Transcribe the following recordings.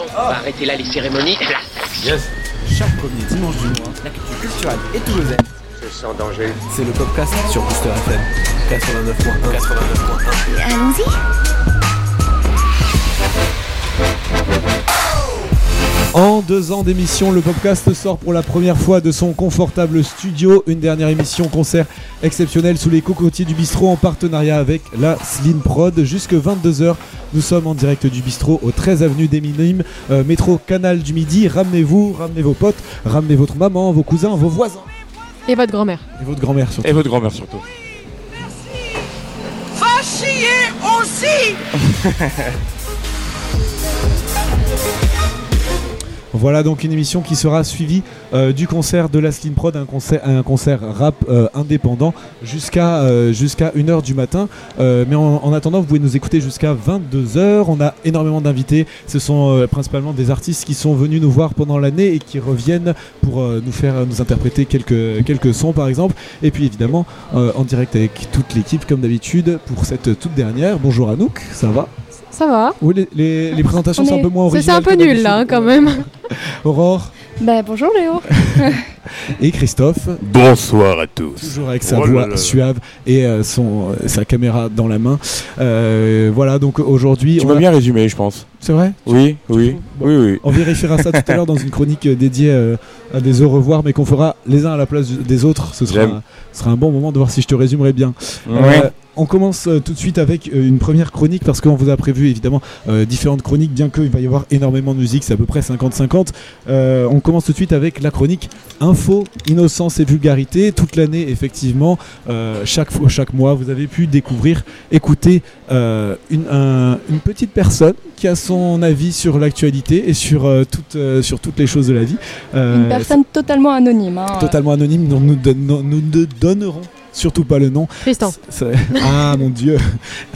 Bon, on va arrêter là les cérémonies. Yes. Chaque premier dimanche du mois, l'actu culturelle et toulousaine, je sens danger. c'est le podcast sur Booster FM 89.1. 89.1. Allons-y. En deux ans d'émission, le podcast sort pour la première fois de son confortable studio. Une dernière émission concert exceptionnel sous les cocotiers du bistrot en partenariat avec la Slim Prod. Jusque 22h, nous sommes en direct du bistrot au 13 avenue des Minimes, euh, métro Canal du Midi. Ramenez-vous, ramenez vos potes, ramenez votre maman, vos cousins, vos voisins Et votre grand-mère. et votre grand-mère surtout. Et votre grand-mère surtout. Voilà donc une émission qui sera suivie euh, du concert de la Slim Prod, un concert, rap euh, indépendant jusqu'à euh, jusqu'à 1h du matin. Euh, mais en, en attendant, vous pouvez nous écouter jusqu'à 22h. On a énormément d'invités. Ce sont euh, principalement des artistes qui sont venus nous voir pendant l'année et qui reviennent pour euh, nous faire nous interpréter quelques, quelques sons par exemple. Et puis évidemment euh, en direct avec toute l'équipe comme d'habitude pour cette toute dernière. Bonjour Anouk, ça va? Ça va Oui, les, les- les présentations On sont un peu moins originales. C'est un peu nul là, hein, quand même. Aurore Bah bonjour Léo. et Christophe. Bonsoir à tous. Toujours avec sa Oh là voix là. suave et euh, son, euh, sa caméra dans la main. Euh, voilà, donc aujourd'hui. Tu m'as a- bien résumé, je pense. C'est vrai Oui, oui, Bon. oui, oui. On vérifiera ça tout à l'heure dans une chronique dédiée euh, à des au revoir, mais qu'on fera les uns à la place des autres. Ce sera, ce sera un bon moment de voir si je te résumerai bien. Oui. On commence euh, tout de suite avec euh, une première chronique parce qu'on vous a prévu évidemment euh, différentes chroniques, bien qu'il va y avoir énormément de musique, c'est à peu près 50-50. Euh, on commence tout de suite avec la chronique Info, Innocence et Vulgarité. Toute l'année, effectivement, chaque, fois, chaque mois, vous avez pu découvrir, écouter une, un- une petite personne qui a son avis sur l'actualité et sur, euh, toutes, euh, sur toutes les choses de la vie. Euh, Une personne totalement anonyme. Hein. totalement anonyme dont nous, don- nous ne donnerons surtout pas le nom. Tristan. Ah mon dieu,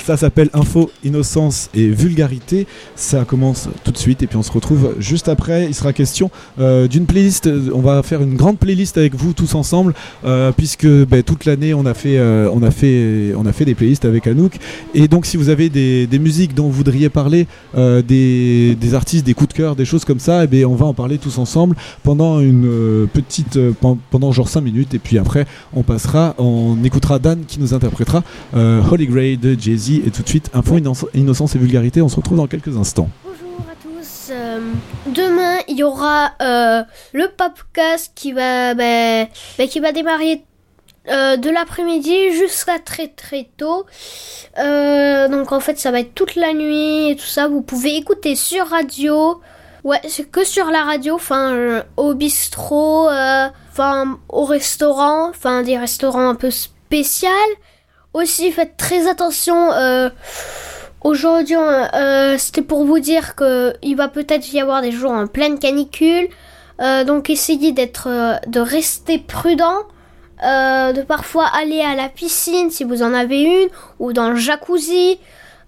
ça s'appelle Info, Innocence et Vulgarité. Ça commence tout de suite et puis on se retrouve juste après. Il sera question euh, d'une playlist. On va faire une grande playlist avec vous tous ensemble euh, puisque ben, toute l'année on a fait, euh, on a fait, on a fait des playlists avec Anouk. Et donc si vous avez des, des musiques dont vous voudriez parler, des, des artistes, des coups de cœur, des choses comme ça, et ben on va en parler tous ensemble pendant une petite, pen- pendant genre 5 minutes et puis après on passera, on écoutera Dan qui nous interprétera euh, Holy Grail de Jay-Z et tout de suite Info, Innoc- Innocence et Vulgarité. On se retrouve dans quelques instants. Bonjour à tous. Euh, demain, il y aura euh, le podcast qui va, ben, ben, qui va démarrer de l'après-midi jusqu'à très très tôt. Donc en fait, ça va être toute la nuit et tout ça. Vous pouvez écouter sur radio. Ouais, c'est que sur la radio, enfin au bistrot, enfin au restaurant, enfin des restaurants un peu spéciaux. Aussi, faites très attention. Euh, Aujourd'hui, euh, c'était pour vous dire que il va peut-être y avoir des jours en pleine canicule. Euh, donc essayez d'être, de rester prudent, de parfois aller à la piscine si vous en avez une, ou dans le jacuzzi,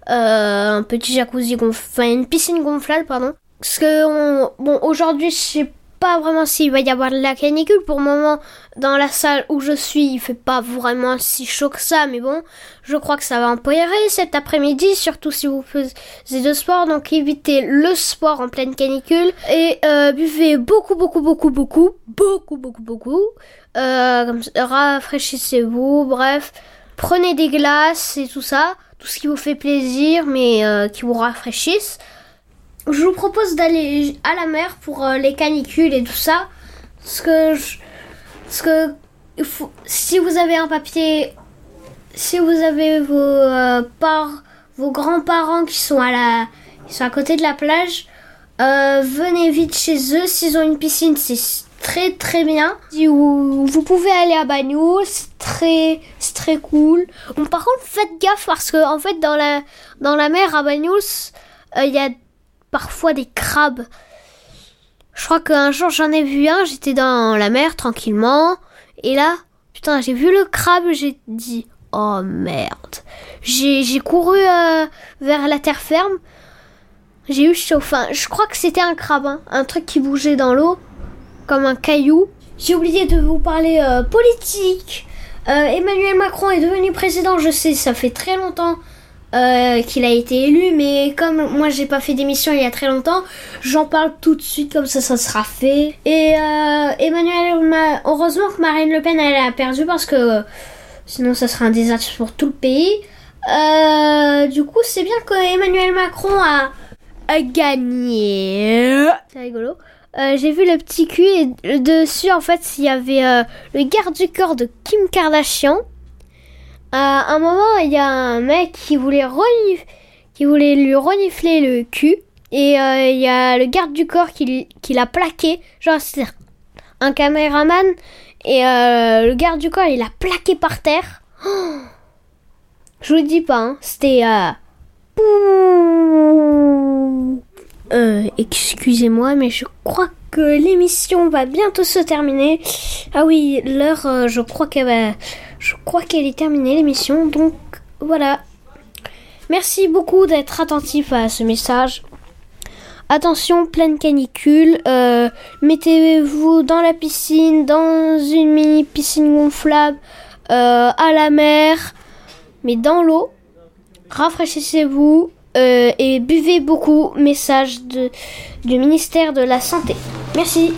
un petit jacuzzi gonflable, enfin une piscine gonflable, pardon. Parce que on- bon, aujourd'hui, je sais pas vraiment s'il va y avoir de la canicule. Pour le moment, dans la salle où je suis, il fait pas vraiment si chaud que ça, mais bon, je crois que ça va empirer cet après-midi, surtout si vous faisiez de sport. Donc évitez le sport en pleine canicule et euh, buvez beaucoup, beaucoup, beaucoup, beaucoup, beaucoup, beaucoup, beaucoup. Euh, rafraîchissez-vous, bref, prenez des glaces et tout ça, tout ce qui vous fait plaisir, mais euh, qui vous rafraîchisse. Je vous propose d'aller à la mer pour euh, les canicules et tout ça, parce que je- parce que si vous avez un papier si vous avez vos euh, vos grands-parents qui sont à la qui sont à côté de la plage, euh, venez vite chez eux. S'ils ont une piscine, c'est très très bien. Vous, pouvez aller à Bagnoul, c'est très très cool. Bon, par contre, faites gaffe parce que en fait dans la dans la mer à Bagnoul, euh, il y a parfois des crabes. Je crois qu'un jour j'en ai vu un, j'étais dans la mer tranquillement et là, putain, j'ai vu le crabe, j'ai dit Oh merde. J'ai couru euh, vers la terre ferme. J'ai eu chaud. Enfin, je crois que c'était un crabe, hein. un truc qui bougeait dans l'eau, comme un caillou. J'ai oublié de vous parler euh, politique. Euh, Emmanuel Macron est devenu président, je sais, ça fait très longtemps euh, qu'il a été élu, mais comme moi j'ai pas fait d'émission il y a très longtemps, j'en parle tout de suite comme ça, ça sera fait. Et euh, Emmanuel, Ma- heureusement que Marine Le Pen elle a perdu parce que sinon ça serait un désastre pour tout le pays. Euh, du coup, c'est bien que Emmanuel Macron a, a gagné. C'est rigolo. J'ai vu le petit cul et dessus en fait il y avait le garde du corps de Kim Kardashian. À un moment il y a un mec qui voulait qui voulait lui renifler le cul et euh, il y a le garde du corps qui, qui l'a plaqué genre c'est un caméraman et euh, le garde du corps il l'a plaqué par terre. Je vous le dis pas hein, c'était euh. Euh, excusez-moi, mais je crois que l'émission va bientôt se terminer. Ah oui, l'heure, euh, je crois qu'elle va, je crois qu'elle est terminée l'émission. Donc voilà. Merci beaucoup d'être attentif à ce message. Attention, pleine canicule. euh, Mettez-vous dans la piscine, dans une mini piscine gonflable, euh, à la mer, mais dans l'eau. Rafraîchissez-vous euh, et buvez beaucoup. Message du ministère de la Santé. Merci.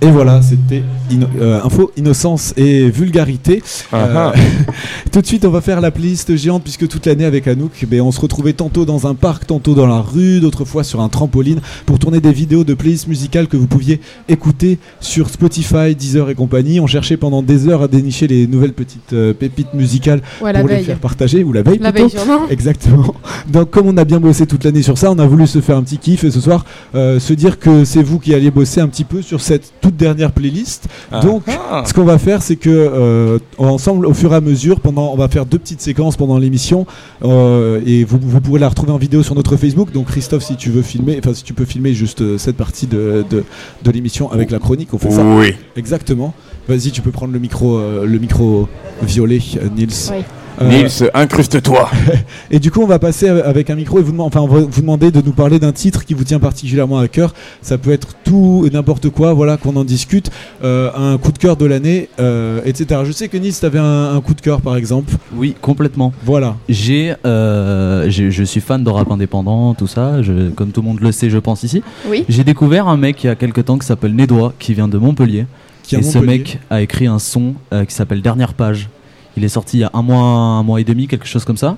Et voilà, c'était inno- euh, info, innocence et vulgarité. Ah, Euh, tout de suite, on va faire la playlist géante puisque toute l'année avec Anouk, ben, on se retrouvait tantôt dans un parc, tantôt dans la rue, d'autres fois sur un trampoline pour tourner des vidéos de playlists musicales que vous pouviez écouter sur Spotify, Deezer et compagnie. On cherchait pendant des heures à dénicher les nouvelles petites euh, pépites musicales Ouais, pour les veille. faire partager ou la veille La plutôt. veille. Exactement. Donc comme on a bien bossé toute l'année sur ça, on a voulu se faire un petit kiff et ce soir euh, se dire que c'est vous qui alliez bosser un petit peu sur cette toute dernière playlist. Donc Ah. ce qu'on va faire, c'est que euh, ensemble, au fur et à mesure, pendant, on va faire deux petites séquences pendant l'émission euh, et vous, vous pourrez la retrouver en vidéo sur notre Facebook. Donc Christophe, si tu veux filmer, enfin si tu peux filmer juste euh, cette partie de, de, de l'émission avec la chronique, on fait ça. Oui. Exactement. Vas-y, tu peux prendre le micro, euh, le micro violet, euh, Nils. Oui. Euh, Nils, incruste-toi. et du coup, on va passer av- avec un micro et vous, deman- enfin, on va vous demander de nous parler d'un titre qui vous tient particulièrement à cœur. Ça peut être tout et n'importe quoi, voilà, qu'on en discute. Euh, un coup de cœur de l'année, euh, etc. Je sais que Nice, tu avais un, un coup de cœur, par exemple. Oui, complètement. Voilà. J'ai, euh, j'ai- je suis fan de rap indépendant, tout ça. Je, comme tout le monde le sait, je pense ici. Oui. J'ai découvert un mec il y a quelques temps qui s'appelle Nédois, qui vient de Montpellier. Qui et ce Montpellier. mec a écrit un son euh, qui s'appelle Dernière page. Il est sorti il y a un mois, un mois et demi, quelque chose comme ça.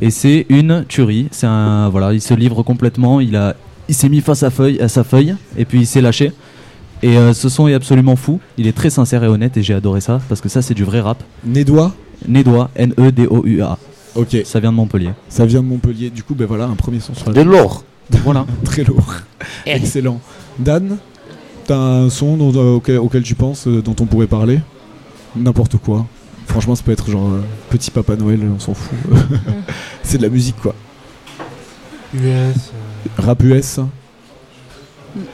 Et c'est une tuerie. C'est un, voilà, il se livre complètement. Il a, il s'est mis face à feuille, à sa feuille, et puis il s'est lâché. Et euh, ce son est absolument fou. Il est très sincère et honnête, et j'ai adoré ça parce que ça, c'est du vrai rap. Nédois. Nédois, E N-E-D-O-U-A. Ok. Ça vient de Montpellier. Ça vient de Montpellier. Du coup, ben voilà, un premier son sur la De l'or. Voilà. Très lourd. Excellent. Dan, t'as un son dont- euh, auquel, auquel tu penses, euh, dont on pourrait parler? N'importe quoi. Franchement, ça peut être genre euh, Petit Papa Noël, on s'en fout. C'est de la musique, quoi. US. euh, Rap US.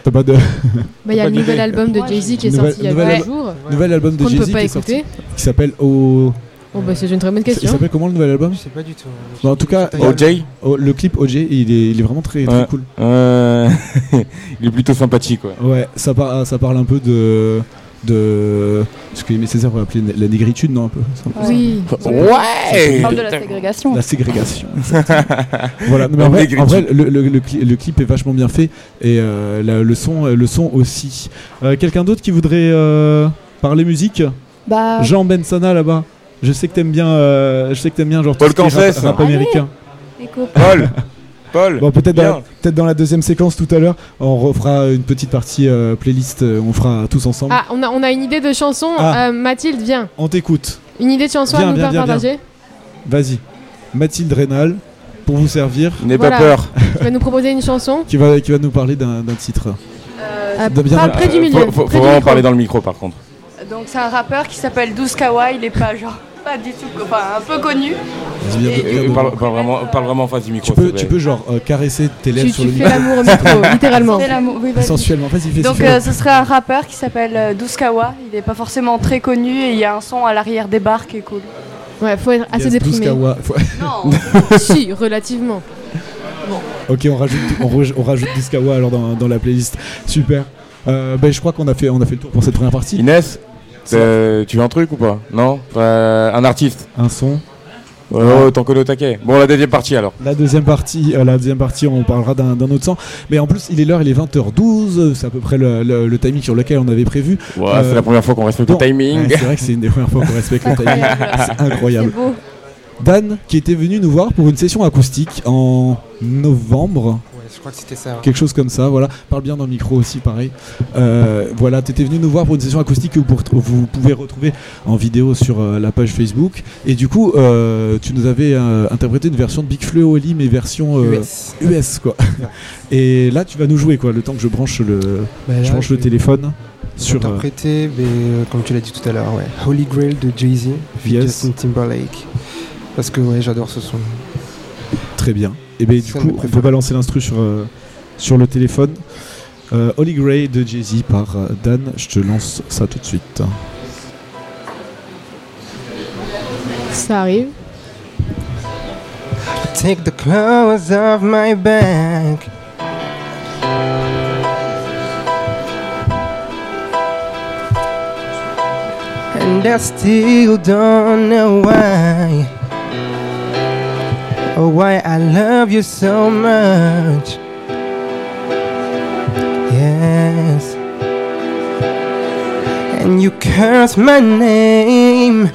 T'as pas de. Bah, il y a le nouvel album de Jay-Z qui est sorti il y a deux jours. Nouvel album de Jay-Z qui est sorti, écouter. qui s'appelle O. Oh, bah, c'est une très bonne Il question. s'appelle comment le nouvel album Je sais pas du tout. Bon, en tout cas, OJ Oh, le clip OJ, il est, il est vraiment très, très Ouais. cool. Euh, Il est plutôt sympathique, quoi. Ouais, ça, par- ça parle un peu de. De ce que Aimé Césaire aurait appelé la négritude, non un peu un. Oui. On Ouais parle de la ségrégation. La ségrégation. voilà, non, mais en, vrai, en vrai, le, le- le le clip est vachement bien fait et euh, la- le, son, le son aussi. Euh, Quelqu'un d'autre qui voudrait euh, parler musique? Bah, Jean Bensana là-bas. Je sais que t'aimes bien, euh, je sais que t'aimes bien genre Paul Cancès. rap, rap Allez. américain. les copains. Paul Paul Bon, peut-être dans, peut dans la deuxième séquence tout à l'heure, on refera une petite partie euh, playlist, euh, on fera tous ensemble. Ah, on a, on a une idée de chanson. Ah. Euh, Mathilde, viens. On t'écoute. Une idée de chanson Viens, à nous viens, faire viens, partager Vas-y. Mathilde Rénal, pour vous servir, N'aie Voilà. pas peur. Tu vas nous proposer une chanson qui va, qui va nous parler d'un d'un titre. Euh, De bien pas dans- près du milieu. Faut, faut- faut vraiment parler dans le micro, par contre. Donc c'est un rappeur qui s'appelle Douce Kawa, il est pas genre pas du tout, enfin un peu connu. Dis bien- Et- bien devant. parle, parle vraiment, parle vraiment en face du micro. tu, peux, tu genre euh, caresser tes lèvres Tu, sur tu le fais micro l'amour au micro, littéralement. C'est l'amour. Oui, sensuellement. Vas-y, vas-y. Donc euh, ce serait un rappeur qui s'appelle euh, Douce Kawa, il est pas forcément très connu et il y a un son à l'arrière des bars qui est cool. Ouais, faut être assez Yes, déprimé. Douskawa. Faut- Non, si, relativement. ok, on rajoute, on, rajoute Douskawa alors dans, dans la playlist. Super. Euh, ben, je crois qu'on a fait, on a fait le tour pour cette première partie. Inès, euh, tu veux un truc ou pas Non Euh, Un artiste Un son. Oh, t'en connais au taquet. Bon, la deuxième partie alors. La deuxième partie, euh, la deuxième partie, on parlera d'un d'un autre sang. Mais en plus, il est l'heure, il est 20h12. C'est à peu près le, le- le timing sur lequel on avait prévu. Ouais, Euh, c'est la première fois qu'on respecte bon, le timing. ouais, c'est vrai que c'est une des premières fois qu'on respecte le timing. C'est incroyable. C'est beau. Dan, qui était venu nous voir pour une session acoustique en novembre, Ouais, je crois que c'était ça. quelque chose comme ça. Voilà, parle bien dans le micro aussi, pareil. Euh, voilà, tu étais venu nous voir pour une session acoustique que vous, pouvez retrouver en vidéo sur euh, la page Facebook. Et du coup, euh, tu nous avais euh, interprété une version de Big Fleu Oli, mais version euh, US. US, quoi. Et là, tu vas nous jouer, quoi, le temps que je branche le, Bah, je branche je le vais téléphone. Sur, euh, Interprété, mais, euh, comme tu l'as dit tout à l'heure, ouais. Holy Grail de Jay-Z, feat. Yes. Justin Timberlake. Parce que ouais, j'adore ce son. Très bien. Et bien du coup, on peut balancer l'instru sur, euh, sur le téléphone. Euh, Holy Grail de Jay-Z par euh, Dan. Je te lance ça tout de suite. Ça arrive. Take the clothes off my back. And I still don't know why. Oh, why I love you so much. Yes. And you curse my name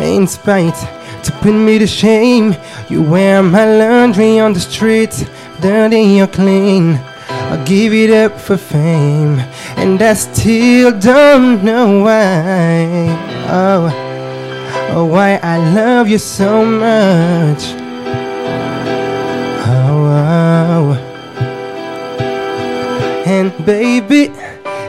in spite to put me to shame. You wear my laundry on the street, dirty or clean. I give it up for fame, and I still don't know why. Oh, oh why I love you so much. Baby.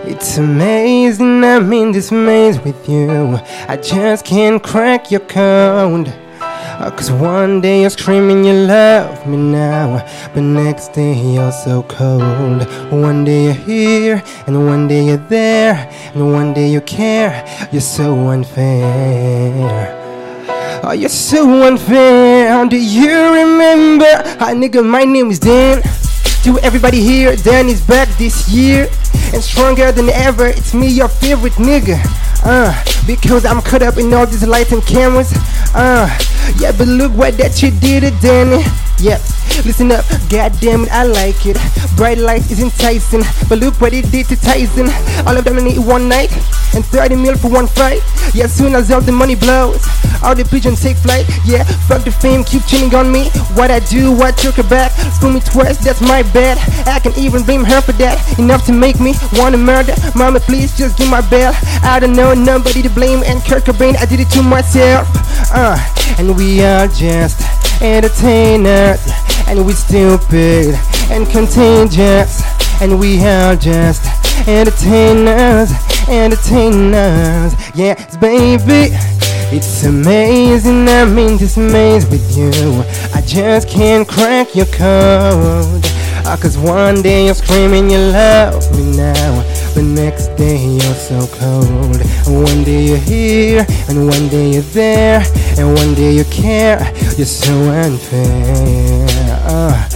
It's amazing I'm in this maze with you. I just can't crack your code. Uh, Cause one day you're screaming you love me now, but next day you're so cold. One day you're here, and one day you're there, and one day you care. You're so unfair. Oh, you're so unfair. Do you remember? Hi, nigga, my name is Dan. To everybody here, Dan is back this year and stronger than ever. It's me, your favorite nigga. Uh, because I'm caught up in all these lights and cameras. Uh, yeah, but look what that you did Danny. Yeah, listen up, god damn it, I like it. Bright light is enticing, but look what it did to Tyson. All of them it one night, and 30 mil for one fight. Yeah, soon as all the money blows, all the pigeons take flight. Yeah, fuck the fame, keep tuning on me. What I do, what took her back. Spoon me twice, that's my bad. I can even blame her for that. Enough to make me wanna murder. Mama, please just give my bail. I don't know nobody to blame, and Kurt Cobain, I did it to myself. Uh, and we are just entertainers, and we stupid and contagious, and we are just entertainers, entertainers. Yes, baby. It's amazing I'm in this maze with you. I just can't crack your code. Ah, Cause one day you're screaming you love me now, but next day you're so cold. And one day you're here, and one day you're there, and one day you care. You're so unfair. Uh,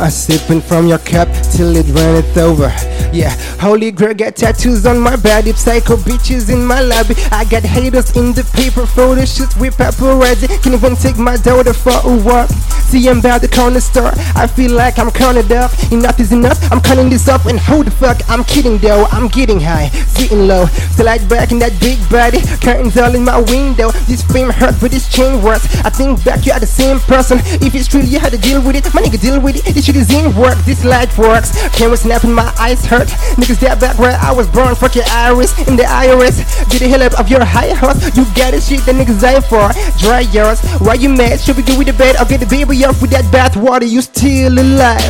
uh, sipping from your cup till it runneth over. Yeah, holy grail got tattoos on my body, psycho bitches in my lobby. I got haters in the paper, photo shoots with paparazzi. Can't even take my daughter for a walk. See, I'm about to corner store. I feel like I'm cornered up. Enough is enough. I'm cutting this up, and who the fuck? I'm kidding though. I'm getting high, sitting low. Slide back in that big body. Curtains all in my window. This fame hurt, but this chain works. I think back, you are the same person. If it's true, you had to deal with it. My nigga, deal with it. In work. This light works. Camera snapping, my eyes hurt. Niggas that back where I was born. Fuck your iris in the iris. Get the hell up of your high horse. You got the shit that niggas die for. Dry yours. Why you mad? Should we go with the bed? I'll get the baby off with that bath water? You still alive.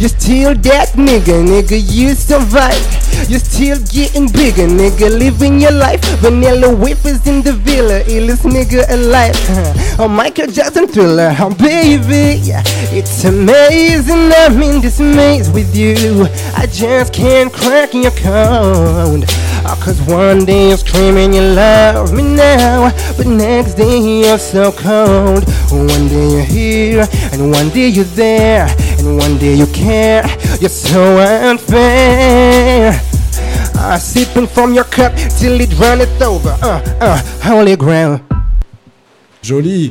You still that nigga, nigga. You survived. You still getting bigger, nigga. Living your life. Vanilla whippers in the villa. Illest nigga alive. oh, Michael Jackson thriller. Oh, baby. Yeah. It's amazing. I'm in this maze with you. I just can't crack your code. Oh, Cause one day you're screaming you love me now, but next day you're so cold. One day you're here, and one day you're there, and one day you care. You're so unfair. Uh, sipping from your cup till it runneth over. Uh, uh, holy grail. Joli.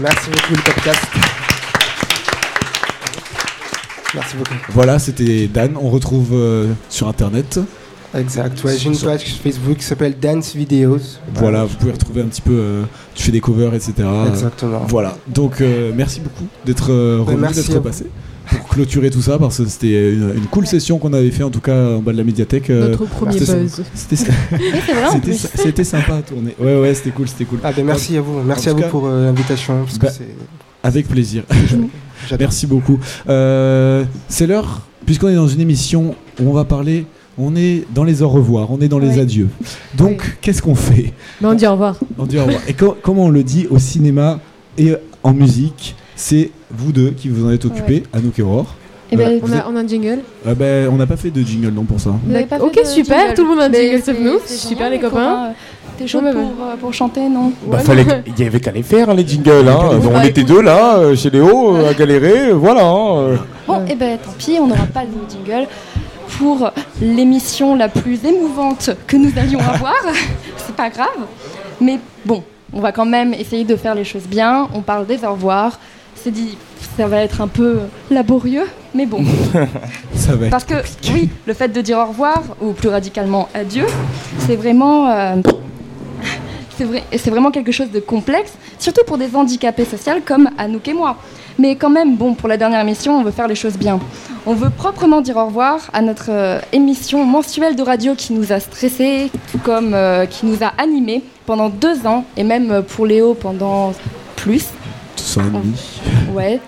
Merci beaucoup, le podcast. Merci beaucoup. Voilà, c'était Dan. On retrouve euh, sur internet. Exact. Ouais, j'ai une page Facebook qui s'appelle Dance Videos. Voilà, vous pouvez retrouver un petit peu. euh, tu fais des covers, etc. Exactement. Voilà. Donc, euh, merci beaucoup d'être euh, Ben, revenu, merci d'être passé. Pour clôturer tout ça, parce que c'était une, une cool session qu'on avait fait en tout cas en bas de la médiathèque. Notre premier c'était- buzz. C'était sympa à tourner. Ouais, ouais, c'était cool, c'était cool. Ah ben merci à vous, merci à vous cas- pour euh, l'invitation. parce que Bah, c'est- Avec plaisir. Merci beaucoup. Euh, c'est l'heure, puisqu'on est dans une émission où on va parler, on est dans les au revoir, on est dans les adieux. Donc, qu'est-ce qu'on fait Mais on dit au revoir. On dit au revoir. Et co- comment on le dit au cinéma et en musique C'est vous deux qui vous en êtes occupés, Anouk et Aurore. Eh ben, Vous on, a, êtes- on a un jingle. Ah ben, on n'a pas fait de jingle non pour ça. Pas Ok, super, jingle. tout le monde a un jingle sauf c'est- nous. Super, les copains. T'es chaud Ouais, pour, ouais. euh, pour chanter, non Bah, Ouais, fallait, non. il y avait qu'à les faire, hein, les jingles. Hein. On bah, était écoute. deux là, euh, chez Léo, euh, à galérer, voilà. hein. Bon, et ben tant pis, on n'aura pas de jingle pour l'émission la plus émouvante que nous allions avoir. C'est pas grave. Mais bon, on va quand même essayer de faire les choses bien. On parle des au revoir. C'est dit, ça va être un peu laborieux, mais bon. Ça va être Parce que oui, le fait de dire au revoir, ou plus radicalement adieu, c'est vraiment, euh, c'est vrai, c'est vraiment quelque chose de complexe, surtout pour des handicapés sociaux comme Anouk et moi. Mais quand même, bon, pour la dernière émission, on veut faire les choses bien. On veut proprement dire au revoir à notre euh, émission mensuelle de radio qui nous a stressés, tout comme euh, qui nous a animés pendant deux ans, et même euh, pour Léo pendant plus. Ouais.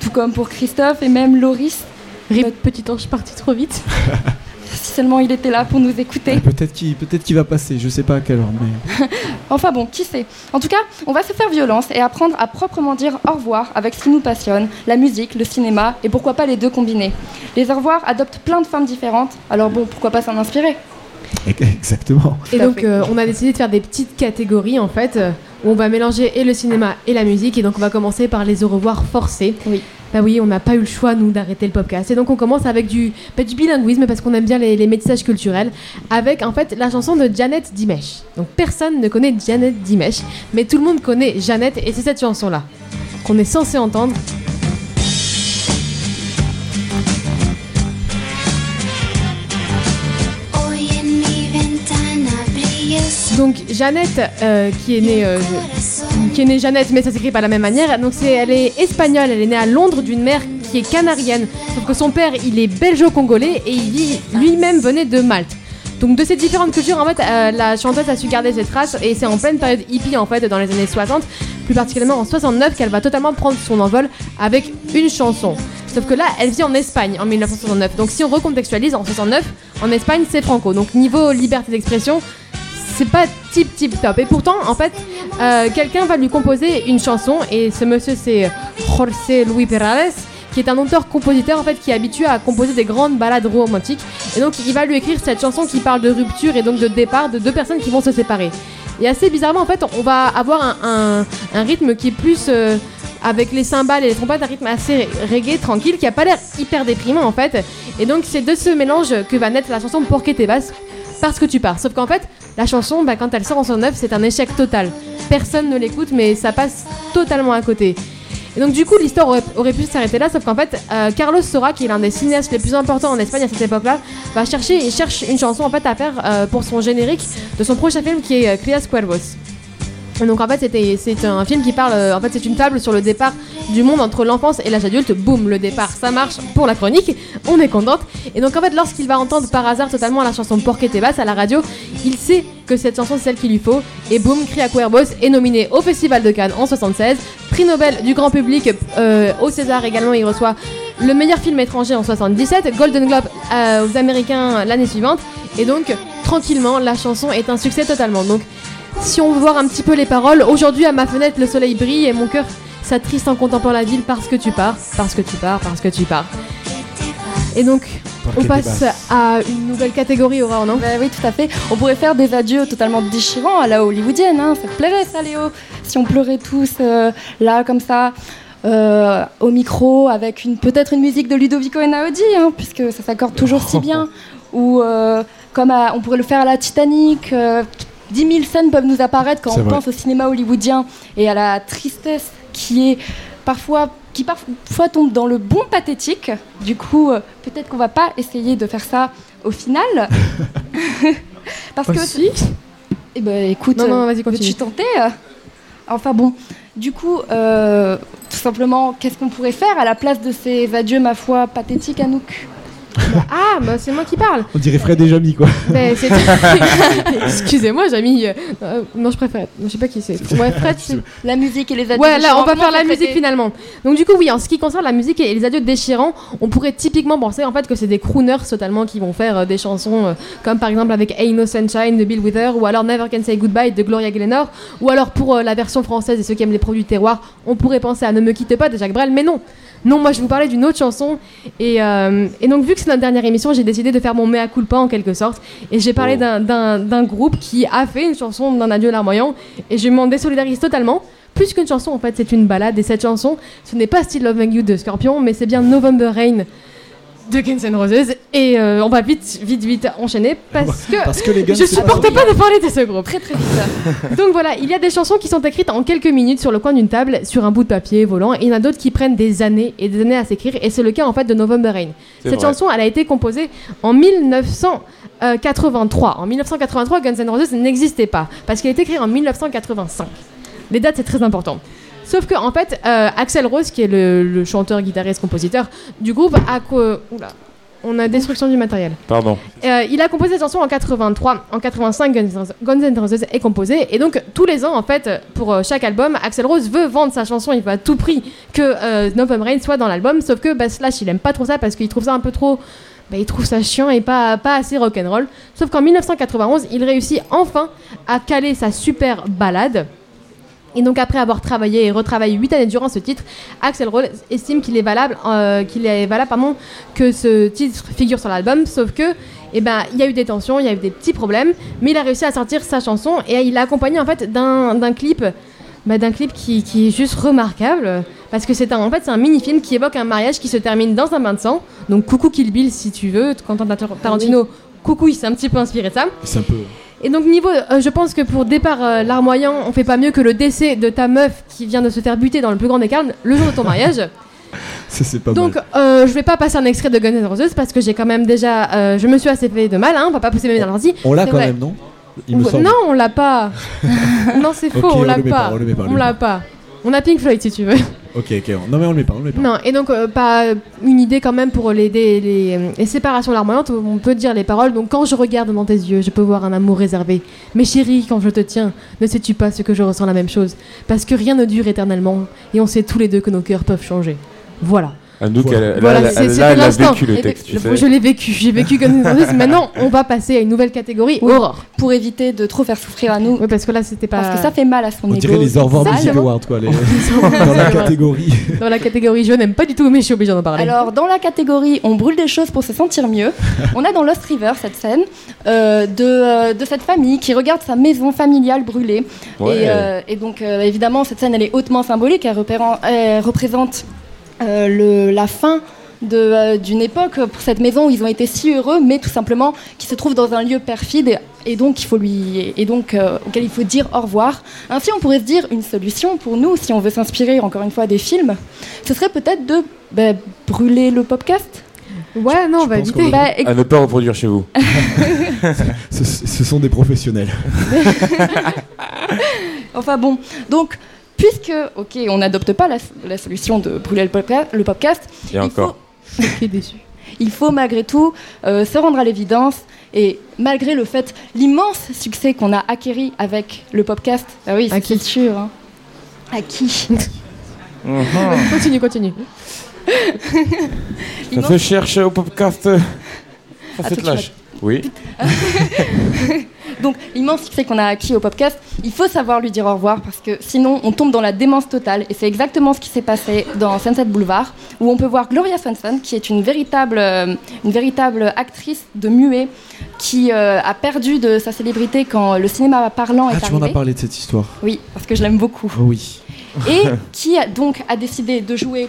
Tout comme pour Christophe et même Loris. Rip, petit ange parti trop vite. Seulement il était là pour nous écouter. Peut-être qu'il peut va passer, je sais pas à quelle heure, mais. Enfin bon, qui sait En tout cas, on va se faire violence et apprendre à proprement dire au revoir avec ce qui nous passionne, la musique, le cinéma et pourquoi pas les deux combinés. Les au revoir adoptent plein de formes différentes, alors bon, pourquoi pas s'en inspirer? Exactement. Et donc, euh, on a décidé de faire des petites catégories en fait, euh, où on va mélanger et le cinéma et la musique. Et donc, on va commencer par les au revoir forcés. Oui. Bah oui, on n'a pas eu le choix, nous, d'arrêter le podcast. Et donc, on commence avec du, bah, du bilinguisme parce qu'on aime bien les, les métissages culturels, avec en fait la chanson de Janet Dimesh. Donc, personne ne connaît Janet Dimesh, mais tout le monde connaît Janet, et c'est cette chanson-là qu'on est censé entendre. Donc, Jeannette, euh, qui est née. euh. Qui est née Jeannette, mais ça s'écrit pas de la même manière. Donc c'est, elle est espagnole, elle est née à Londres d'une mère qui est canarienne. Sauf que son père, il est belgeo-congolais et il lui-même venait de Malte. Donc de ces différentes cultures, en fait, euh, la chanteuse a su garder ses traces et c'est en pleine période hippie, en fait, dans les années 60, plus particulièrement en 69, qu'elle va totalement prendre son envol avec une chanson. Sauf que là, elle vit en Espagne en 1969. Donc si on recontextualise, en 69, en Espagne, c'est franco. Donc niveau liberté d'expression, c'est pas tip tip top. Et pourtant, en fait, euh, quelqu'un va lui composer une chanson et ce monsieur c'est Jorge Luis Perales qui est un auteur-compositeur en fait qui est habitué à composer des grandes ballades romantiques et donc il va lui écrire cette chanson qui parle de rupture et donc de départ de deux personnes qui vont se séparer. Et assez bizarrement en fait on va avoir un, rythme qui est plus euh, avec les cymbales et les trompettes un rythme assez reggae tranquille qui a pas l'air hyper déprimant en fait et donc c'est de ce mélange que va naître la chanson Porque te parce que tu pars. Sauf qu'en fait, la chanson, bah, quand elle sort en 69, c'est un échec total. Personne ne l'écoute, mais ça passe totalement à côté. Et donc du coup, l'histoire aurait, pu s'arrêter là, sauf qu'en fait, euh, Carlos Sora, qui est l'un des cinéastes les plus importants en Espagne à cette époque-là, va chercher et cherche une chanson en à faire euh, pour son générique de son prochain film qui est euh, Crias Cuervos. Donc en fait c'était c'est un film qui parle euh, en fait c'est une fable sur le départ du monde entre l'enfance et l'âge adulte. Boum le départ ça marche pour la chronique. On est contente. Et donc en fait lorsqu'il va entendre par hasard totalement la chanson Porque te vas à la radio, il sait que cette chanson c'est celle qu'il lui faut. Et boum Cria Cuervos est nominé au Festival de Cannes en 76, prix Nobel du grand public euh, au César également il reçoit le meilleur film étranger en 77, Golden Globe euh, aux Américains l'année suivante. Et donc tranquillement la chanson est un succès totalement. Donc si on veut voir un petit peu les paroles, aujourd'hui à ma fenêtre le soleil brille et mon cœur s'attriste en contemplant la ville parce que tu pars, parce que tu pars, parce que tu pars. Et donc, on passe à une nouvelle catégorie, Aurore, non? Bah oui, tout à fait. On pourrait faire des adieux totalement déchirants à la hollywoodienne. Hein. Ça te plairait, ça, Léo Si on pleurait tous euh, là, comme ça, euh, au micro, avec une peut-être une musique de Ludovico Einaudi, hein, puisque ça s'accorde toujours si bien. Ou euh, comme à- on pourrait le faire à la Titanic. Euh, 10 000 scènes peuvent nous apparaître quand on vrai. pense au cinéma hollywoodien et à la tristesse qui est parfois qui parfois tombe dans le bon pathétique. Du coup, euh, peut-être qu'on va pas essayer de faire ça au final. Parce que si. Eh ben écoute, Non, non, euh, vas-y, continue. veux-tu tenter euh Enfin bon, du coup, euh, tout simplement, qu'est-ce qu'on pourrait faire à la place de ces adieux, ma foi, pathétiques, Anouk? Ah, bah c'est moi qui parle. On dirait Fred et Jamy quoi. C'est- Excusez-moi, j'ai mis. euh, euh, non, je préfère. Je sais pas qui c'est. Ouais, Fred, c'est. La musique et les adieux Ouais, là, on va faire la musique finalement. Donc, du coup, oui, en ce qui concerne la musique et les adieux déchirants, on pourrait typiquement penser en fait que c'est des crooners totalement qui vont faire euh, des chansons euh, comme par exemple avec Ain't No Sunshine de Bill Wither ou alors Never Can Say Goodbye de Gloria Gaynor ou alors pour euh, la version française et ceux qui aiment les produits terroirs, on pourrait penser à Ne me quitte pas de Jacques Brel, mais non. Non, moi je vous parlais d'une autre chanson. Et, euh, et donc vu que c'est notre dernière émission, j'ai décidé de faire mon mea culpa en quelque sorte. Et j'ai parlé d'un- d'un d'un groupe qui a fait une chanson d'un adieu larmoyant. Et je m'en désolidarise totalement. Plus qu'une chanson, en fait, c'est une balade. Et cette chanson, ce n'est pas Still Loving You de Scorpion, mais c'est bien November Rain de Guns N' Roses. Et euh, on va vite, vite, vite enchaîner parce que, Parce que les Guns, je pas supporte pas, de parler de ce groupe. Très très vite. Donc voilà, il y a des chansons qui sont écrites en quelques minutes sur le coin d'une table, sur un bout de papier volant, et il y en a d'autres qui prennent des années et des années à s'écrire, et c'est le cas en fait de November Rain. Cette vrai. chanson, elle a été composée en 1983. En 1983, Guns N' Roses n'existait pas, parce qu'elle a été écrite en 1985. Les dates, c'est très important. Sauf que, en fait, euh, Axel Rose, qui est le, le chanteur, guitariste, compositeur du groupe, a. Oula, on a destruction du matériel. Pardon. Euh, il a composé cette chanson en 83. En 85, Guns N' Guns N' Roses est composé. Et donc, tous les ans, en fait, pour euh, chaque album, Axel Rose veut vendre sa chanson. Il veut à tout prix que euh, November Rain soit dans l'album. Sauf que bah, Slash, il aime pas trop ça parce qu'il trouve ça un peu trop. bah, il trouve ça chiant et pas, pas assez rock'n'roll. Sauf qu'en 1991, il réussit enfin à caler sa super balade. Et donc après avoir travaillé et retravaillé 8 années durant ce titre, Axel Rose estime qu'il est valable, euh, qu'il est valable pardon, que ce titre figure sur l'album, sauf que eh ben, il y a eu des tensions, il y a eu des petits problèmes, mais il a réussi à sortir sa chanson et il l'a accompagné en fait d'un d'un clip, bah, d'un clip qui, qui est juste remarquable parce que c'est un, en fait c'est un mini-film qui évoque un mariage qui se termine dans un bain de sang. Donc coucou Kill Bill si tu veux, Quentin Tarantino, coucou il s'est un petit peu inspiré de ça. C'est un peu. Et donc niveau, euh, je pense que pour départ euh, larmoyant, on fait pas mieux que le décès de ta meuf qui vient de se faire buter dans le plus grand des calmes le jour de ton mariage. Ça, c'est pas donc mal. euh, je vais pas passer un extrait de Guns N' Roses parce que j'ai quand même déjà, euh, je me suis assez fait de mal, hein, on va pas pousser mes mains dans l'ordi. On l'a C'est quand vrai. même, non? Il me Ouais, semble. Non, on l'a pas. non, c'est faux, Ok, on on l'a le met pas. pas, on le met pas, on le On met l'a pas. On a Pink Floyd si tu veux. Ok, ok. Non, mais on le met pas, on le met pas. Non, et donc euh, pas une idée quand même pour les, les séparations larmoyantes, on peut dire les paroles. Donc quand je regarde dans tes yeux, je peux voir un amour réservé. Mais chérie, quand je te tiens, ne sais-tu pas ce que je ressens la même chose? Parce que rien ne dure éternellement, et on sait tous les deux que nos cœurs peuvent changer. Voilà. Anouk, Voilà. elle, Voilà, elle, c'était là, elle a l'instant. vécu le texte, tu sais. Je l'ai vécu, j'ai vécu N' Roses. Maintenant, on va passer à une nouvelle catégorie, Oui. Aurore. Pour éviter de trop faire souffrir à nous. Oui, parce que là, c'était pas Parce que ça fait mal à son On ego. dirait les Au revoir Music. Awards, quoi. les- Dans la catégorie. dans la catégorie je n'aime pas du tout, mais je suis obligée d'en parler. Alors, dans la catégorie On brûle des choses pour se sentir mieux, on a dans Lost River cette scène euh, de, euh, de cette famille qui regarde sa maison familiale brûler. Ouais. Et, euh, et donc, euh, évidemment, cette scène, elle est hautement symbolique. Elle, elle représente le- la fin euh, d'une époque pour cette maison où ils ont été si heureux, mais tout simplement qui se trouve dans un lieu perfide et, et donc, il faut lui, et donc euh, auquel il faut dire au revoir. Ainsi, on pourrait se dire une solution pour nous, si on veut s'inspirer encore une fois des films, ce serait peut-être de bah, brûler le podcast. ouais, non, on va pense éviter. Bah, À ne pas reproduire chez vous. Ce, ce sont des professionnels. Enfin bon, donc puisque, ok, on n'adopte pas la, la solution de brûler le, podca- le podcast, Et encore. Qui est déçu. il faut malgré tout euh, se rendre à l'évidence et malgré le fait, l'immense succès qu'on a acquéri avec le podcast, ah oui, À c'est qui sûr, hein. à qui Continue, continue. Ça se cherche au podcast. Ça Attends, se tu lâche. Oui. Donc l'immense succès qu'on a acquis au podcast, il faut savoir lui dire au revoir parce que sinon on tombe dans la démence totale et c'est exactement ce qui s'est passé dans Sunset Boulevard où on peut voir Gloria Swanson qui est une véritable, euh, une véritable actrice de muet qui euh, a perdu de sa célébrité quand le cinéma parlant Ah, est tu m'en as arrivé. parlé de cette histoire. Oui, parce que je l'aime beaucoup. Oh oui. Et qui a donc a décidé de jouer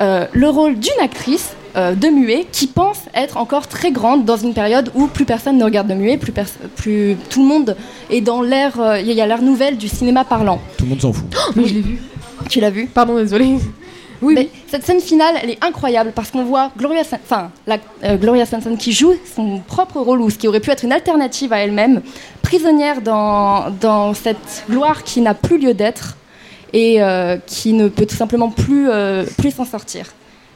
euh, le rôle d'une actrice euh, de muet qui pense être encore très grande dans une période où plus personne ne regarde de muet, plus, tout le monde est dans l'ère, euh, il y a l'ère nouvelle du cinéma parlant. Tout le monde s'en fout. Mais je l'ai vu. Tu l'as vu? Pardon, désolé. Oui, Mais oui. cette scène finale, elle est incroyable parce qu'on voit Gloria, enfin, la, euh, Gloria Swanson qui joue son propre rôle ou ce qui aurait pu être une alternative à elle-même, prisonnière dans, dans cette gloire qui n'a plus lieu d'être et euh, qui ne peut tout simplement plus, euh, plus s'en sortir.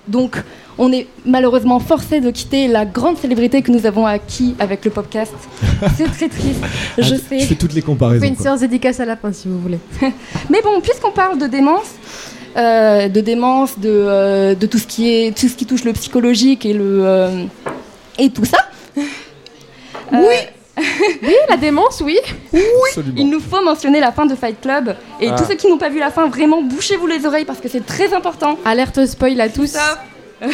Donc, on est malheureusement forcé de quitter la grande célébrité que nous avons acquis avec le podcast. C'est très triste, je Ah, sais. Je fais toutes les On comparaisons. fait une quoi. séance dédicace à la fin si vous voulez. Mais bon, puisqu'on parle de démence, euh, de démence, de, euh, de tout, ce qui est, tout ce qui touche le psychologique et, le, euh, et tout ça. oui Oui, la démence, oui. Absolument. Il nous faut mentionner la fin de Fight Club. Et Ah. tous ceux qui n'ont pas vu la fin, vraiment, bouchez-vous les oreilles parce que c'est très important. Alerte spoil à tous. Ça. Euh,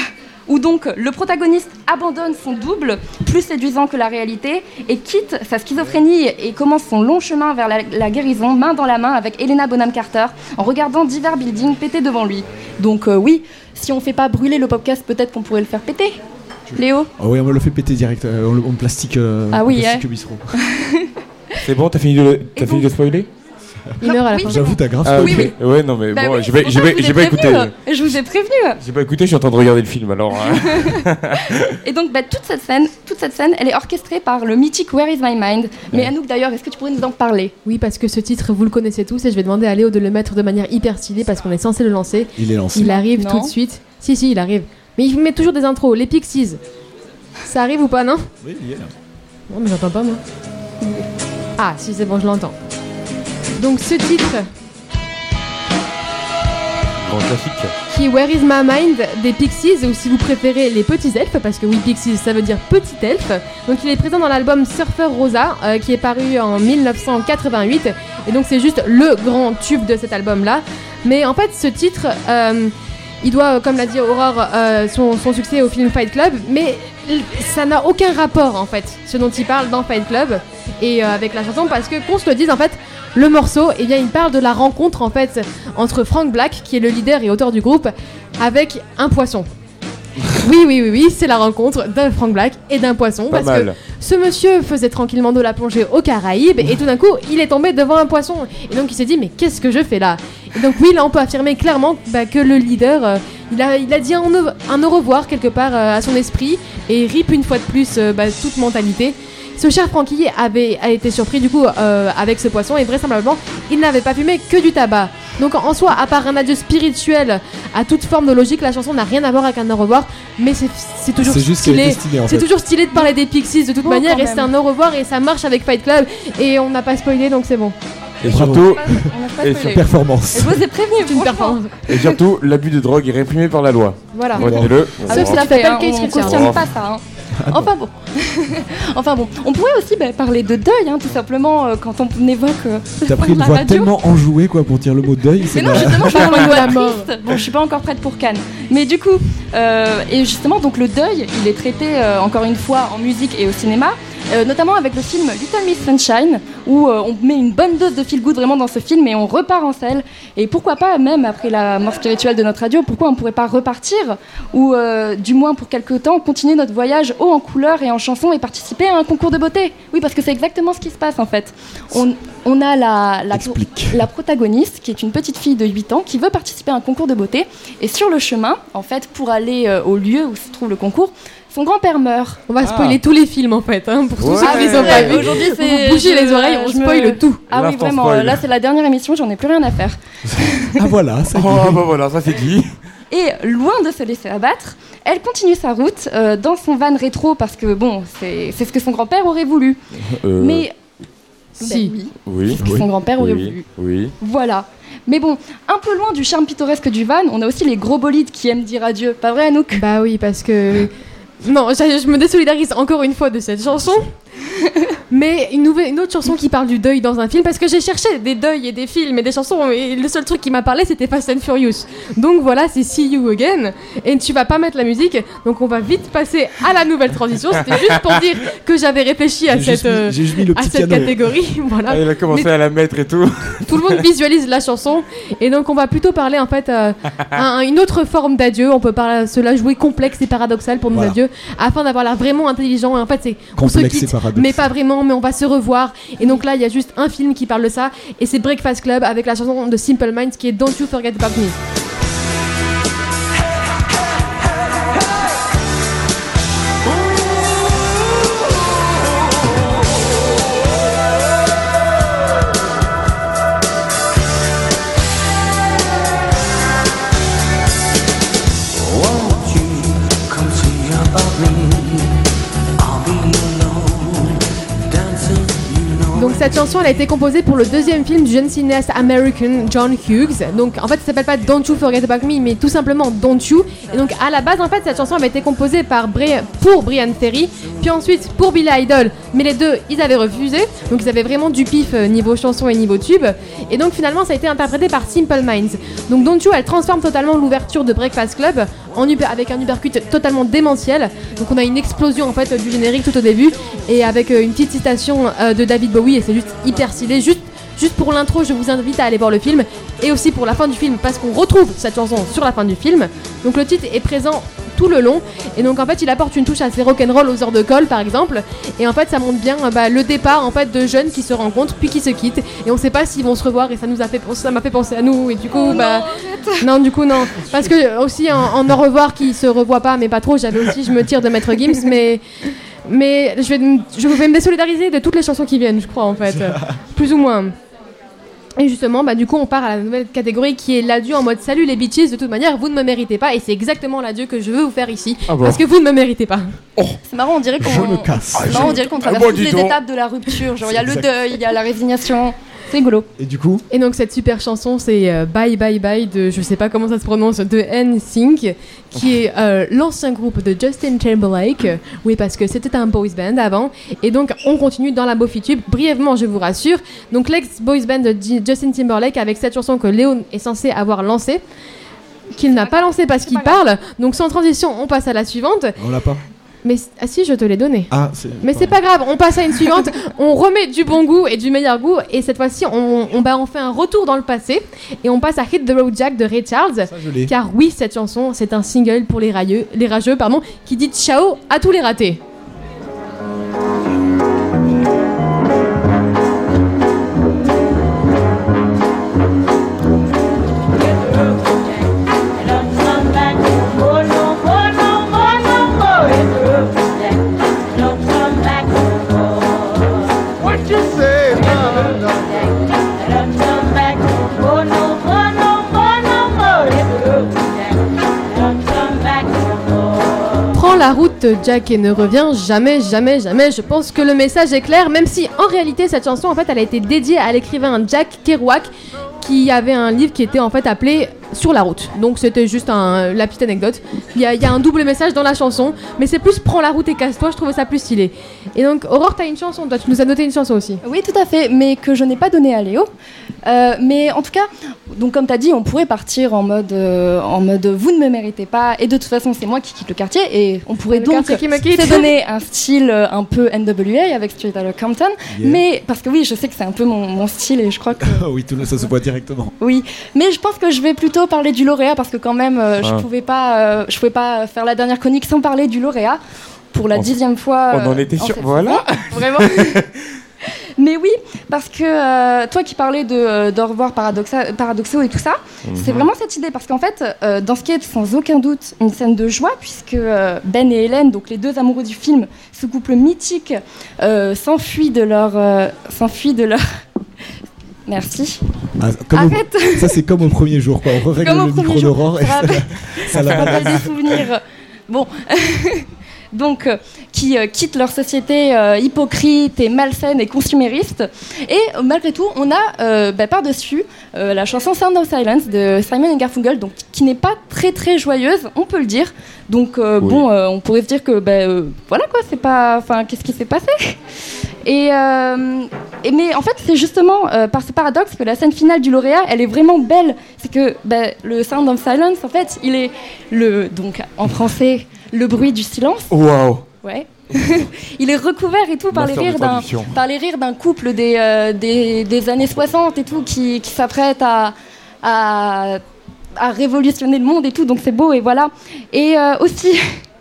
Où donc le protagoniste abandonne son double, plus séduisant que la réalité, et quitte sa schizophrénie et commence son long chemin vers la, la guérison, main dans la main avec Helena Bonham Carter, en regardant divers buildings péter devant lui. Donc euh, oui, si on fait pas brûler le podcast, peut-être qu'on pourrait le faire péter. Léo Ah oui, on me le fait péter direct euh, en, en plastique. euh, Ah en oui, plastique hein. bistrot. C'est bon, t'as fini de, t'as fini de spoiler Il meurt à la Oui, fin. J'avoue, t'as grave Ah, spoilé. Ouais, non, mais Bah bon, oui, j'ai pas, c'est pour j'ai ça pas, que je vous j'ai ai pas écouté. prévenu. Je vous ai prévenu. J'ai pas écouté, je suis en train de regarder le film alors. hein. Et donc bah, toute cette scène, toute cette scène, elle est orchestrée par le mythique Where Is My Mind. Mais Ouais. Anouk d'ailleurs, est-ce que tu pourrais nous en parler? Oui, parce que ce titre, vous le connaissez tous et je vais demander à Léo de le mettre de manière hyper stylée parce qu'on est censé le lancer. Il est lancé. Il arrive Non. tout de suite. Si, si, il arrive. Mais il met toujours des intros. Les Pixies. Ça arrive ou pas, non Oui, il est là. Non, mais j'entends pas, moi. Ah, si, c'est bon, je l'entends. Donc, ce titre, Grand classique. qui est Where is my mind des Pixies, ou si vous préférez les petits elfes, parce que oui, Pixies, ça veut dire petit elfe. Donc, il est présent dans l'album Surfer Rosa, euh, qui est paru en 1988. Et donc, c'est juste le grand tube de cet album-là. Mais en fait, ce titre, euh, il doit, euh, comme l'a dit Aurore, euh, son, succès au film Fight Club, mais ça n'a aucun rapport en fait, ce dont il parle dans Fight Club et euh, avec la chanson, parce que qu'on se le dise en fait, le morceau, eh bien, il parle de la rencontre en fait entre Frank Black, qui est le leader et auteur du groupe, avec un poisson. Oui, oui, oui, oui, c'est la rencontre d'un Frank Black et d'un poisson. Pas parce mal. que ce monsieur faisait tranquillement de la plongée aux Caraïbes et tout d'un coup, il est tombé devant un poisson. Et donc, il s'est dit, mais qu'est-ce que je fais là? Et donc, oui, là, on peut affirmer clairement bah, que le leader, euh, il, a, il a dit un au, un au revoir quelque part euh, à son esprit et rip une fois de plus euh, bah, toute mentalité. Ce cher Francky avait a été surpris du coup euh, avec ce poisson et vraisemblablement il n'avait pas fumé que du tabac. Donc en soi, à part un adieu spirituel à toute forme de logique, la chanson n'a rien à voir avec un au revoir, mais c'est toujours stylé. C'est fait. toujours stylé de parler des Pixies de toute manière et c'est un au revoir et ça marche avec Fight Club et on n'a pas spoilé donc c'est bon. Et surtout, Et. Performance. Et vous prévenu, une performance. et surtout, l'abus de drogue est réprimé par la loi. Voilà. Retenez-le. Sauf si la fait, on Oh. pas ça. hein. Enfin bon. enfin bon, on pourrait aussi bah, parler de deuil, hein, tout simplement, euh, quand on évoque. euh, T'as pris une la voix radio. tellement enjouée quoi pour dire le mot deuil. Mais c'est non, justement, je suis Parle une de voix la mort. triste. Bon, je suis pas encore prête pour Cannes. Mais du coup, euh, et justement, donc le deuil, il est traité euh, encore une fois en musique et au cinéma. Euh, notamment avec le film Little Miss Sunshine, où euh, on met une bonne dose de feel good vraiment dans ce film et on repart en selle. Et pourquoi pas, même après la mort spirituelle de notre radio, pourquoi on pourrait pas repartir ou euh, du moins pour quelque temps continuer notre voyage haut en couleurs et en chansons et participer à un concours de beauté Oui, parce que c'est exactement ce qui se passe en fait. On, on a la, la, protagoniste, qui est une petite fille de 8 ans, qui veut participer à un concours de beauté. Et sur le chemin, en fait, pour aller au lieu où se trouve le concours, son grand-père meurt. On va spoiler tous les films en fait, hein, pour tous Ouais. ceux qui les ont pas vus. Aujourd'hui, Vous c'est. bougez je- les oreilles, on je me- spoil tout. Ah oui, vraiment. spoil. Là, c'est la dernière émission, j'en ai plus rien à faire. Ah voilà, ça. Oh bah voilà, ça c'est dit. Et loin de se laisser abattre, elle continue sa route euh, dans son van rétro parce que, bon, c'est c'est ce que son grand-père aurait voulu. Euh, Mais. Si. Ben oui, Oui. c'est ce que son grand-père aurait Oui. voulu. Oui. Voilà. Mais bon, un peu loin du charme pittoresque du van, on a aussi les gros bolides qui aiment dire adieu. Pas vrai, Anouk? Bah oui, parce que. Non, je, me désolidarise encore une fois de cette chanson. Mais une, nouvelle, une autre chanson qui parle du deuil dans un film, parce que j'ai cherché des deuils et des films et des chansons, et le seul truc qui m'a parlé c'était Fast and Furious. Donc voilà, c'est See You Again, et tu vas pas mettre la musique, donc on va vite passer à la nouvelle transition. C'était juste pour dire que j'avais réfléchi à cette, mis- euh, mis à cette catégorie. voilà. Il a commencé Mais- à la mettre et tout. Tout le monde visualise la chanson et donc on va plutôt parler en fait euh, un- une autre forme d'adieu. On peut par se la jouer complexe et paradoxal pour nos Voilà. adieux afin d'avoir l'air vraiment intelligent. Et en fait, c'est on se Complexe et quitte, mais pas vraiment. mais on va se revoir. Et donc là, il y a juste un film qui parle de ça, et c'est Breakfast Club avec la chanson de Simple Minds qui est Don't You Forget About Me. Cette chanson, a été composée pour le deuxième film du jeune cinéaste américain John Hughes. Donc en fait, ça s'appelle pas Don't You Forget About Me, mais tout simplement Don't You. Et donc à la base, en fait, cette chanson avait été composée par Bri- pour Brian Ferry, puis ensuite pour Billy Idol. Mais les deux, ils avaient refusé. Donc ils avaient vraiment du pif euh, niveau chanson et niveau tube. Et donc finalement, ça a été interprété par Simple Minds. Donc Don't You, elle transforme totalement l'ouverture de Breakfast Club en avec un uppercut totalement démentiel. Donc on a une explosion en fait du générique tout au début et avec euh, une petite citation euh, de David Bowie et c'est juste hyper stylé. Juste, juste pour l'intro, je vous invite à aller voir le film. Et aussi pour la fin du film parce qu'on retrouve cette chanson sur la fin du film. Donc le titre est présent tout le long. Et donc en fait il apporte une touche assez rock'n'roll aux heures de colle par exemple. Et en fait ça montre bien bah, le départ en fait de jeunes qui se rencontrent puis qui se quittent. Et on sait pas s'ils vont se revoir. Et ça nous a fait ça m'a fait penser à nous. Et du coup bah non du coup non. Parce que aussi en, en au revoir qui se revoit pas mais pas trop j'avais aussi je me tire de Maître Gims mais mais je vais me- je vais me désolidariser de toutes les chansons qui viennent je crois en fait plus ou moins et justement, bah, du coup, on part à la nouvelle catégorie qui est l'adieu en mode salut les bitches, de toute manière, vous ne me méritez pas, et c'est exactement l'adieu que je veux vous faire ici, Ah bon parce que vous ne me méritez pas. C'est marrant, on dirait qu'on. Je me casse. C'est marrant, on dirait qu'on Ah, traverse bon, toutes les donc. étapes de la rupture. Genre, il y a le deuil, il y a la résignation. C'est rigolo. Et du coup Et donc cette super chanson, c'est euh, Bye Bye Bye de, je sais pas comment ça se prononce, de NSYNC, qui est euh, l'ancien groupe de Justin Timberlake. Oui, parce que c'était un boys band avant. Et donc on continue dans la Tube brièvement, je vous rassure. Donc l'ex-boys band de Justin Timberlake avec cette chanson que Léon est censé avoir lancée, qu'il n'a pas lancée parce qu'il parle. Donc sans transition, on passe à la suivante. On l'a pas Mais ah si, je te l'ai donnée. Ah. Mais c'est pas grave, on passe à une suivante, on remet du bon goût et du meilleur goût, et cette fois-ci, on, on, bah, on fait un retour dans le passé, et on passe à Hit the Road Jack de Ray Charles. car oui, cette chanson, c'est un single pour les, railleux, les rageux pardon, qui dit ciao à tous les ratés. Route, Jack, et ne reviens jamais, jamais, jamais. Je pense que le message est clair, même si en réalité, cette chanson, en fait, elle a été dédiée à l'écrivain Jack Kerouac, qui avait un livre qui était en fait appelé Sur la route. Donc c'était juste un, la petite anecdote. Il y, a, il y a un double message dans la chanson, mais c'est plus Prends la route et casse-toi, je trouvais ça plus stylé. Et donc, Aurore, t'as une chanson, toi, tu nous as noté une chanson aussi. Oui, tout à fait, mais que je n'ai pas donné à Léo. Euh, mais en tout cas, donc comme tu as dit, on pourrait partir en mode, euh, en mode vous ne me méritez pas, et de toute façon, c'est moi qui quitte le quartier, et on pourrait Le donc se donner un style euh, un peu NWA avec Street Outta Compton. Yeah. Mais parce que oui, je sais que c'est un peu mon, mon style, et je crois que. Ah oui, tout le- ça se voit directement. Oui, mais je pense que je vais plutôt parler du lauréat parce que quand même, euh, je Ah. pouvais pas, euh, je pouvais pas faire la dernière chronique sans parler du lauréat pour la On- dixième fois. On en euh, était sûr. Voilà. Vraiment. Mais oui, parce que euh, toi qui parlais de, euh, de revoir paradoxa- paradoxaux et tout ça, c'est Mhm. vraiment cette idée. Parce qu'en fait, euh, dans ce qui est sans aucun doute une scène de joie, puisque Ben et Hélène, donc les deux amoureux du film, ce couple mythique, s'enfuient de leur. s'enfuient de leur. Merci. Ah, au- Arrête Ça, c'est comme au premier jour, quoi. On règle le micro d'Aurore et Ça ça ça rappelle des souvenirs. Bon. Donc, euh, qui euh, quittent leur société euh, hypocrite et malsaine et consumériste. Et euh, malgré tout, on a bah, par-dessus la chanson Sound of Silence de Simon Garfunkel, donc, qui n'est pas très très joyeuse, on peut le dire. Donc, Oui. bon, on pourrait se dire que, bah, voilà quoi, c'est pas. Enfin, qu'est-ce qui s'est passé? Et, euh, et mais en fait, c'est justement euh, par ce paradoxe que la scène finale du lauréat, elle est vraiment belle. C'est que bah, le Sound of Silence, en fait, il est le donc en français le bruit du silence. Waouh. Ouais. il est recouvert et tout par les rires d'un par les rires d'un couple des, euh, des, des années 60 et tout qui, qui s'apprête à, à à révolutionner le monde et tout. Donc c'est beau et voilà. Et aussi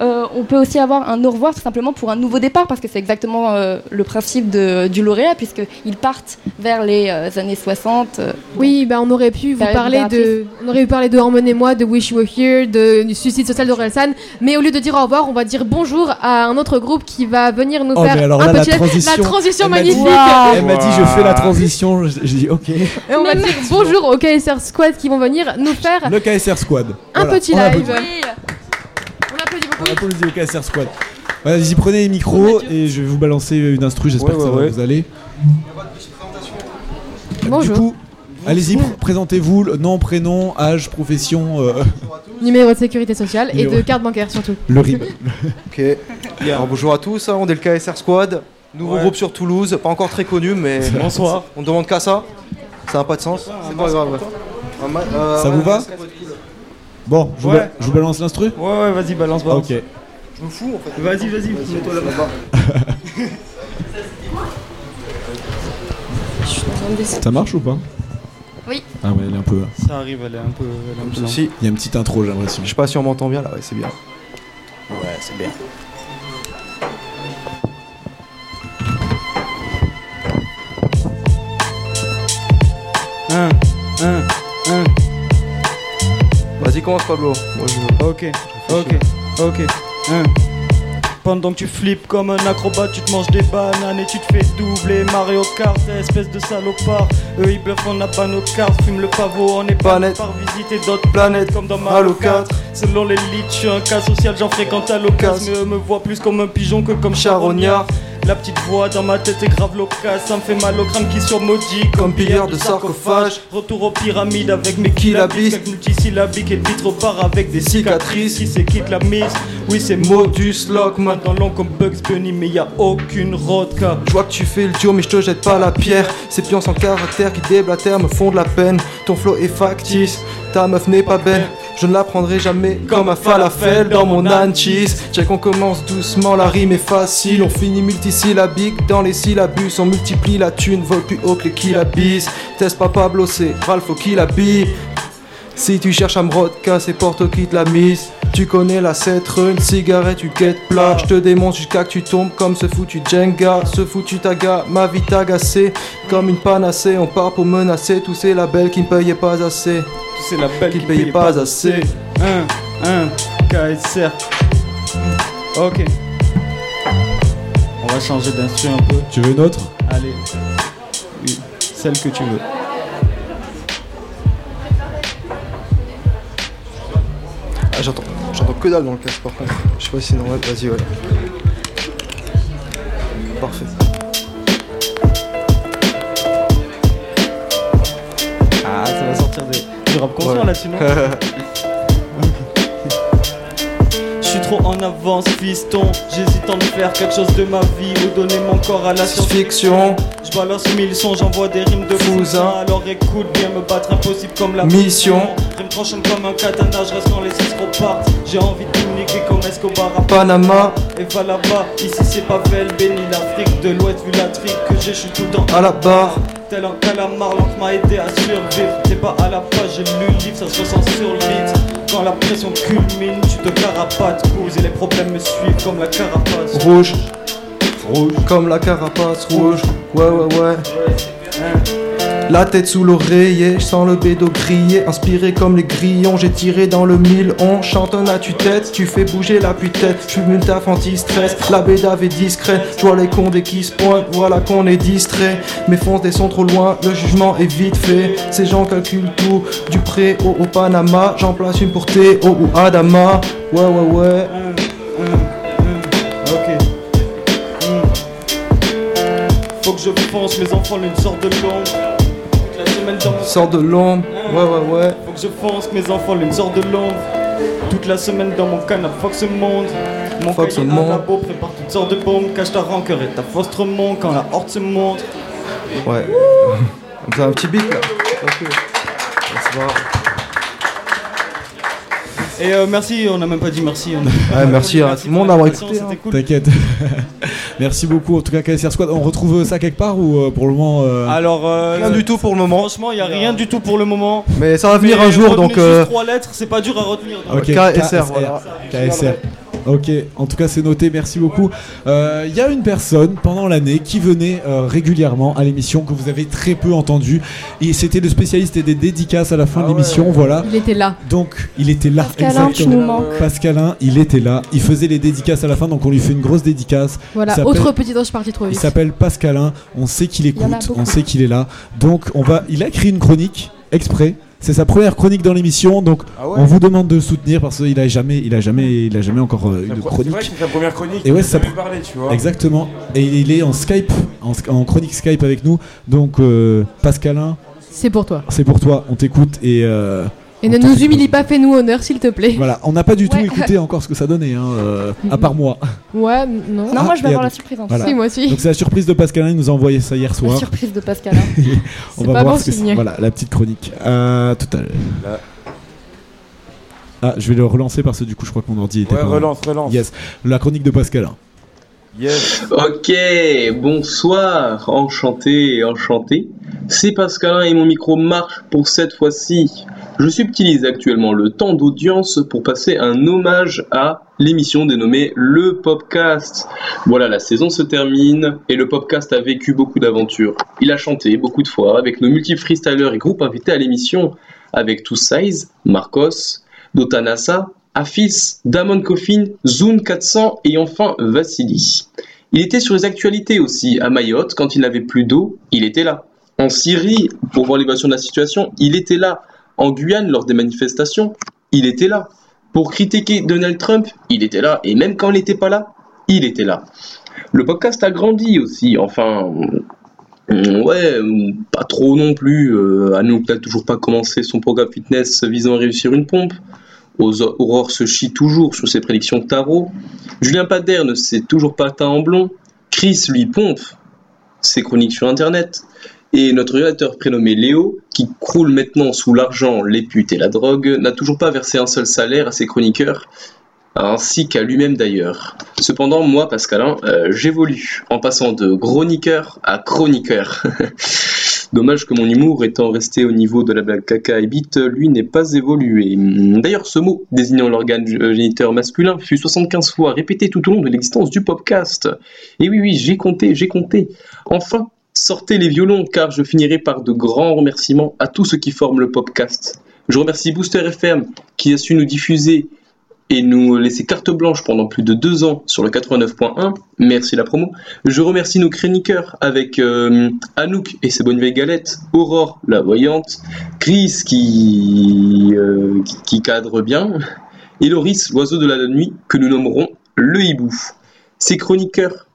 Euh, on peut aussi avoir un au revoir tout simplement pour un nouveau départ parce que c'est exactement euh, le principe de- du lauréat puisqu'ils partent vers les euh, années 60. euh, Oui, bah on aurait pu vous parler de, on aurait pu parler de Emmenez-moi, de Wish You Were Here, de, du suicide social d'Orelsan, mais au lieu de dire au revoir, on va dire bonjour à un autre groupe qui va venir nous Oh, faire alors un là, la petit live. transition. la transition Elle m'a dit- magnifique. Elle m'a dit, je fais la transition. J'ai dit, ok. Et on va dire bonjour aux KSR Squad qui vont venir nous faire Le KSR Squad. un Voilà, petit live. Applaudit. On applaudit On applaudit au KSR Squad. Vas-y, prenez les micros et je vais vous balancer une instru. J'espère Ouais, que ça va ouais. vous aller. Bonjour. Du coup, allez-y, pr- présentez-vous. le Nom, prénom, âge, profession. euh, Numéro de sécurité sociale et Numéro- de carte bancaire surtout. le RIB. Ok. Alors bonjour à tous, hein, on est le KSR Squad, nouveau Ouais. groupe sur Toulouse, pas encore très connu, mais Bonsoir. On demande qu'à ça. Ça n'a pas de sens. C'est pas grave. euh, Ça vous va ouais, ça peut être cool. Bon, je vous, Ouais. ba- je vous balance l'instru? Ouais, ouais, vas-y, balance, balance. Ok. Je me fous en fait. Vas-y, vas-y, mets-toi là-bas. Ça marche ou pas? Oui. Ah ouais, elle est un peu. Ça arrive, elle est un peu. Elle est un peu lente. Si. Il y a une petite intro, j'ai l'impression. Je sais pas si on m'entend bien là, ouais, c'est bien. Ouais, c'est bien. Un, un, un. Vas-y, commence Pablo. Moi je. Ok, ok, ok. Pendant que tu flippes comme un acrobate, tu te manges des bananes et tu te fais doubler. Mario Kart, espèce de salopard. Eux ils bluffent, on n'a pas nos cartes. Fume le pavot, on est pas net. par visiter d'autres planètes comme dans Mario Halo Kart. Selon l'élite, je suis un cas social, j'en fréquente à l'occasion. Mais eux me voient plus comme un pigeon que comme charognard. La petite voix dans ma tête est grave loquace, ça me fait mal au crâne qui surmaudit Comme pilleur de sarcophage. Retour aux pyramides avec mes Quelques multisyllabiques et le titre part avec des cicatrices. Qui c'est qui te la mise Oui c'est Modus Lockman. Dans long comme Bugs Bunny mais y a aucune rodka Je vois que tu fais le dur mais je te jette pas la pierre. Ces pions sans caractère qui déblatèrent me font de la peine. Ton flow est factice, ta meuf n'est pas belle Je ne la prendrai jamais. Comme un falafel dans mon anchis Check qu'on commence doucement, la rime est facile. On finit multisyllabique. Dans les syllabus On multiplie la thune, vole plus haut que les killabis. Teste pas Pablo, c'est Ralph qui l'habille si tu cherches à me rodka, c'est Porto qui te la mise. Tu connais la 7 une cigarette, tu quêtes plat. Je te démonte jusqu'à que tu tombes comme ce foutu Jenga. Ce foutu taga, ma vie t'agacée. Comme une panacée, on part pour menacer tous ces labels qui ne payaient pas assez. C'est la belle Qui ne payaient pas assez. Un, un, KSR Ok On va changer d'instru un peu Tu veux une autre? Allez Oui, celle que tu veux Ah, j'entends que dalle dans le casque par contre. Je sais pas si normal, vas-y, ouais. Parfait. Ah, ça va sortir des... du rap conscient Ouais. là sinon. Trop en avance, fiston. J'hésite à en faire quelque chose de ma vie ou donner mon corps à la Science-fiction. Je balance mille sons, j'envoie des rimes de Fousin. Alors écoute bien, me battre impossible comme la Mission. Rime tranchante comme un katana, je reste quand les escrocs partent. J'ai envie de tout niquer comme Escobar à Panama. Et va là-bas, ici c'est pas belle, béni l'Afrique de l'Ouest, vu la trique que j'ai, je suis tout le temps À la barre. Tel un calamar, l'encre m'a aidé à survivre. T'es pas à la page, j'ai lu le livre, ça se ressent sur le. Quand la pression culmine, tu te carapates, cause et les problèmes me suivent comme la carapace. Rouge. Rouge. Comme la carapace rouge. Ouais, ouais, ouais. La tête sous l'oreiller, je sens le bédo griller, inspiré comme les grillons, j'ai tiré dans le mille, on chantonne à tue-tête, tu fais bouger la putette, je une taf anti-stress, la bédave est discret, je vois les condés qui se pointent, voilà qu'on est distrait, mes fondés sont trop loin, le jugement est vite fait, ces gens calculent tout, du pré au, Panama, j'en place une pour Théo ou Adama, ouais ouais ouais. Hmm. Faut que je fonce, mes enfants, l'une sort de l'ombre. Dans Sors de l'ombre, ouais ouais ouais. Faut que je fonce, mes enfants, l'une sort de l'ombre. Toute la semaine dans mon canapé, Fox monde. Mon Fox cahier à monde. labo prépare toutes sortes de bombes. Cache ta rancœur et ta fausse remonte quand la horde se montre. Ouais. Vous avez un petit beat là pas grave. Et euh, merci, on n'a même pas dit merci. on a- Ouais, merci à tout le monde d'avoir écouté. Hein. cool. T'inquiète. Merci beaucoup. En tout cas, KSR Squad, on retrouve ça quelque part ou euh, pour le moment euh, Alors, euh, Rien du tout pour le moment. Franchement, il n'y a rien du tout pour le moment. Mais ça va venir Mais un jour donc. juste trois lettres, c'est pas dur à retenir. donc. Ok, KSR, voilà. KSR. Ok, en tout cas c'est noté, merci beaucoup. Euh, Il y a une personne pendant l'année qui venait euh, régulièrement à l'émission que vous avez très peu entendu et c'était le spécialiste des dédicaces à la fin de l'émission, voilà. Il était là. Donc il était là. Pascalin, tu nous manques. Pascalin, il était là, il faisait les dédicaces à la fin donc on lui fait une grosse dédicace. Voilà, Il autre petit ange parti trop Il vite. s'appelle Pascalin, on sait qu'il écoute, on sait qu'il est là. Donc on va il a écrit une chronique exprès. C'est sa première chronique dans l'émission, donc Ah ouais on vous demande de le soutenir parce qu'il a jamais, il a jamais, il a jamais encore euh, eu de C'est chronique. vrai que c'est sa première chronique. Et ouais, il c'est a sa jamais parlé, tu vois. Exactement. Et il est en Skype, en, en chronique Skype avec nous. Donc euh, Pascalin, C'est pour toi. c'est pour toi. On t'écoute et. euh, Et ne nous humilie pas, fais-nous honneur, s'il te plaît. Voilà, on n'a pas du tout Ouais. écouté encore ce que ça donnait, hein, euh, à part moi. Ouais, non. Ah, et à- voilà. Si, moi aussi. Donc c'est la surprise de Pascalin, il nous a envoyé ça hier soir. La surprise de Pascalin. on va pas voir bon ce que. Voilà, la petite chronique. Euh, tout à l'heure. Ah, je vais le relancer parce que du coup, je crois que mon ordi était Ouais, pas- relance, relance. Yes, la chronique de Pascalin. Ok, bonsoir, enchanté, enchanté. C'est Pascalin et mon micro marche pour cette fois-ci. Je subtilise actuellement le temps d'audience pour passer un hommage à l'émission dénommée Le Popcast. Voilà, la saison se termine et le Popcast a vécu beaucoup d'aventures. Il a chanté beaucoup de fois avec nos multi-freestylers et groupes invités à l'émission, avec Two Size, Marcos, Dotanasa, Afis, Damon Coffin, Zoom 400 et enfin Vassili. Il était sur les actualités aussi, à Mayotte, quand il n'avait plus d'eau, il était là. En Syrie, pour voir l'évaluation de la situation, il était là. En Guyane, lors des manifestations, il était là. Pour critiquer Donald Trump, il était là. Et même quand il n'était pas là, il était là. Le podcast a grandi aussi, enfin... mm, Ouais, pas trop non plus. Euh, Anouk n'a toujours pas commencé son programme fitness visant à réussir une pompe. Aurore se chie toujours sur ses prédictions tarot. Julien Pader ne s'est toujours pas teint en blond. Chris, lui, pompe ses chroniques sur Internet. Et notre rédacteur prénommé Léo, qui croule maintenant sous l'argent, les putes et la drogue, n'a toujours pas versé un seul salaire à ses chroniqueurs, ainsi qu'à lui-même d'ailleurs. Cependant, moi, Pascalin, euh, j'évolue, en passant de chroniqueur à chroniqueur. Dommage que mon humour étant resté au niveau de la blague caca et bite, lui n'est pas évolué. D'ailleurs, ce mot désignant l'organe euh, géniteur masculin fut 75 fois répété tout au long de l'existence du podcast. Et oui, oui, j'ai compté, j'ai compté. Enfin, sortez les violons, car je finirai par de grands remerciements à tous ceux qui forment le podcast. Je remercie Booster FM qui a su nous diffuser et nous laisser carte blanche pendant plus de deux ans sur le 89.1. Merci la promo. Je remercie nos chroniqueurs avec euh, Anouk et ses bonnes vieilles galettes, Aurore la voyante, Chris qui, euh, qui, cadre bien, et Loris l'oiseau de la nuit que nous nommerons le hibou. Ces chroniqueurs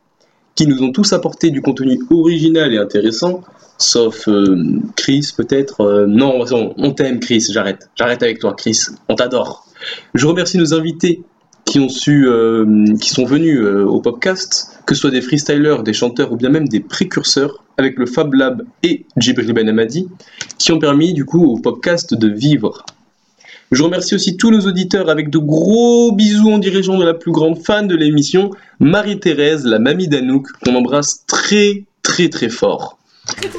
qui nous ont tous apporté du contenu original et intéressant, sauf euh, Chris peut-être. non, on, on t'aime Chris, j'arrête. J'arrête avec toi Chris, on t'adore. Je remercie nos invités qui euh, sont venus euh, au podcast, que ce soit des freestylers, des chanteurs ou bien même des précurseurs, avec le Fab Lab et Djibril Ben Hamadi, qui ont permis du coup au podcast de vivre. Je remercie aussi tous nos auditeurs avec de gros bisous en dirigeant de la plus grande fan de l'émission, Marie-Thérèse, la mamie d'Anouk, qu'on embrasse très très très fort.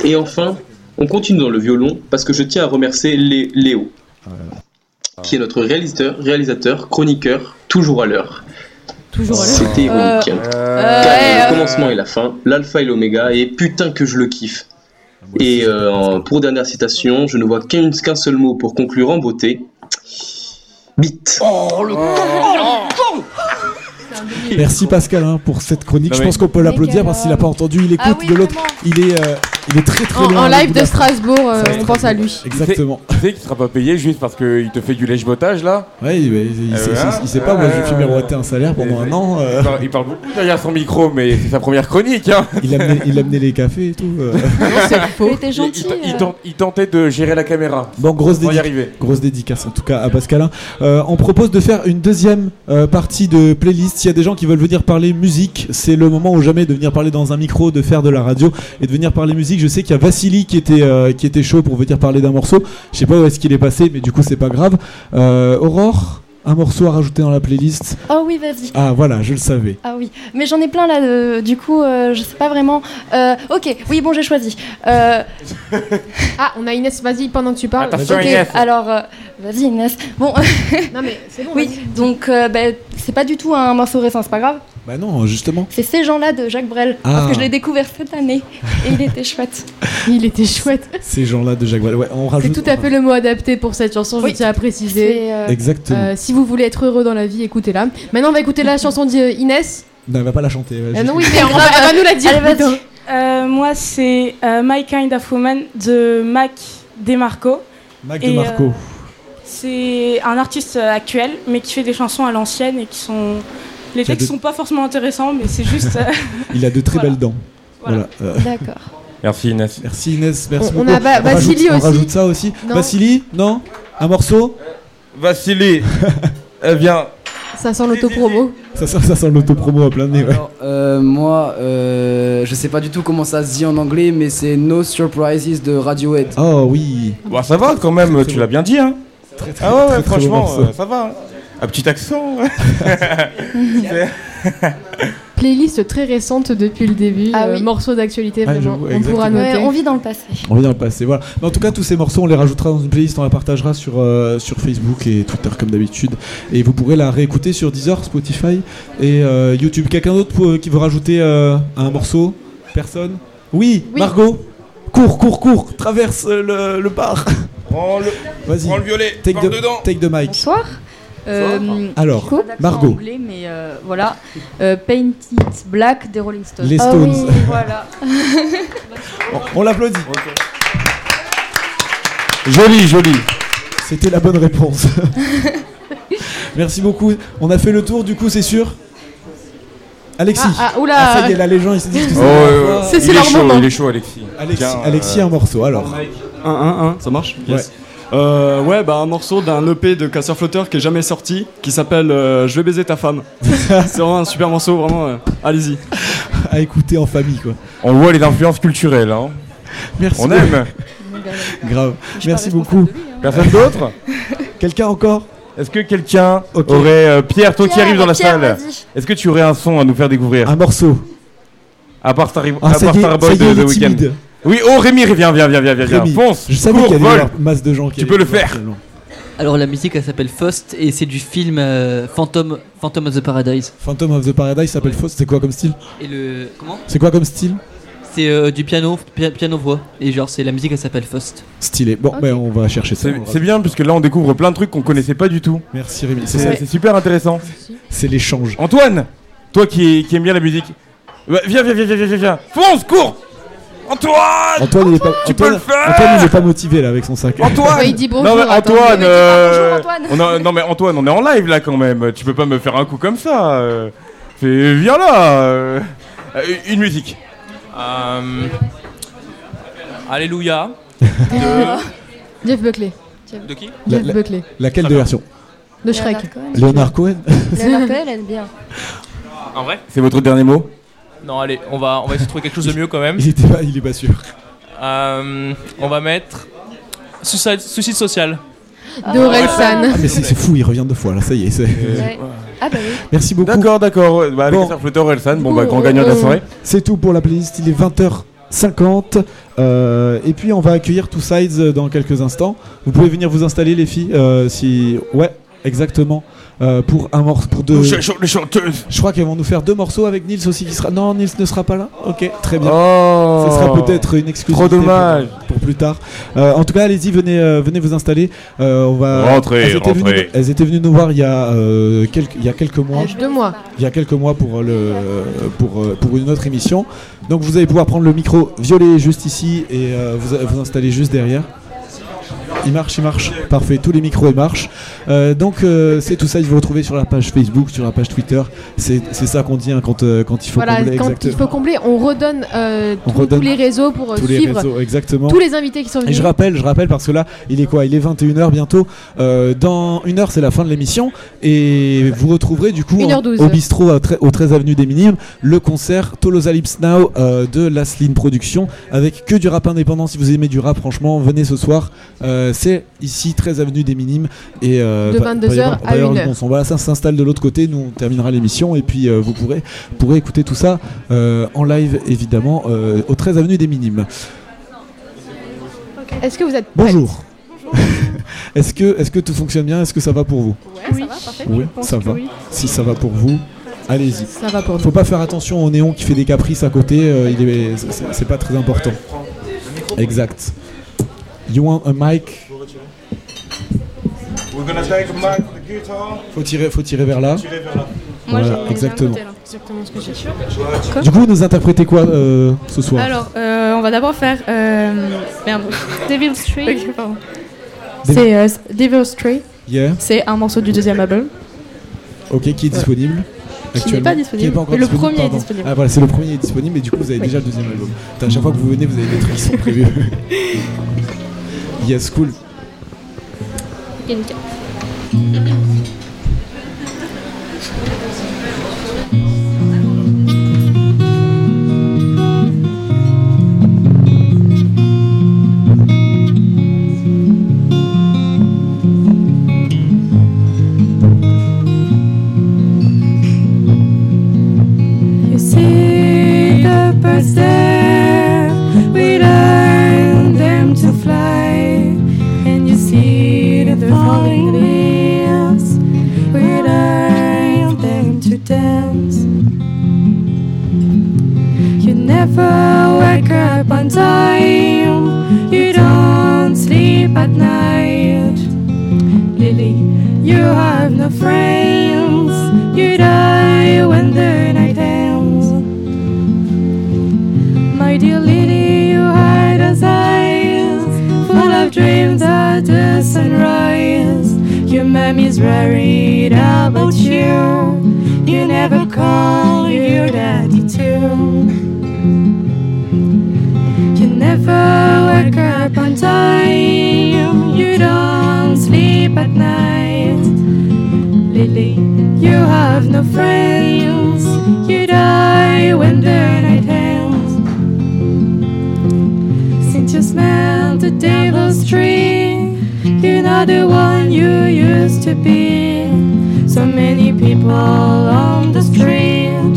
Et enfin, on continue dans le violon parce que je tiens à remercier Lé- Léo, qui est notre réalisateur, réalisateur, chroniqueur, toujours à l'heure. Toujours à l'heure. C'était ironique. Euh, Car ouais, le euh. commencement et la fin, l'alpha et l'oméga, et putain que je le kiffe. Et euh, pour dernière citation, je ne vois qu'un seul mot pour conclure en beauté. Bite. Oh le con Merci Pascal hein, pour cette chronique. Non, Je pense qu'on peut l'applaudir parce qu'il n'a pas entendu. Il écoute Ah oui, de l'autre. Il est, euh, il est très très En, loin. en live de Strasbourg, euh, on pense à lui. Exactement. Tu sais qu'il sera pas payé juste parce qu'il te fait du lèche-botage là Ouais, il, il- il- Euh, sait- voilà. il sait pas. Moi, j'ai fait Ouais, miroiter un salaire pendant un an. euh, Il parle, il parle beaucoup derrière son micro, mais c'est sa première chronique. Hein. il, amenait, il amenait les cafés et tout. euh. Il était gentil. Il, il tent- il tentait de gérer la caméra. Bon, grosse, grosse dédicace en tout cas à Pascalin. Euh, on propose de faire une deuxième euh, partie de playlist. S'il y a des gens qui veulent venir parler musique, c'est le moment ou jamais de venir parler dans un micro, de faire de la radio et de venir parler musique. Je sais qu'il y a Vassili qui était, euh, qui était chaud pour venir parler d'un morceau. Je sais pas où est-ce qu'il est passé, mais du coup, c'est pas grave. Euh, Aurore, un morceau à rajouter dans la playlist? Oh oui, vas-y. Ah voilà, je le savais. Ah oui, mais j'en ai plein là, euh, du coup, euh, je sais pas vraiment. Euh, ok, oui, bon, j'ai choisi. Euh, Ah, on a Inès, vas-y pendant que tu parles. Attention, ok, Inès. alors, euh, vas-y Inès. Bon, Non mais c'est bon. oui, donc euh, bah, c'est pas du tout un morceau récent, c'est pas grave. Bah non, justement. C'est ces gens-là de Jacques Brel. Ah. Parce que je l'ai découvert cette année. Et il était chouette. Il était chouette. Ces gens-là de Jacques Brel. Ouais, on C'est rajoute. tout à fait le mot adapté pour cette chanson, je Oui. tiens à préciser. C'est, euh, Exactement. Euh, si vous voulez être heureux dans la vie, écoutez-la. Maintenant, on va écouter la chanson d'Inès. Non, elle va pas la chanter. ouais, Ah non, oui, mais on va, elle va nous la dire. Allez. Euh, moi, c'est euh, My Kind of Woman de Mac DeMarco. Mac DeMarco. Euh, c'est un artiste euh, actuel, mais qui fait des chansons à l'ancienne et qui sont. Les a textes de- sont pas forcément intéressants, mais c'est juste. euh, Il a de très Voilà. belles dents. Voilà. euh, D'accord. Merci Inès. Merci Inès, merci On- on beaucoup. a Va- rajoute- Vassili on aussi. rajoute ça aussi. Non. Vassili, non Un morceau Vassili, eh bien, Ça sent l'autopromo. ça, sent- ça sent l'autopromo à plein nez. Ouais. Alors, euh, moi, euh, je sais pas du tout comment ça se dit en anglais, mais c'est No Surprises de Radiohead. Oh oui. bah, ça va quand même, tu l'as bien dit, hein. Très, très, Ah ouais, très, franchement, morceau. euh, ça va. hein. Un petit accent. Playlist très récente depuis le début. Ah euh, oui. morceau d'actualité, Ah, vraiment. on pourra noter. Ouais, on vit dans le passé. On vient dans le passé, voilà. Mais en tout cas, tous ces morceaux, on les rajoutera dans une playlist, on la partagera sur, euh, sur Facebook et Twitter comme d'habitude. Et vous pourrez la réécouter sur Deezer, Spotify et euh, YouTube. Quelqu'un d'autre pour- qui veut rajouter euh, un morceau? Personne? Oui, Oui. Margot Cours, cours, cours Traverse le, le bar Prends le, Vas-y, prends le violet, take parle the, dedans. take the mic. Bonsoir. Euh, Alors, d'accent Margot. anglais, mais euh, voilà. Euh, Paint It Black des Rolling Stones. Les Ah Stones. oui, Voilà. On, on l'applaudit. Joli, joli. C'était la bonne réponse. Merci beaucoup. On a fait le tour, du coup, c'est sûr? Alexis. Ah, ah, oula. Ah, ça y est, là, les gens, ils se disent que c'est Oh, la ouais, dernière ouais. fois. C'est- c'est il est leur chaud, moment. il est chaud, Alexis. Alexis, Tiens, Alexis, euh, un morceau, alors. 1 1 1, ça marche Yes. Euh, ouais, bah un morceau d'un EP de Casseur Flotteur qui est jamais sorti, qui s'appelle euh, Je vais baiser ta femme. c'est vraiment un super morceau, vraiment. euh, Allez-y. À écouter en famille, quoi. On voit les influences culturelles. Hein. Merci. On aime. Grave. Je Merci beaucoup. de lui, hein. Personne d'autre Quelqu'un encore Est-ce que quelqu'un aurait. euh, Pierre, toi qui Pierre, arrives dans la Pierre, salle, est-ce que tu aurais un son à nous faire découvrir Un morceau. À part Ah, Starboy ça y de est, Oui, oh Rémi, viens, viens, viens, viens, viens, viens. Rémi. Fonce Je savais qu'il y avait avoir masse de gens qui Tu peux le faire. Alors la musique elle s'appelle Faust et c'est du film euh, Phantom, Phantom of the Paradise. Phantom of the Paradise s'appelle Faust. C'est quoi comme style Et le comment C'est quoi comme style C'est euh, du piano, pi- piano voix et genre c'est la musique elle s'appelle Faust. Stylé. Bon, ben on va chercher ça. C'est bien, puisque là on découvre plein de trucs qu'on connaissait pas du tout. Merci Rémi. C'est super intéressant. C'est l'échange. Antoine, toi qui, qui aime bien la musique, bah, viens, viens, viens, viens, viens, viens. Fonce, cours Antoine Antoine, il est pas. Tu peux le faire Antoine, il est pas motivé là avec son sac. Antoine Ouais, il dit bonjour, Non mais. Antoine, Mais euh, bonjour, Antoine. on a- non mais Antoine, on est en live là quand même. Tu peux pas me faire un coup comme ça. euh. Fais- viens là. euh. Euh, Une musique. Euh, Alléluia. Jeff Buckley. De qui? La- Jeff la- Buckley. Laquelle de version? De Shrek. Léonard Cohen Léonard Cohen, elle est bien. En vrai? C'est votre dernier mot? Non, allez, on va, on va essayer de trouver quelque chose de mieux quand même. Il était pas, il est pas sûr. Euh, on va mettre suicide, suicide social. De Orelsan. Ah, mais c'est fou, il revient deux fois là, ça y est. c'est- Ouais. Ah bah oui. Merci beaucoup. D'accord, d'accord. Bah, Bon. Alexandre Flotteur, Elsan, bon bah grand on- gagnant de la soirée. C'est tout pour la playlist, il est 20h50. euh, et puis on va accueillir Two Sides euh, dans quelques instants. Vous pouvez venir vous installer les filles euh, si. Ouais, exactement. Euh, pour un morceau. Pour deux. Les ch- les chanteuses. Je crois qu'elles vont nous faire deux morceaux avec Nils aussi qui sera. Non, Nils ne sera pas là. Ok, très bien. Oh Ce sera peut-être une exclusivité Trop dommage. Pour, pour plus tard. Euh, en tout cas, allez-y, venez, euh, venez vous installer. Euh, on va. Rentrez, elles étaient, venues, rentrez. elles étaient venues nous voir il y a euh, quelques, il y a quelques mois. Deux mois. Il y a quelques mois pour le pour pour une autre émission. Donc vous allez pouvoir prendre le micro violet juste ici et euh, vous vous installer juste derrière. Il marche, il marche. Parfait, tous les micros ils marchent. Euh, donc euh, c'est tout ça, il faut retrouver sur la page Facebook, sur la page Twitter. C'est ça qu'on dit hein, quand, euh, quand il faut Voilà, combler quand exactement. il faut combler, on redonne, On tous- redonne tous les réseaux pour tous les réseaux, exactement. tous les invités qui sont Et venus. je rappelle, je rappelle parce que là, il est quoi? Il est 21h bientôt. Dans une heure, c'est la fin de l'émission. Et vous retrouverez du coup en- 1h12. au bistrot au 13 avenue des Minimes le concert Tolosa Lips Now de Lasline Productions avec que du rap indépendant. Si vous aimez du rap, franchement, venez ce soir. Euh, c'est ici 13 avenue des Minimes. Et, euh, De va- va y 22h avoir- va à y avoir du 1h. bon son. Voilà, ça s'installe de l'autre côté. Nous, on terminera l'émission. Et puis, euh, vous pourrez, pourrez écouter tout ça euh, en live, évidemment, euh, au 13 avenue des Minimes. Est-ce que vous êtes Bonjour. est-ce que, est que tout fonctionne bien? Est-ce que ça va pour vous? Ouais. Oui, ça va, parfait. Oui, ça va. oui. Si ça va pour vous, allez-y. Ça va pour nous. Faut pas faire attention au néon qui fait des caprices à côté, euh, il est, c'est pas très important. Exact. You want a mic? We're gonna take a mic for the guitar. Faut tirer, faut tirer vers là. Tirer vers là. Moi, Voilà, j'ai- j'ai un exactement. Exactement ce que j'ai. Du coup, vous nous interprétez quoi euh, ce soir? Alors, euh, on va d'abord faire. Euh... Merde. Devil's Tree. C'est euh, Devil's Tree. Yeah. C'est un morceau du deuxième album. Ok, qui est disponible Qui n'est pas disponible. Qui est pas encore Mais le disponible, premier est disponible. Ah voilà, c'est le premier qui est disponible, et du coup, vous avez déjà le deuxième album. À chaque fois que vous venez, vous avez des trucs qui sont prévus. yes, cool. Never wake up on time, you don't sleep at night. Lily, you have no friends, you die when the night ends. My dear Lily, you hide as eyes, full of dreams at the sunrise. Your mommy's worried about you, you never call your daddy too. Never wake up on time, you don't sleep at night. Lily, you have no friends, you die when the night ends. Since you smell the devil's tree, you're not the one you used to be. So many people on the street,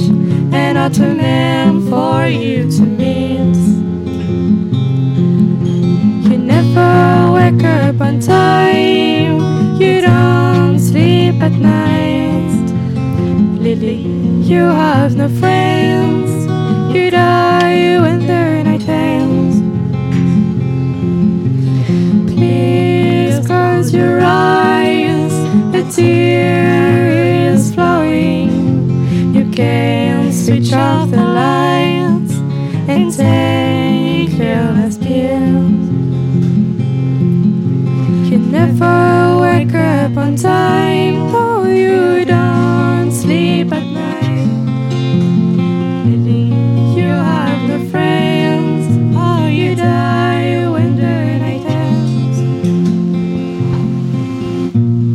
and not a man for you to meet. Never wake up on time, you don't sleep at night. Lily, you have no friends, you die when the night ends. Please close your eyes, a tear time, though you don't sleep at night. Lily, you have no friends, or you die when the night ends.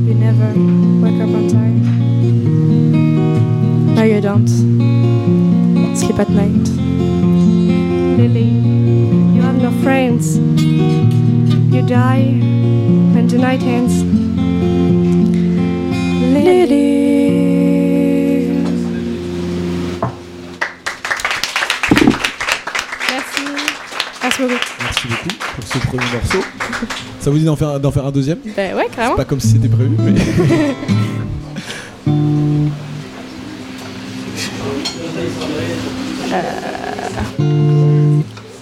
You never wake up on time. No, you don't. Sleep at night. Lily, you have no friends. You die when the night ends. Morceau. Ça vous dit d'en faire, d'en faire un deuxième? Ben ouais, carrément. C'est pas comme si c'était prévu, mais.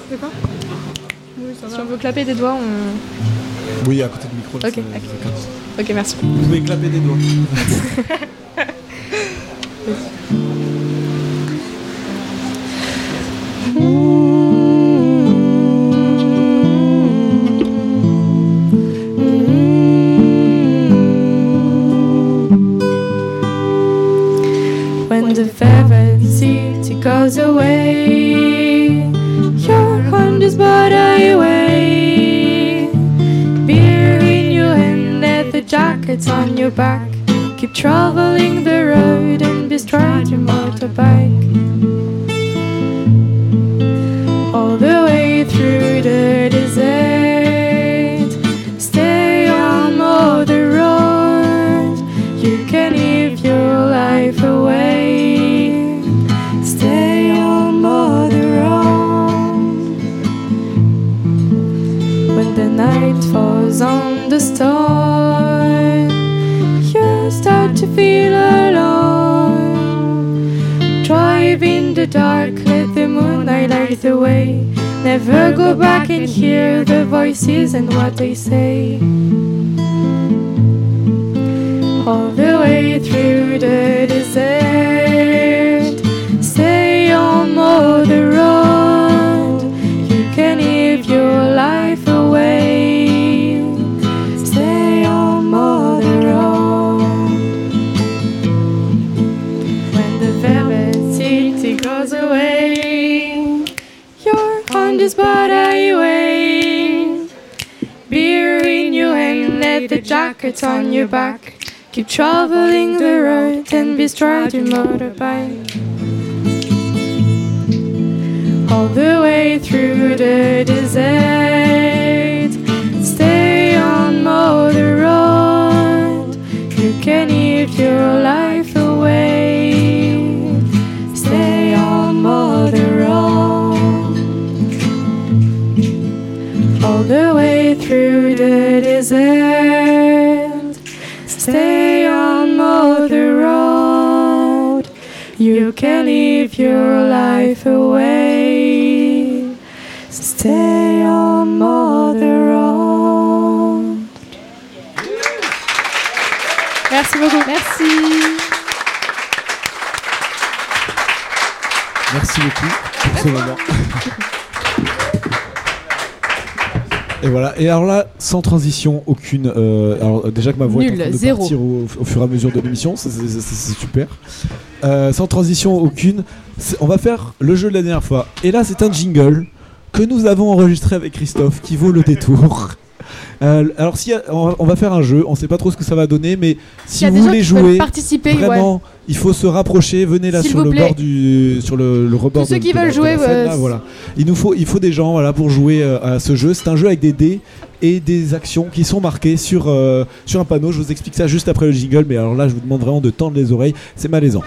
C'est quoi? Si on veut clapper des doigts, on. Oui, à côté du micro. Ok, ça- ok. ça capte. Ok, merci. Vous pouvez clapper des doigts. the velvet city goes away, your hand is but a way. Beer in your hand, leather jackets on your back. Keep traveling the road and bestride your motorbike. All the way through the the way. Never go back and hear the voices and what they say. All the way through the desert, jacket on your back. Keep traveling the road and be strong your motorbike. All the way through the desert, stay on Mother Road. You can live your life live your life away. Stay on Mother Road. Merci beaucoup. Merci. Merci beaucoup pour ce moment. voilà. Et alors là, sans transition aucune. euh, alors euh, déjà que ma voix Nul, est en train de zéro. partir au, au fur et à mesure de l'émission, c'est- super. Euh, sans transition aucune, on va faire le jeu de la dernière fois. Et là, c'est un jingle que nous avons enregistré avec Christophe qui vaut le détour. Euh, alors si on va- on va faire un jeu, on sait pas trop ce que ça va donner, mais si vous voulez qui jouer, participer, vraiment, ouais. il faut se rapprocher. Venez là sur le plaît. bord du, sur le, le rebord. Tous ceux de- qui de la- veulent de jouer, scène, là, voilà. Il nous faut, il faut des gens, voilà, pour jouer euh, à ce jeu. C'est un jeu avec des dés et des actions qui sont marquées sur euh, sur un panneau. Je vous explique ça juste après le jingle, mais alors là, je vous demande vraiment de tendre les oreilles. C'est malaisant.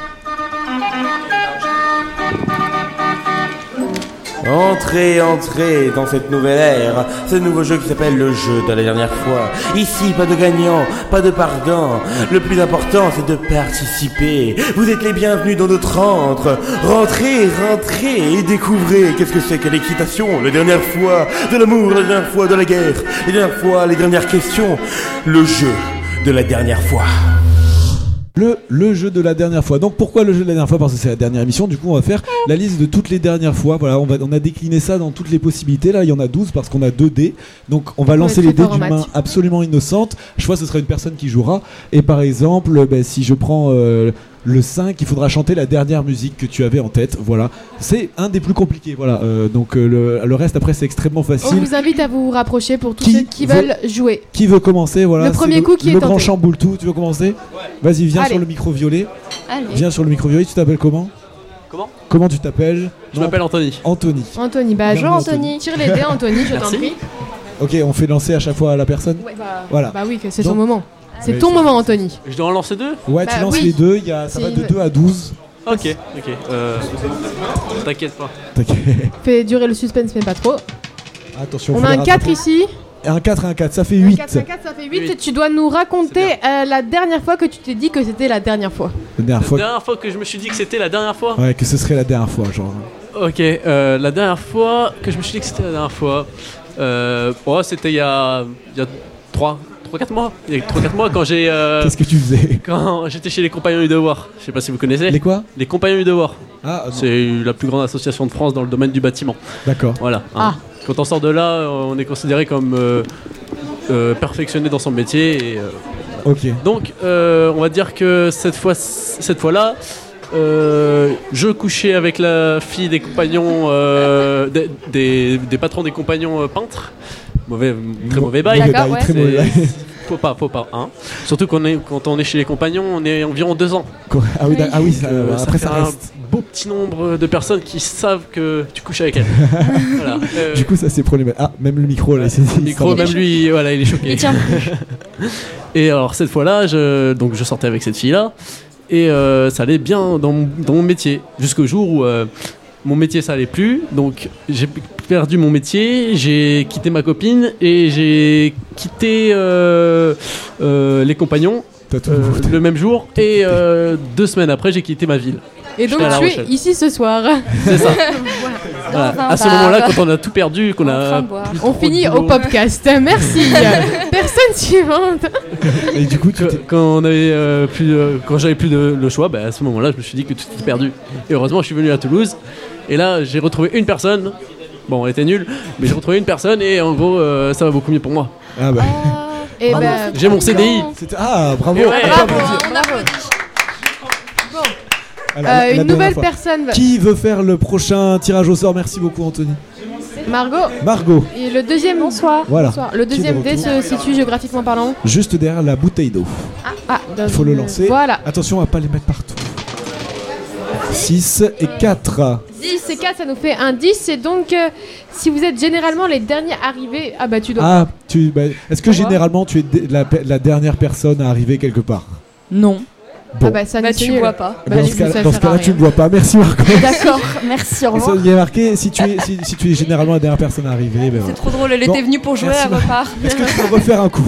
Entrez, entrez dans cette nouvelle ère, ce nouveau jeu qui s'appelle le jeu de la dernière fois. Ici, pas de gagnant, pas de pardon. Le plus important, c'est de participer. Vous êtes les bienvenus dans notre antre. Rentrez, rentrez et découvrez qu'est-ce que c'est que l'équitation, la dernière fois, de l'amour, la dernière fois, de la guerre, la dernière fois, les dernières questions. Le jeu de la dernière fois. Le, le jeu de la dernière fois. Donc pourquoi le jeu de la dernière fois? Parce que c'est la dernière émission. Du coup, on va faire la liste de toutes les dernières fois. Voilà, on, va, on a décliné ça dans toutes les possibilités. Là, il y en a 12 parce qu'on a 2 dés. Donc on va lancer les dés d'une main absolument innocente. Je vois ce sera une personne qui jouera. Et par exemple, ben, si je prends euh, le 5, il faudra chanter la dernière musique que tu avais en tête. Voilà. C'est un des plus compliqués. Voilà. Euh, donc euh, le, le reste après c'est extrêmement On facile. vous invite à vous rapprocher pour tous Qui ceux qui veut- veulent jouer. Qui veut commencer Voilà. Le premier coup qui le est grand tenté. chamboule tout. Tu veux commencer Vas-y, viens Allez. sur le micro violet. Allez. Viens sur le micro violet. Tu t'appelles comment Comment Comment tu t'appelles Je m'appelle Anthony. Anthony. Anthony, bah jouez Anthony. Anthony. Tire les dés Anthony, je t'en prie. Ok, on fait lancer à chaque fois à la personne. bah, Voilà. Bah oui, que c'est son moment. C'est ton moment Anthony. Je dois en lancer deux Ouais, Bah tu lances oui. les deux. Il y a, ça va de une- 2 à 12. Ok, ok. Euh, T'inquiète pas. T'inquiète. Fais durer le suspense mais pas trop. Attention. On faut a les un 4 rattraper. ici. Un 4 et un 4, ça fait 8. 4, un 4, ça fait 8. Tu dois nous raconter euh, la dernière fois que tu t'es dit que c'était la dernière fois. La dernière La fois. dernière fois que je me suis dit que c'était la dernière fois Ouais, que ce serait la dernière fois, genre. Ok, euh, la dernière fois que je me suis dit que c'était la dernière fois, euh, oh, c'était il y a, il y a 3, 4 mois. Il y a 3-4 mois quand j'ai. euh, Qu'est-ce que tu faisais? Quand j'étais chez les Compagnons du Devoir. Je sais pas si vous connaissez. Les quoi? Les Compagnons du Devoir. Ah, non. C'est la plus grande association de France dans le domaine du bâtiment. D'accord. Voilà. hein. Quand on sort de là, euh, on est considéré comme euh, euh, perfectionné dans son métier. Et, euh, Ok. donc, euh, on va dire que cette fois, cette fois-là, euh, je couchais avec la fille des compagnons, euh, des, des- des patrons des compagnons euh, peintres. Mauvais, très mauvais bail. Mauvais bail, très C'est- mauvais bail. Faut pas, faut pas. Hein. Surtout qu'on est, quand on est chez les compagnons, on est environ deux ans. Quoi Ah oui, ah oui, ça- Euh, après fait ça un reste. beau petit nombre de personnes qui savent que tu couches avec elles. voilà. Euh, Du coup, ça c'est problématique. Ah, même le micro là. le micro, même lui, voilà, il est choqué. Et alors cette fois-là, je, donc je sortais avec cette fille-là, et euh, ça allait bien dans mon, dans mon métier, jusqu'au jour où euh, mon métier ça allait plus, donc j'ai perdu mon métier, j'ai quitté ma copine et j'ai quitté euh, euh, les compagnons euh, le même jour et euh, deux semaines après j'ai quitté ma ville. Et donc tu es ici ce soir. C'est ça. Voilà. À ce moment-là, quand on a tout perdu, qu'on a. On finit au podcast. Merci. Personne suivante. Et du coup, tu quand on avait euh, plus, euh, quand j'avais plus de, le choix, bah, à ce moment-là, je me suis dit que tout était perdu. Et heureusement, je suis venu à Toulouse. Et là, j'ai retrouvé une personne. Bon, elle était nulle, mais j'ai retrouvé une personne et en gros, euh, ça va beaucoup mieux pour moi. Ah bah. Et Oh non, J'ai mon CDI. Ah, bravo. On Bravo, applaudir. Alors, Euh, une nouvelle personne va- Qui veut faire le prochain tirage au sort? Merci beaucoup, Anthony. Margot. Margot, Et le deuxième bonsoir. Voilà. Le Qui est deuxième de dé se situe géographiquement parlant. juste derrière la bouteille d'eau. Ah, dans Il faut le lancer. Voilà. Attention à pas les mettre partout. 6 et 4. 10 et 4, ça nous fait un 10. Et donc, euh, si vous êtes généralement les derniers arrivés, ah bah tu dois. Ah, tu, bah, est-ce que généralement tu es la, pe- la dernière personne à arriver quelque part? Non. Bon. Ah bah ça Bah, nous tu bois pas. Bah, dans du ce coup, cas- ça dans ce sert à cas-là, tu rien. ne bois pas. Merci Margot. D'accord, merci, au Et ça, revoir. Il y a marqué si tu es, si, si tu es généralement la dernière personne à arriver. ben C'est trop drôle, elle Bon, était venue pour jouer, merci, elle repart. Est-ce que tu peux refaire un coup?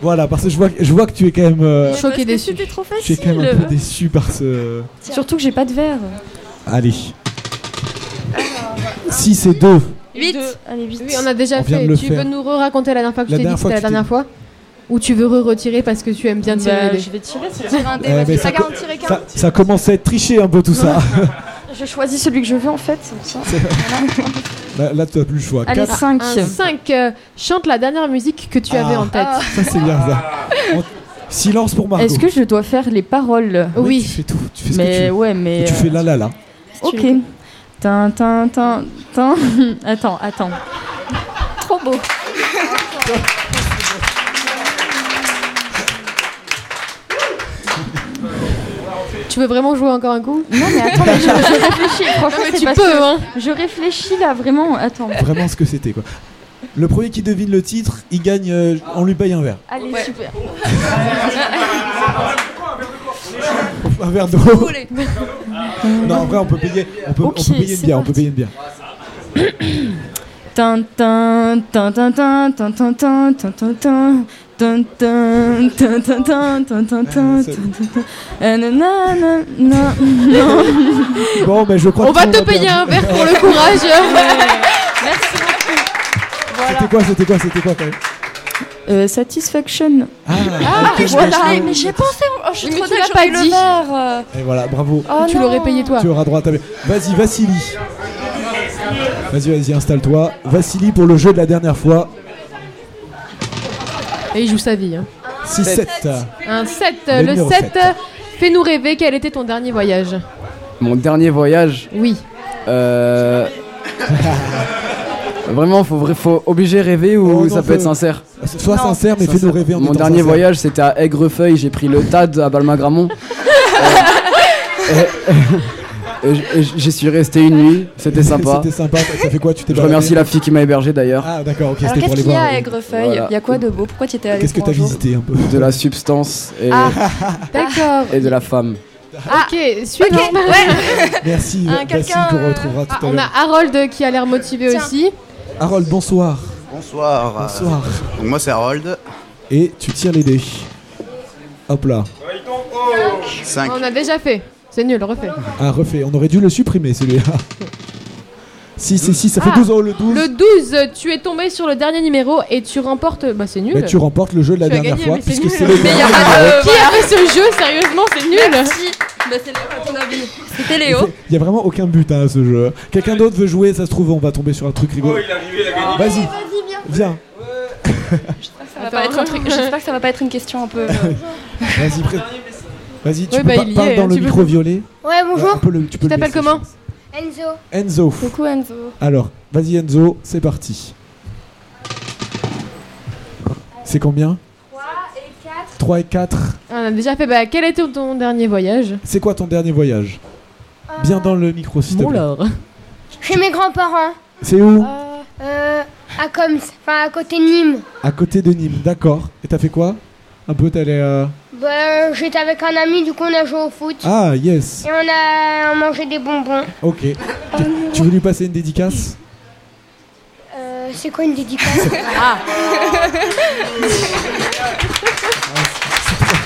Voilà, parce que je vois, je vois que tu es quand même. euh, Choqué déçu. C'était trop tu es facile. quand même un peu déçu par ce. Surtout que j'ai pas de verre. Allez. 6 et 2. 8 Allez, 8. Oui, on a déjà On fait. Tu faire. veux nous re-raconter la dernière fois que La je t'ai dit que c'était la dernière fois Ou tu veux re-retirer parce que tu aimes bien tirer Bah, les dés je vais tirer, tirer un dé. Mais Ça ça, ça commence à être triché un peu tout ça. Je choisis celui que je veux en fait, ça. Voilà. là, là, tu n'as plus le choix. Allez, Quatre. 5. Un 5. euh, chante la dernière musique que tu avais Ah. en tête. Ça, c'est bien ça. On- Silence pour Margot. Est-ce que je dois faire les paroles? Oui, tu fais tout. Tu fais ce que mais tu veux. ouais, mais. Et tu euh, fais la la la. Ok. Tin, tin, tin, tin. Attends, attends. Trop beau. Tu veux vraiment jouer encore un coup Non, mais attends, mais je, je réfléchis. Franchement, Non, mais c'est tu parce peux, que hein. Je réfléchis là, vraiment. Attends. Vraiment ce que c'était quoi. Le premier qui devine le titre, il gagne. euh, on lui paye un verre. Allez, super. Un verre d'eau. non, en vrai, on peut payer. On peut, on peut payer une bière. On peut payer une bière. Bon, mais je crois On va te payer un verre pour le courage. Merci beaucoup. C'était quoi, c'était quoi, c'était quoi quand même euh, satisfaction. Ah, ah mais, voilà. je mais j'ai pensé, oh, je suis mais trop mais tu pas dit. le verre. Et voilà, bravo. Oh, tu l'aurais payé toi. Tu auras droit à ta... Vas-y, Vassili. Vas-y, vas-y, installe-toi. Vassili pour le jeu de la dernière fois. Et il joue sa vie. hein. 6-7. Un 7. Le Le, numéro 7. sept. Fais-nous rêver. Quel était ton dernier voyage? Mon dernier voyage? Oui. Euh... Vraiment, faut, faut obligé rêver ou Oh, non, ça peut être sincère? Sois sincère, mais fais-nous rêver en Mon dernier sincère. voyage, c'était à Aigrefeuille. J'ai pris le TAD à Balmagramont. Euh, et J'y suis resté une nuit. C'était sympa. C'était sympa. Ça fait quoi Tu t'es Je remercie la fille qui m'a hébergé d'ailleurs. Ah, d'accord, ok, Alors, c'était pour qu'est-ce les qu'il y a voir. à euh, Aigrefeuille Voilà. Il y a quoi de beau? Pourquoi tu étais allé Qu'est-ce que t'as un jour? visité un peu? De la substance et, Ah, d'accord. et de la femme. Ok, suivant. Merci, Un Vassili, quelqu'un, qu'on euh, retrouvera tout Ah, à on l'heure. a Harold qui a l'air motivé aussi. Harold, bonsoir. Bonsoir. Bonsoir. Donc moi c'est Harold. Et tu tires les dés. Hop là. 5. On a déjà fait. C'est nul, refais. Ah, refait. On aurait dû le supprimer celui-là. 6 et 6, ça fait Ah, 12 euros le 12. Le 12, tu es tombé sur le dernier numéro et tu remportes. Bah, c'est nul. Bah, tu remportes le jeu de la Tu as dernière gagné, fois, mais c'est puisque nul. c'est le Mais y a dernier pas de- Qui a fait ce jeu Sérieusement, c'est nul. Merci. Bah, c'est Léo, à ton avis. C'était Léo. Il y a vraiment aucun but hein, à ce jeu. Quelqu'un d'autre veut jouer, ça se trouve, on va tomber sur un truc rigolo. Vas-y, Vas-y, viens. viens. Ça va pas être un truc- J'espère que ça va pas être une question un peu. euh, Vas-y, pré- Vas-y, tu Ouais, peux bah, pas- il y parle est, dans le tu peux- micro violet. Ouais, bonjour. le- tu le t'appelles comment Enzo. Enzo. Coucou Enzo. Alors, vas-y Enzo, c'est parti. C'est combien 3 et 4. On a déjà fait. Bah, quel était ton dernier voyage? C'est quoi ton dernier voyage? Bien dans le micro, s'il te plaît. Chez mes grands-parents. C'est où? Euh, à Coms, enfin à côté de Nîmes. À côté de Nîmes, d'accord. Et t'as fait quoi? Un peu, t'allais. euh, Bah, j'étais avec un ami, du coup on a joué au foot. Ah, yes. Et on a mangé des bonbons. Ok. Tu- Tu veux lui passer une dédicace? Euh, c'est quoi une dédicace? Ah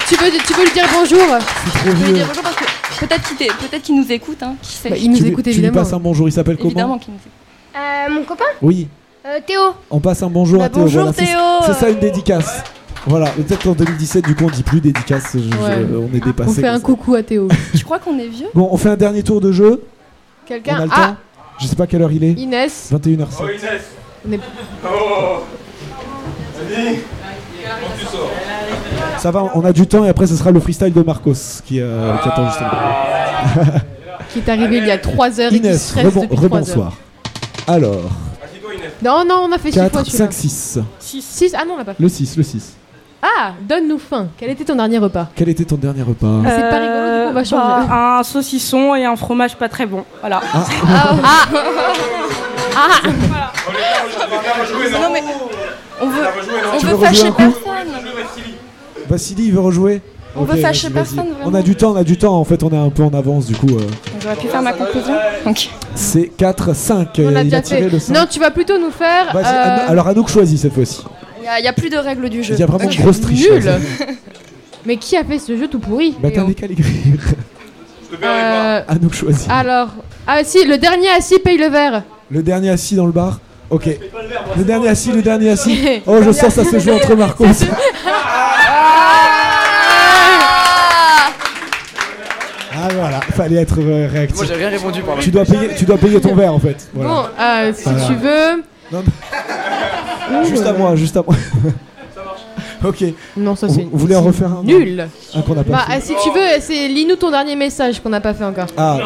Tu veux, tu veux lui dire bonjour? Trop Je veux vieux. dire bonjour parce que peut-être qu'il t'est- peut-être qu'il nous écoute, hein, qui sait. Bah, il nous Tu lui- écoute Tu lui évidemment. passes un bonjour, il s'appelle Évidemment comment qu'il nous écoute. Euh, mon copain? Oui, Euh, Théo. on passe un bonjour Bah, à Théo. bonjour, voilà, Théo. C'est ça une dédicace. Voilà, peut-être qu'en 2017, du coup, on dit plus dédicace. je- je- Ouais. on est dépassé. On fait un coucou à Théo. Tu crois qu'on est vieux Bon, on fait un dernier tour de jeu. Quelqu'un a le Ah temps Je sais pas quelle heure il est. Inès. 21h07. On est- Ça va, on a du temps et après ce sera le freestyle de Marcos qui, euh, qui attend justement. Qui est arrivé il y a 3 heures et qui Inès, stresse rebon- depuis 3 heures. rebonsoir. Alors, Non, non, on a fait 6 fois 4, celui-là. 5, 6. 6 Ah non, on l'a pas fait. Le 6, le 6. Ah, donne-nous faim. Quel était ton dernier repas Quel était ton dernier repas Euh, C'est pas rigolo, du coup, on va changer. bah, un saucisson et un fromage pas très bon. Voilà. Ah. Ah. Ah. Non mais on veut, on Tu veut veux rejouer fâcher un coup personne. Vassili, il veut rejouer On veut fâcher vas-y, vas-y. personne, On a du temps, on a du temps. En fait, on est un peu en avance du coup. euh. J'aurais pu faire ma conclusion. C'est 4, 5. On l'a il déjà a tiré fait. le 5. Non, tu vas plutôt nous faire. Vas-y, euh, Alors Anouk choisit cette fois-ci. Il n'y a, plus de règles du jeu. Il y a vraiment une grosse triche. Nul là. Mais qui a fait ce jeu tout pourri Bah t'as des qu'à l'écrire. Euh, Anouk choisit. Alors. Ah si, le dernier assis paye le verre. Le dernier assis dans le bar. Ok. Le dernier assis, le dernier assis. Oh, je sens ça se joue entre Marcos. Ah voilà, fallait être euh, réactif. Moi j'ai rien répondu par Tu dois payer, tu dois payer ton verre en fait. Voilà. Bon, euh, si Voilà. tu veux. Juste à moi, juste à moi. ok. Non, ça Vous- c'est Vous voulez en refaire un nul. Un qu'on n'a pas Bah, fait. euh, si tu veux, c'est lis-nous ton dernier message qu'on n'a pas fait encore. Ah,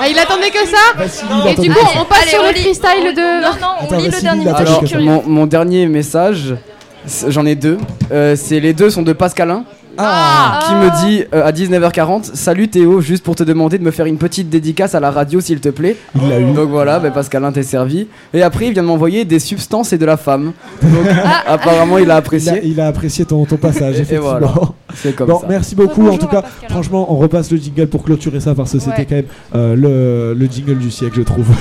Ah, il attendait que ça il Et du coup, on passe Allez, sur on le lit. freestyle de. Non, non, on Attends, lit le Vassili, dernier message. dit je suis que- curieux. Mon, mon dernier message, c'est- j'en ai deux. Euh, c'est les deux sont de Pascalin. Ah. Qui me dit euh, à 19h40 Salut Théo, juste pour te demander de me faire une petite dédicace à la radio s'il te plaît. Il l'a eu. Donc voilà, bah, Pascalin t'es servi. Et après, il vient de m'envoyer des substances et de la femme. Donc apparemment, il a il a, apprécié. il a apprécié ton, ton passage, Et- et effectivement. voilà. C'est comme bon, ça. merci beaucoup. Bonjour en tout cas, Pascal. franchement, on repasse le jingle pour clôturer ça parce que c'était quand même euh, le, le jingle du siècle, je trouve.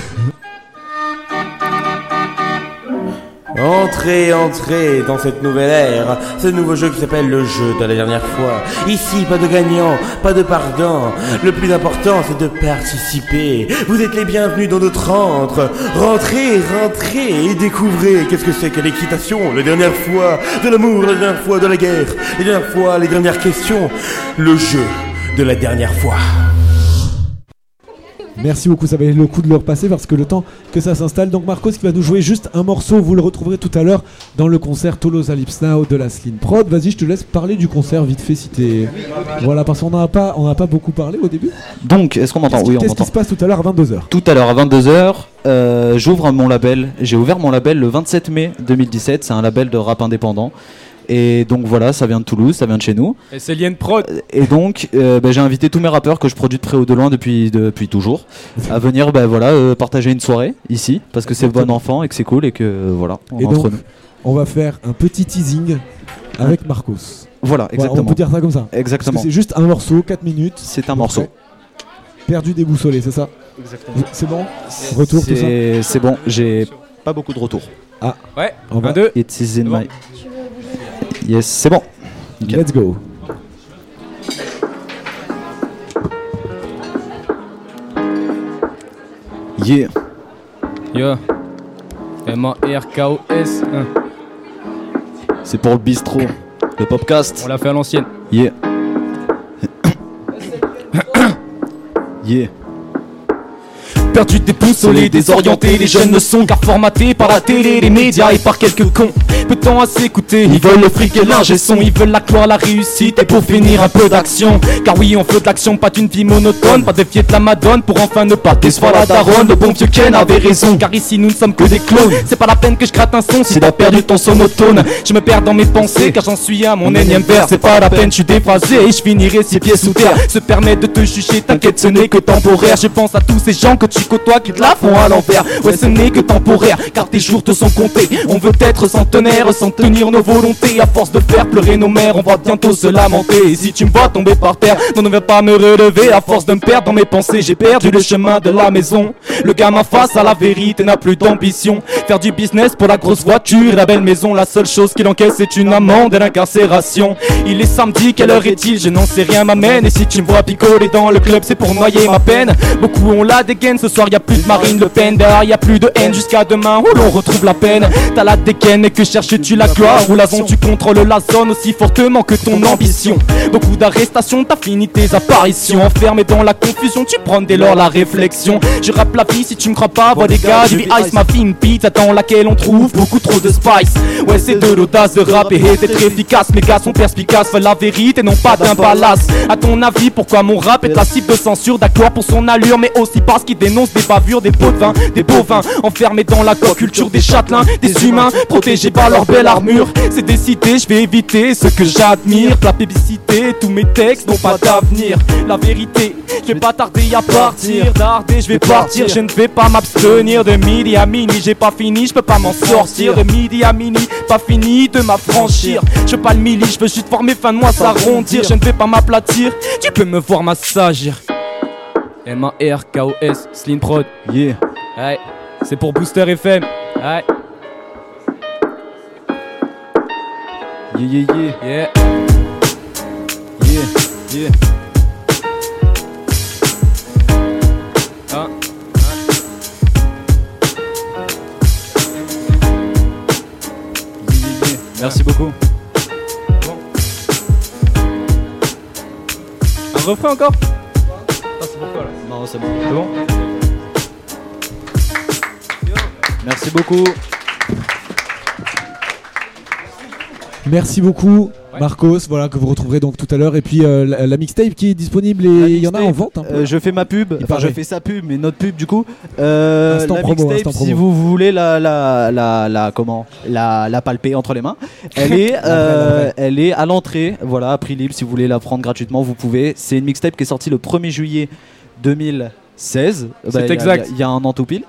Entrez, entrez dans cette nouvelle ère, ce nouveau jeu qui s'appelle le jeu de la dernière fois. Ici, pas de gagnant, pas de pardon. Le plus important, c'est de participer. Vous êtes les bienvenus dans notre antre. Rentrez, rentrez et découvrez qu'est-ce que c'est que l'équitation, la dernière fois de l'amour, la dernière fois de la guerre, les dernières fois, les dernières questions. Le jeu de la dernière fois. Merci beaucoup, ça valait le coup de le repasser parce que le temps que ça s'installe. Donc Marcos qui va nous jouer juste un morceau, vous le retrouverez tout à l'heure dans le concert Tolosa Lips Now de la Slim Prod. Vas-y, je te laisse parler du concert vite fait si t'es... Voilà, parce qu'on n'en a pas, on n'a pas beaucoup parlé au début. Donc, est-ce qu'on m'entend? Oui, on Qu'est-ce qui se passe tout à l'heure à 22h Tout à l'heure à 22h, euh, j'ouvre mon label. J'ai ouvert mon label le 27 mai 2017. C'est un label de rap indépendant. Et donc voilà, ça vient de Toulouse, ça vient de chez nous. Et c'est Lien Prod. Et donc, euh, bah, j'ai invité tous mes rappeurs que je produis de près ou de loin depuis, depuis toujours à venir bah, voilà, euh, partager une soirée ici parce que c'est bon enfant et que c'est cool et que euh, voilà, on Et est entre donc, nous. on va faire un petit teasing avec Marcos. Voilà, exactement. on peut dire ça comme ça. Exactement. C'est juste un morceau, 4 minutes. C'est un morceau. Perdu déboussolé, c'est ça Exactement. C'est bon Retour, tout ça C'est bon, j'ai pas beaucoup de retours. Ah, Ouais, on va... 1, 2. It is in my. Yes, c'est bon. Let's go. Yeah. Yo. M-A-R-K-O-S. hein. C'est pour le bistrot, le podcast. On l'a fait à l'ancienne. Yeah. yeah. Perdu déboussolé, désorienté, les jeunes ne sont qu'à formatés par la télé, les médias et par quelques cons. Peu de temps à s'écouter, ils veulent le fric et l'ingé son, ils veulent la gloire, la réussite et pour finir un peu d'action. Car oui, on veut de l'action, pas d'une vie monotone, pas de fier de la madone pour enfin ne pas décevoir la daronne. Le bon vieux Ken avait raison, car ici nous ne sommes que des clones. C'est pas la peine que je gratte un son si t'as perdu ton sonotone. Je me perds dans mes pensées, car j'en suis à mon énième vers. C'est pas la peine, je suis déphasé et je finirai six pieds sous terre. Se permettre de te juger, t'inquiète, ce n'est que temporaire. Je pense à tous ces gens que tu côtoies qui te la font à l'envers. Ouais, ce n'est que temporaire, car tes jours te sont comptés. On veut être centenaire sans tenir nos volontés. À force de faire pleurer nos mères, on va bientôt se lamenter. Et si tu me vois tomber par terre, non, ne viens pas me relever. À force de me perdre dans mes pensées, j'ai perdu le chemin de la maison. Le gamin face à la vérité n'a plus d'ambition. Faire du business pour la grosse voiture la belle maison, la seule chose qu'il encaisse c'est une amende et l'incarcération. Il est samedi, quelle heure est-il? Je n'en sais rien, m'amène. Et si tu me vois picoler dans le club, c'est pour noyer ma peine. Beaucoup ont la dégaine, ce soir y a plus de Marine Le Pen. Derrière y a plus de haine jusqu'à demain où l'on retrouve la peine. T'as la dégaine et que cherches-tu la gloire ou la zone Tu contrôles la zone aussi fortement que ton ambition. Beaucoup d'arrestations, t'as fini tes apparitions. Enfermé dans la confusion, tu prends dès lors la réflexion. Je rappe la vie si tu me crois pas, vois des gars, du ice, ma vie, une pizza dans laquelle on trouve beaucoup trop de spice. Ouais, c'est de l'audace de rap et d'être efficace. Mes gars sont perspicaces, fais la vérité, non pas d'un palace. À ton avis, pourquoi mon rap est la cible de censure? D'accord pour son allure, mais aussi parce qu'il dénonce des bavures, des pots de des bovins. Enfermés dans la culture des châtelains, des humains, protégés par leur belle armure. C'est décidé, je vais éviter ce que j'admire. La publicité, tous mes textes n'ont pas d'avenir. La vérité, je vais pas tarder à partir. Tarder, je vais partir, je ne vais pas m'abstenir de midi à minuit. J'ai pas fini, je peux pas m'en sortir. De midi à minuit, pas fini de m'affranchir. Je veux pas le mili, je veux juste voir mes fins de mois s'arrondir. Je ne vais pas m'aplatir, tu peux me voir m'assagir. M-A-R-K-O-S, Slim Prod, yeah. Ouais, c'est pour Booster FM. Ouais. Yeah, yeah, yeah. Yeah. Yeah, yeah. Ah, Merci beaucoup. Un refrain encore? Non, c'est bon. C'est bon? Merci beaucoup. Merci beaucoup. Marcos, voilà que vous retrouverez donc tout à l'heure et puis euh, la, la mixtape qui est disponible et il y en a en vente. un peu. Euh, je fais ma pub, enfin paraît. je fais sa pub, mais notre pub du coup. Euh, Instant la promo, mixtape, si promo. vous voulez la, la, la, la- comment, la, la palper entre les mains, elle est, euh, elle est à l'entrée, voilà, à prix libre. Si vous voulez la prendre gratuitement, vous pouvez. C'est une mixtape qui est sortie le 1er juillet 2016. C'est Bah, il y exact. Il y, a un an tout pile.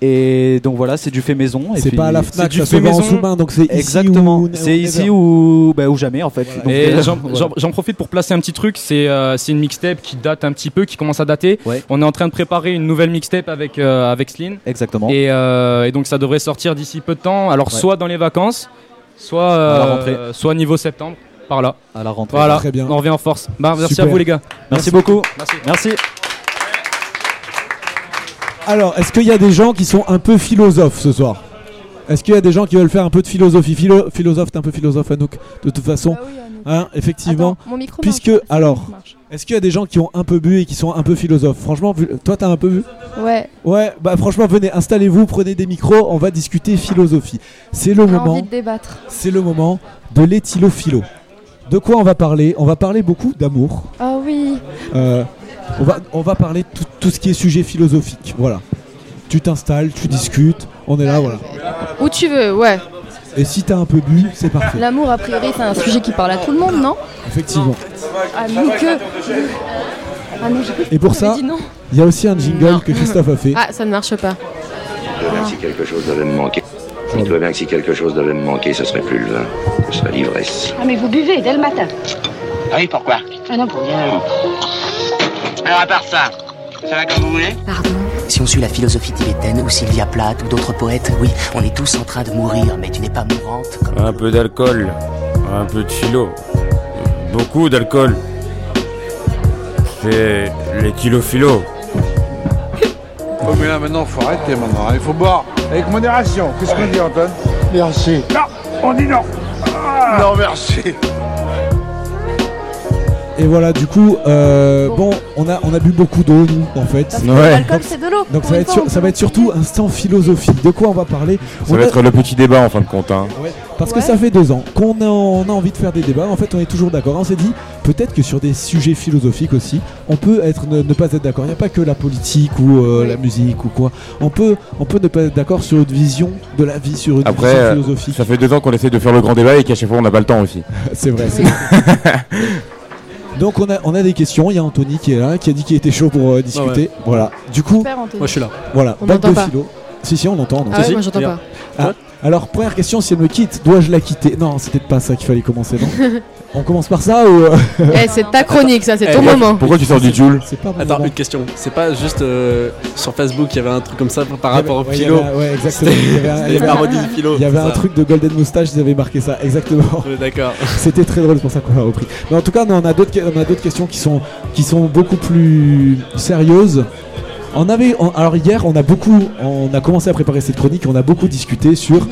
Et donc voilà, c'est du fait maison. et C'est pas à la Fnac, ça se vend en sous-main, donc c'est ici Exactement. ou- C'est ici ou, bah, ou jamais en fait. Euh, j'en- voilà. j'en j'en profite pour placer un petit truc, c'est euh, c'est une mixtape qui date un petit peu, qui commence à dater. On est en train de préparer une nouvelle mixtape avec, euh, avec Sleen. Exactement. Et, euh, et donc ça devrait sortir d'ici peu de temps, alors Ouais. soit dans les vacances, soit, euh, soit niveau septembre, par là. À la rentrée. Voilà, Très bien. on revient en force. Bah, merci Super. à vous les gars. Merci beaucoup. Merci. Merci. Alors, est-ce qu'il y a des gens qui sont un peu philosophes ce soir? Est-ce qu'il y a des gens qui veulent faire un peu de philosophie? Philo- Philosophe, t'es un peu philosophe, Anouk, de toute façon. Hein, effectivement. Attends, mon micro Puisque, marche alors, est-ce qu'il y a des gens qui ont un peu bu et qui sont un peu philosophes? Franchement, vu- toi, t'as un peu bu? Ouais. Ouais, bah franchement, venez, installez-vous, prenez des micros, on va discuter philosophie. C'est le J'ai moment. envie de débattre. C'est le moment de l'éthylophilo. De quoi on va parler? On va parler beaucoup d'amour. Ah oui. Euh, on, va, on va parler de tout, tout ce qui est sujet philosophique. Voilà. Tu t'installes, tu discutes, on est là, voilà. Où tu veux, ouais. Et si t'as un peu bu, c'est parfait. L'amour, a priori, c'est un sujet qui parle à tout le monde, non? Effectivement. Ah, nous que. Ah non, j'ai Et pour ça, il y a aussi un jingle que Christophe a fait. Ah, ça ne marche pas. Je vois bien que si quelque chose devait me manquer. Je vois bien que si quelque chose devait me manquer, ce serait plus le vin, ce serait l'ivresse. Ah mais vous buvez dès le matin. Ah oui, pourquoi? Ah non, pour rien. Alors à part ça, ça va comme vous voulez Si on suit la philosophie tibétaine ou Sylvia Plath ou d'autres poètes, oui, on est tous en train de mourir, mais tu n'es pas mourante comme Un peu d'alcool, un peu de philo, beaucoup d'alcool. C'est les kilos philo. Oh mais là maintenant faut arrêter maintenant, il faut boire avec modération. Qu'est-ce qu'on dit Antoine? Merci. Non, on dit non. non merci. Et voilà, du coup, euh, bon, on a, on a bu beaucoup d'eau, nous, en fait. Parce que l'alcool, c'est de l'eau. Donc ça va, être sur- on ça va être surtout un stand philosophique. De quoi on va parler Ça On va a- être le petit débat en fin de compte. Hein. Parce que ça fait deux ans qu'on a, on a envie de faire des débats. En fait, on est toujours d'accord. On s'est dit peut-être que sur des sujets philosophiques aussi, on peut être ne, ne pas être d'accord. Il n'y a pas que la politique ou euh, la musique ou quoi. On peut, on peut ne pas être d'accord sur une vision de la vie, sur une Après, vision philosophique. ça fait deux ans qu'on essaie de faire le grand débat et qu'à chaque fois on n'a pas le temps aussi. c'est vrai. Donc on a, on a des questions. Il y a Anthony qui est là, qui a dit qu'il était chaud pour euh, discuter. ouais. Voilà. Du coup, Super, Anthony. Moi, je suis là. Voilà. On bac de pas. philo. Si si, on entend. on Ah entend. ouais, moi j'entends pas. Ah, Alors, première question, si elle me quitte, dois-je la quitter? Non, c'était pas ça qu'il fallait commencer, non? On commence par ça ou. euh, Eh, c'est ta chronique, ça, c'est ton moment. Pourquoi tu sors du Joule? C'est pas mon Attends, moment. une question. C'est pas juste euh, sur Facebook, il y avait un truc comme ça par rapport au Ouais, il y philo? avait- Ouais, exactement. Il y avait un- C'était il y avait les un- parodies du philo. Il y avait c'est un ça. truc de Golden Moustache, ils avaient marqué ça, exactement. Ouais, D'accord. C'était très drôle, c'est pour ça qu'on l'a repris. Mais en tout cas, on a d'autres on a d'autres questions qui sont, qui sont beaucoup plus sérieuses. On alors hier, on a beaucoup, on a commencé à préparer cette chronique, on a beaucoup discuté sur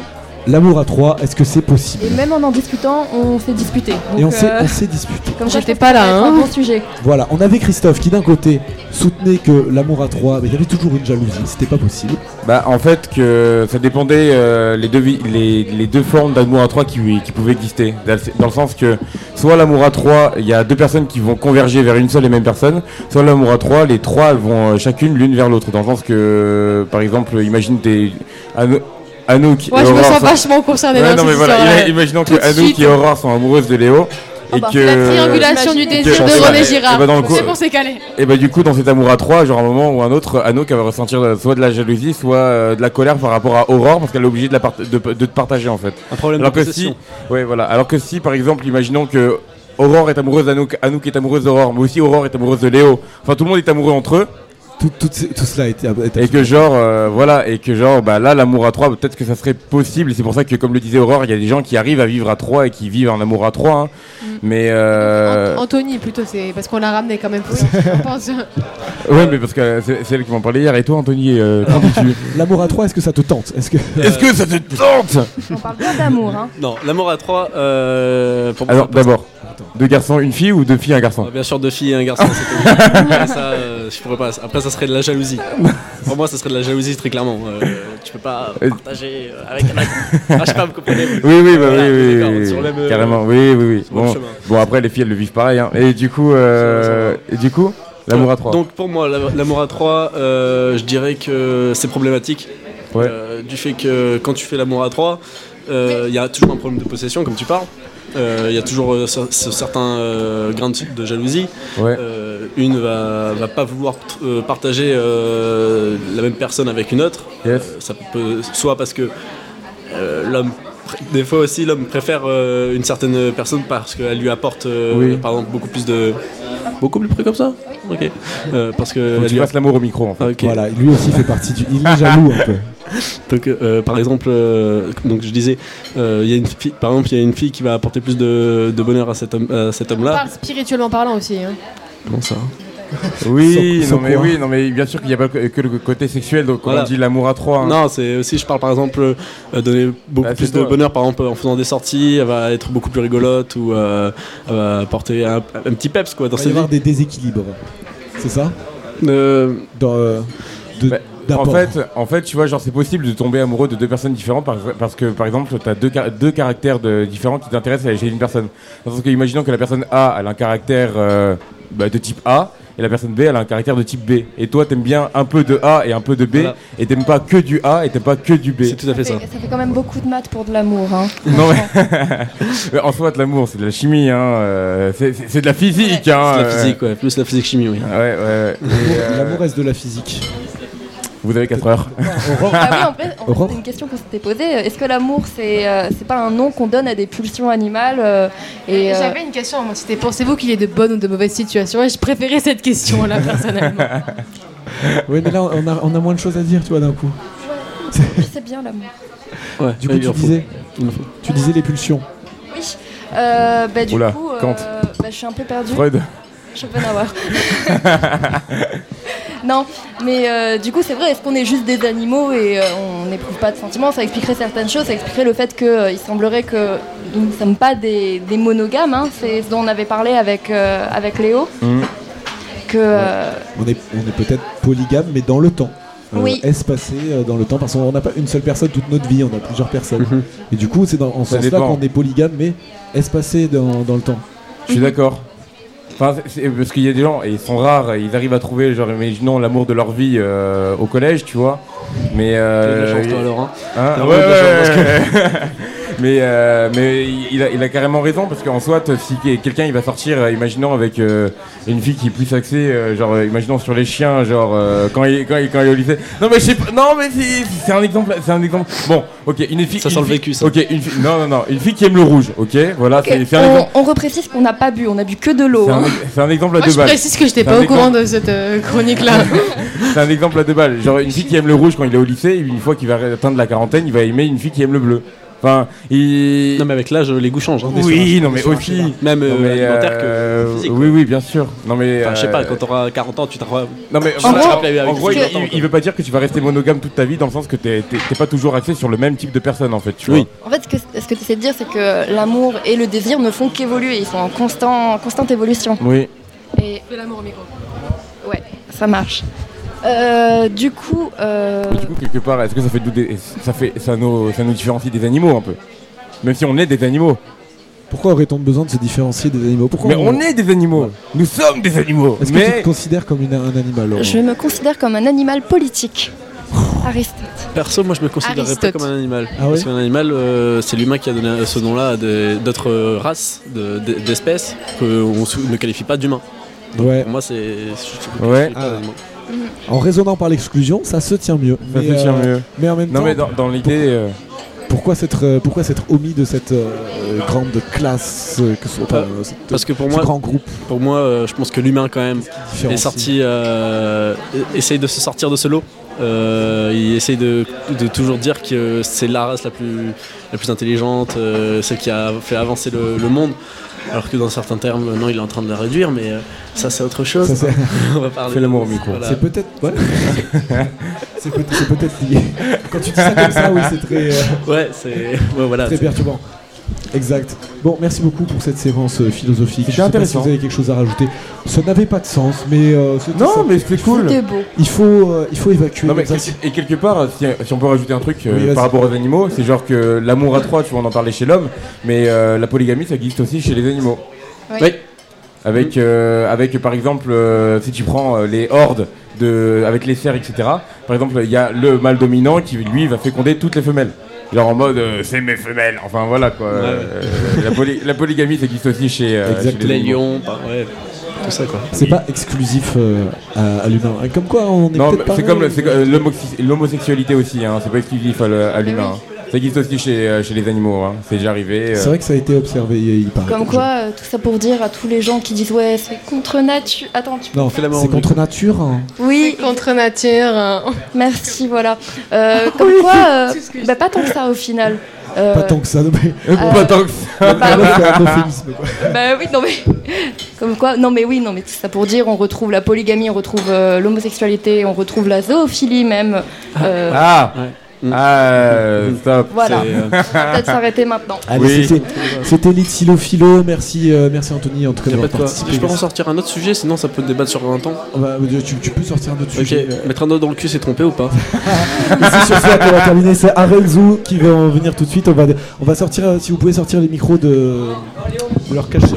l'amour à trois. Est-ce que c'est possible Et même en en discutant, on s'est disputé. Et on s'est, euh, s'est disputé. Comme J'étais pas là, hein. un bon sujet. Voilà, on avait Christophe qui d'un côté soutenait que l'amour à trois, mais il y avait toujours une jalousie, c'était pas possible. Bah en fait que ça dépendait euh, les, deux vi- les, les deux formes d'amour à trois qui, qui pouvaient exister. Dans le- sens que soit l'amour à trois, il y a deux personnes qui vont converger vers une seule et même personne, soit l'amour à trois, les trois vont euh, chacune l'une vers l'autre. Dans le sens que par exemple imagine t'es Ano- Anouk Moi, et je me Aurore sens sont- vachement concernée Ouais, dans non, mais voilà, imaginons que Anouk suite. et Aurore sont amoureuses de Léo. Et bah, que La triangulation du désir que- de bah- René et Girard. bah, dans le coup- C'est bon, c'est calé. et bah du coup dans cet amour à trois, genre à un moment ou un autre, Anouk va ressentir euh, soit de la jalousie, soit euh, de la colère par rapport à Aurore parce qu'elle est obligée de, la part- de, de te partager en fait. Un problème Alors de que possession. si, ouais voilà, alors que si par exemple imaginons que Aurore est amoureuse d'Anouk, Anouk est amoureuse d'Aurore, mais aussi Aurore est amoureuse de Léo. Enfin tout le monde est amoureux entre eux. Tout, tout, tout cela a été. a été- Et que genre euh, voilà et que genre bah là l'amour à trois peut-être que ça serait possible c'est pour ça que comme le disait Aurore il y a des gens qui arrivent à vivre à trois et qui vivent un amour à trois hein. Mm. mais euh... Anthony, plutôt, c'est parce qu'on l'a ramené quand même. je pense. ouais mais parce que c'est elle qui m'en parlait hier et toi Anthony euh, qu'en dis-tu? L'amour à trois, est-ce que ça te tente? Est-ce que. Est-ce que ça te tente? On parle bien d'amour, hein. Non, l'amour à trois, euh, pour moi, Alors d'abord deux garçons une fille ou deux filles un garçon? Ah, Bien sûr, deux filles et un garçon, c'est tout. Après, ça, euh, je pourrais pas. Après, ça serait de la jalousie. Pour moi, ça serait de la jalousie, très clairement. Euh, tu peux pas partager euh, avec un. Ah, je sais pas, vous comprenez Oui, oui, bah Voilà, oui, oui, oui, même, carrément, oui, oui, Bon, bon, après, les filles, elles le vivent pareil. Hein. Et du coup, et du coup, l'amour à trois. Donc pour moi, la- l'amour à trois, euh, je dirais que c'est problématique. Ouais. Du fait que quand tu fais l'amour à trois, euh, il y a toujours un problème de possession, comme tu parles. Euh, Il y a toujours euh, ce, ce certain euh, grain de, de jalousie. Ouais. Euh, une va, va pas vouloir euh, partager euh, la même personne avec une autre. Yes. Euh, ça peut soit parce que euh, l'homme des fois aussi l'homme préfère euh, une certaine personne parce qu'elle lui apporte euh, Oui. par exemple beaucoup plus de beaucoup plus près comme ça ok Euh, parce que Faut tu lui fasses l'amour au micro, en fait. Ok. Voilà, lui aussi fait partie du. Il est jaloux un peu. donc euh, par exemple euh, donc je disais euh, il y a une fille par exemple il y a une fille qui va apporter plus de, de bonheur à cet homme à cet homme On là parle spirituellement parlant aussi. hein. comment ça? Oui, non, mais oui, non, mais bien sûr qu'il n'y a pas que que le côté sexuel, donc Voilà. on dit l'amour à trois. hein. Non, c'est aussi, je parle par exemple, euh, donner beaucoup plus de bonheur, par exemple, en faisant des sorties, elle va être beaucoup plus rigolote ou euh, elle va apporter un, un petit peps quoi dans Il va y sa vie. avoir des déséquilibres. C'est ça? Euh, Dans, euh, de- Bah, en fait, en fait, tu vois, genre c'est possible de tomber amoureux de deux personnes différentes par- parce que, par exemple, tu as deux, deux caractères de- différents qui t'intéressent chez une personne. Parce que, imaginons que la personne A, elle a un caractère euh, bah, de type A, et la personne B, elle a un caractère de type B. Et toi, t'aimes bien un peu de A et un peu de B, Voilà. et t'aimes pas que du A et t'aimes pas que du B. c'est tout à fait ça. Ça fait quand même beaucoup de maths pour de l'amour, hein. Non mais... en soi de l'amour c'est de la chimie hein, euh, c'est- de la physique hein, C'est la physique, ouais, plus la physique chimie, oui. Ouais ouais. ouais. Et, euh, L'amour reste de la physique. Vous avez 4 heures. Ah oui, en fait, en fait, Aurore c'est une question qu'on s'était posée. Est-ce que l'amour, c'est euh, c'est pas un nom qu'on donne à des pulsions animales euh, et, euh, J'avais une question, moi, c'était pensez-vous qu'il y ait de bonnes ou de mauvaises situations Et je préférais cette question-là, personnellement. Oui, mais là, on a, on a moins de choses à dire, tu vois, d'un coup. C'est bien l'amour. Ouais, Du coup, tu disais, tu disais les pulsions. Oui. Euh, bah, du Oula, coup, euh, Kant. bah, je suis un peu perdue. Freud. Schopenhauer. Non, mais euh, du coup, c'est vrai, est-ce qu'on est juste des animaux et euh, on n'éprouve pas de sentiments? Ça expliquerait certaines choses, ça expliquerait le fait qu'il semblerait que nous ne sommes pas des, des monogames, hein. c'est ce dont on avait parlé avec, euh, avec Léo. Mhm. Que, euh, On est, on est peut-être polygame, mais dans le temps. Euh, Oui. Espacé euh, dans le temps, parce qu'on n'a pas une seule personne toute notre vie, on a plusieurs personnes. Mhm. Et du coup, c'est dans en ce sens-là qu'on est polygame, mais espacé dans, dans le temps? Je suis d'accord. Enfin, parce qu'il y a des gens, et ils sont rares, ils arrivent à trouver, genre, imaginons l'amour de leur vie euh, au collège, tu vois. Mais. T'as de la Euh, chance, toi, alors, hein. hein, ouais, ouais, ouais. mais euh, mais il a, il a carrément raison parce qu'en soit si quelqu'un il va sortir, euh, imaginons avec euh, une fille qui est plus axée, euh, genre euh, imaginons sur les chiens, genre euh, quand il quand il quand il est au lycée. Non mais je sais pas, non mais c'est c'est un exemple, c'est un exemple. Bon, ok, une fille. Ça une sent le vécu, ça. Ok, une fille, non non non, une fille qui aime le rouge, ok, voilà, Ok, c'est c'est un on, exemple. on reprécise qu'on n'a pas bu, on a bu que de l'eau. C'est un, hein. c'est un exemple à Moi, deux je balles. précise que j'étais pas au courant de cette euh, chronique-là. c'est un exemple à deux balles. Genre une fille qui aime le rouge quand il est au lycée, et une fois qu'il va atteindre la quarantaine, il va aimer une fille qui aime le bleu. Enfin, il... Non, mais avec l'âge, les goûts changent. hein, Oui, non mais aussi. Même Non, euh, mais, alimentaire euh, que physique. Oui, oui, bien sûr. Non mais. Enfin, je sais euh, pas, quand t'auras 40 ans, tu t'en Non mais En gros- en il, 18 ans, il- quoi. il veut pas dire que tu vas rester monogame toute ta vie dans le sens que t'es pas toujours axé sur le même type de personne en fait. Tu vois. En fait, ce que, ce que tu essaies de dire, c'est que l'amour et le désir ne font qu'évoluer, ils sont en constant, constante évolution. Oui. Et l'amour au micro. Ouais, ça marche. Euh, du coup, euh, Mais du coup, quelque part, est-ce que ça fait douter- ça fait ça nous ça nous différencie des animaux un peu, même si on est des animaux. Pourquoi aurait-on besoin de se différencier des animaux? Pourquoi Mais on est des animaux. Nous sommes des animaux. Est-ce que tu Mais te considères comme une- un animal Laurent? je me considère comme un animal politique. Aristote. Perso, moi je me considérerais Aristote. pas comme un animal. Ah Parce qu'un animal, euh, c'est l'humain qui a donné ce nom-là à des- d'autres races, de- de- d'espèces, qu'on ne qualifie pas d'humains. Donc Ouais. pour moi, c'est. je- je- Ouais. pas. En raisonnant par l'exclusion, ça se tient mieux. Ça mais, se tient mieux. Mais en même Non temps, mais dans, dans l'idée. euh, pourquoi s'être euh, pourquoi s'être omis de cette euh, grande classe euh, que ce soit Euh, euh, cette- Parce que pour ce moi, grand groupe? pour moi, euh, je pense que l'humain quand même est sorti, euh, essaye de se sortir de ce lot. Euh, il essaye de, de toujours dire que c'est la race la plus, la plus intelligente, euh, celle qui a fait avancer le, le monde. Alors que dans certains termes, non, il est en train de la réduire, mais euh, ça c'est autre chose. Ça, c'est- On va parler. Fais l'amour au micro. Voilà. C'est peut-être ouais. c'est peut- c'est peut-être lié. Quand tu dis ça comme ça, oui, c'est très euh, Ouais, c'est. Ouais, voilà. très c'est- perturbant. Exact. Bon, merci beaucoup pour cette séquence euh, philosophique. Je sais pas si intéressant. vous avez quelque chose à rajouter. Ça n'avait pas de sens, mais euh, c'était Non, ça. mais c'était cool. C'était beau. Il faut, euh, il faut évacuer. Non mais comme ça. quel- et quelque part, si, si on peut rajouter un truc euh, Oui, par rapport aux animaux, c'est genre que l'amour à trois, tu vois, on en parlait chez l'homme, mais euh, la polygamie, ça existe aussi chez les animaux. Oui. Avec, euh, avec par exemple, euh, si tu prends euh, les hordes de, avec les cerfs, etc. Par exemple, il y a le mâle dominant qui lui va féconder toutes les femelles. Genre en mode euh, c'est mes femelles. Enfin voilà quoi. Euh, la, poly- la polygamie, ça existe aussi chez, euh, chez les animaux. lions, bah, ouais, tout ça quoi. C'est pas exclusif euh, à, à l'humain. Et Comme quoi, on est Non, peut-être mais c'est pareil. comme le- c'est comme l'homoxy- l'homosexualité aussi, hein, c'est pas exclusif à le- à l'humain. hein. Ça existe aussi chez, euh, chez les animaux, hein. c'est déjà arrivé. euh. C'est vrai que ça a été observé, il paraît. Comme quoi, euh, tout ça pour dire à tous les gens qui disent ouais, c'est contre nature. Attends, tu Non, Fais l'amour c'est contre nature. hein. Oui, Contre nature. hein. merci, voilà. Euh, comme quoi, euh, bah, pas tant que ça au final. Euh, Pas tant que ça, non, mais. Euh, Pas tant que ça. bah. Bah oui, non mais. Comme quoi, non mais oui, non mais tout ça pour dire, on retrouve la polygamie, on retrouve euh, l'homosexualité, on retrouve la zoophilie même. Euh, Ah Ouais. Ah, euh, stop. Voilà, c'est, euh, on va peut-être s'arrêter maintenant. Allez, Oui. c'était- c'était Litsilo Philo. Merci, euh, merci Anthony en tout cas d'avoir participé. Je peux en sortir un autre sujet, sinon ça peut débattre sur 20 ans. On va- tu, tu peux sortir un autre Ok, sujet. euh, mettre un doigt dans le cul, c'est trompé ou pas? Ici sur ça, on va terminer. C'est Arelzou qui va en venir tout de suite. On va, on va sortir, euh, si vous pouvez sortir les micros de, de leur cache. euh.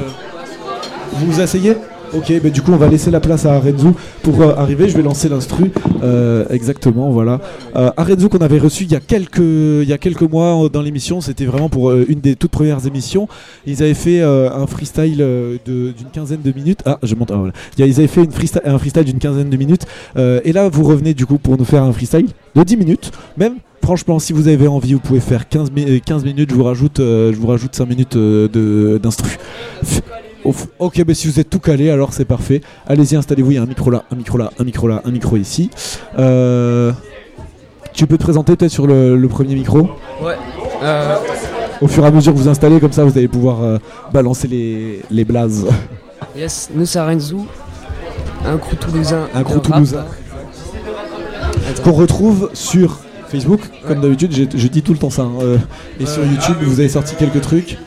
Vous vous asseyez Ok, bah du coup on va laisser la place à Arezou pour euh, arriver. Je vais lancer l'instru. Euh, exactement, voilà. Euh, Arezou qu'on avait reçu il y a quelques, il y a quelques mois euh, dans l'émission. C'était vraiment pour euh, une des toutes premières émissions. Ils avaient fait un freestyle d'une quinzaine de minutes. Ah, je monte. ah, voilà. Ils avaient fait un freestyle d'une quinzaine de minutes. Et là, vous revenez du coup pour nous faire un freestyle de 10 minutes. Même, franchement, si vous avez envie, vous pouvez faire 15, mi- euh, 15 minutes. Je vous rajoute, euh, je vous rajoute 5 minutes euh, d'instru. Ok, bah si vous êtes tout calé, alors c'est parfait. Allez-y, installez-vous. Il y a un micro là, un micro là, un micro là, un micro ici. Euh, tu peux te présenter peut-être sur le, le premier micro Ouais. Euh, Au fur et à mesure que vous installez, comme ça vous allez pouvoir euh, balancer les, les blazes. yes, nous c'est Renzo, un crew toulousain. Un crew toulousain. Qu'on retrouve sur Facebook, comme d'habitude, je dis tout le temps ça. hein, et sur YouTube, vous avez sorti quelques trucs.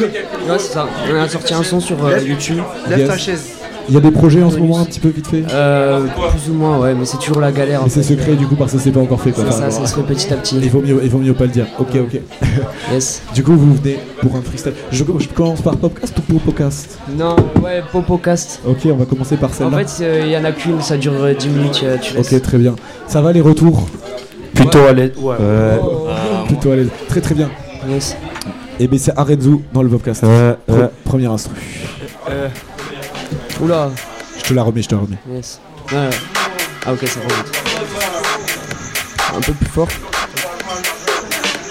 Ouais, c'est ça. On a sorti un son sur euh, YouTube. Yes. Il y a des projets en ce moment un petit peu vite fait Euh, plus ou moins, ouais, mais c'est toujours la galère. en Mais c'est secret du coup parce que c'est pas encore fait quoi. Ça, ça se fait petit à petit. Il vaut mieux, il vaut mieux pas le dire. Ok, ok. Yes. Du coup, vous venez pour un freestyle. Je, je commence par podcast ou pour podcast Non, ouais, Popocast. Ok, on va commencer par En celle-là. fait, euh, il y en a qu'une, ça dure euh, 10 minutes, euh, tu laisses. ok, très bien. Ça va les retours? Plutôt à l'aise. Ouais. Plutôt à l'aise. Très très bien. Et ben c'est Arenzu dans le podcast. Euh, Pre- euh. Premier instru. Euh. Oula. Je te la remets, je te la remets. Yes. Ah ok, ça remonte. Un peu plus fort.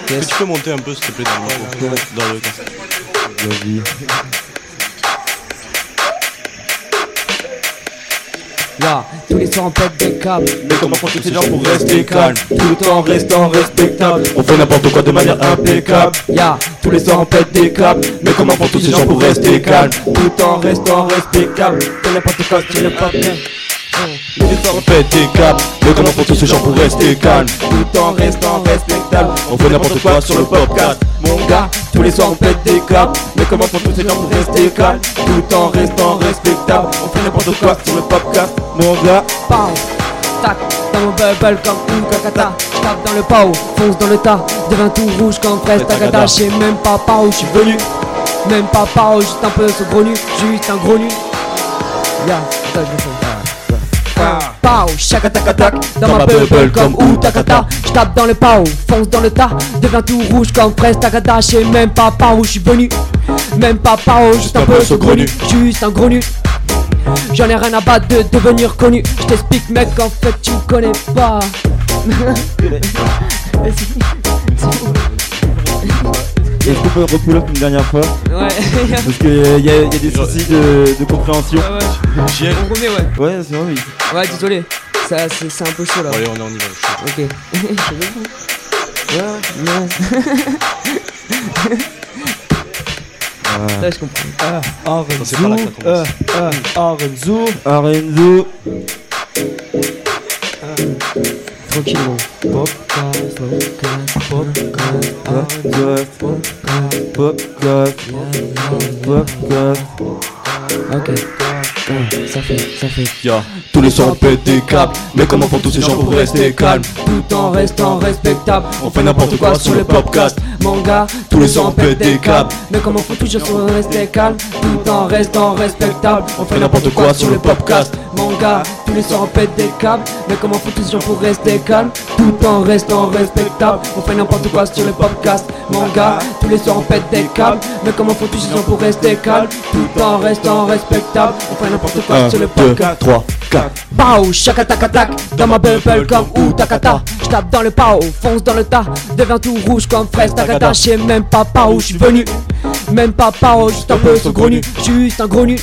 Est-ce que tu peux monter un peu, s'il te plaît, dans le, micro dans le Vas-y. Ya, tous les soirs on pète des câbles. Mais comment font tous ces gens pour rester calmes Tout temps restant respectable. On fait n'importe quoi de manière impeccable. Ya, Tous les soirs on pète des câbles. Mais comment font tous ces gens pour rester calmes Tout en restant respectable. Fais n'importe quoi tu n'es pas bien tous les soirs on pète des câbles. Mais comment font tous ces gens pour rester calmes. Tout en restant respectable On fait n'importe quoi sur le podcast. Mon gars, tous les soirs on pète des câbles. Mais comment font tous ces gens pour rester calmes. Tout en restant respectable On fait n'importe quoi sur le podcast. Mon gars. Pow, tac, dans mon bubble comme une cacata. J'tape dans le pao, fonce dans le tas. Devint tout rouge comme fraise tagada. J'sais même pas par où j'suis venu. Même pas par où, juste un peu ce gros nu. Juste un gros nu. Je le fais. Pow, chakatakatak, dans ma bubble comme ou takata. J'tape dans le pao, fonce dans le tas. Devint tout rouge comme fraise tagada. J'sais même pas par où j'suis venu. Même pas par où, juste un peu ce gros nu. Juste un gros nu. J'en ai rien à battre de devenir connu. Je t'explique, mec, en fait, tu me connais pas. Est-ce qu'on peut reculer une dernière fois Ouais. Parce qu'il y, a- y a des soucis de, de compréhension. Ouais, ouais. On remet, ouais. Ouais, c'est vrai. oui. Ouais, désolé. Ça, c'est un peu chaud là. Allez, on est en niveau. Ok. ouais, ouais. Là, je comprends. Ah, c'est pas là que ça commence. euh, Arenzu. Arenzu. Tranquillement. Podcast, podcast, podcast, podcast. Ok. Ouais, ça fait, ça fait. Ya, tous les soirs on pète des câbles. Mais comment font tous ces gens pour rester calmes? Tout en restant respectable. On fait n'importe quoi sur le podcast. Manga, Tous les soirs on pète des câbles. Mais comment faut toujours se rester calme Tout en restant respectable. On fait n'importe quoi sur le podcast. Manga, tous les soirs on pète des câbles. Mais comment faut toujours pour rester calme Tout en restant respectable. On fait n'importe quoi sur le podcast. Manga, tous les soirs on pète des câbles. Mais comment faut toujours pour rester calme Tout en restant respectable. On fait n'importe quoi sur le podcast trois, quatre Pao, chakatakatak, dans ma bubble comme ou takata. J'tape dans le pao, fonce dans le tas. Devint tout rouge comme fraise takata. J'sais même pas où j'suis venu. Même pas par où, juste un peu ce gros nu. Juste un gros nu.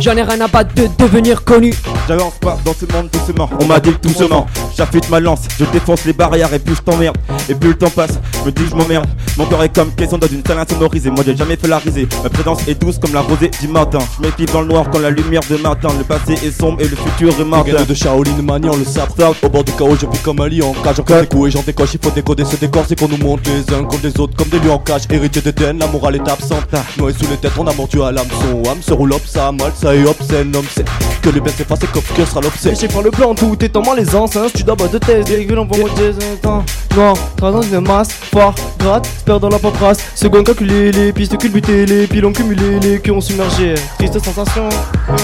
J'en ai rien à battre de devenir connu. J'avance pas dans ce monde doucement, on m'a dit doucement J'affûte ma lance, je défonce les barrières et puis je t'emmerde. Et plus le temps passe, je me dis je m'emmerde. Mon cœur est comme caisson dans une salle insonorisée. Moi j'ai jamais fait la risée, ma présence est douce comme la rosée du matin. Je m'équipe dans le noir quand la lumière de matin. Le passé est sombre et le futur est matin. de Shaolin Mani, on le sabre Au bord du chaos, je vis comme Ali en cage. J'en des coups et j'en décoche. Il faut décoder ce décor, c'est qu'on nous monte les uns contre les autres comme des lions en cage. Héritier d'Éden, la morale est absente. Noé sous les têtes, on a mordu à l'hameçon. Âme se roule up, ça mal, ça est obscène. Homme, c'est que le bien s'efface et qu'off que sera l'obscène. J'ai prends le plan, tout est en malaisance, hein, tu dois bas de thèse, virgule, on va monter un temps. Noir, traçant une masse, fort, gratte, perd dans la paperasse, second calculé, les pistes culbutées, les pilons cumulés, les queues ont submergé. Triste sensation, ouais.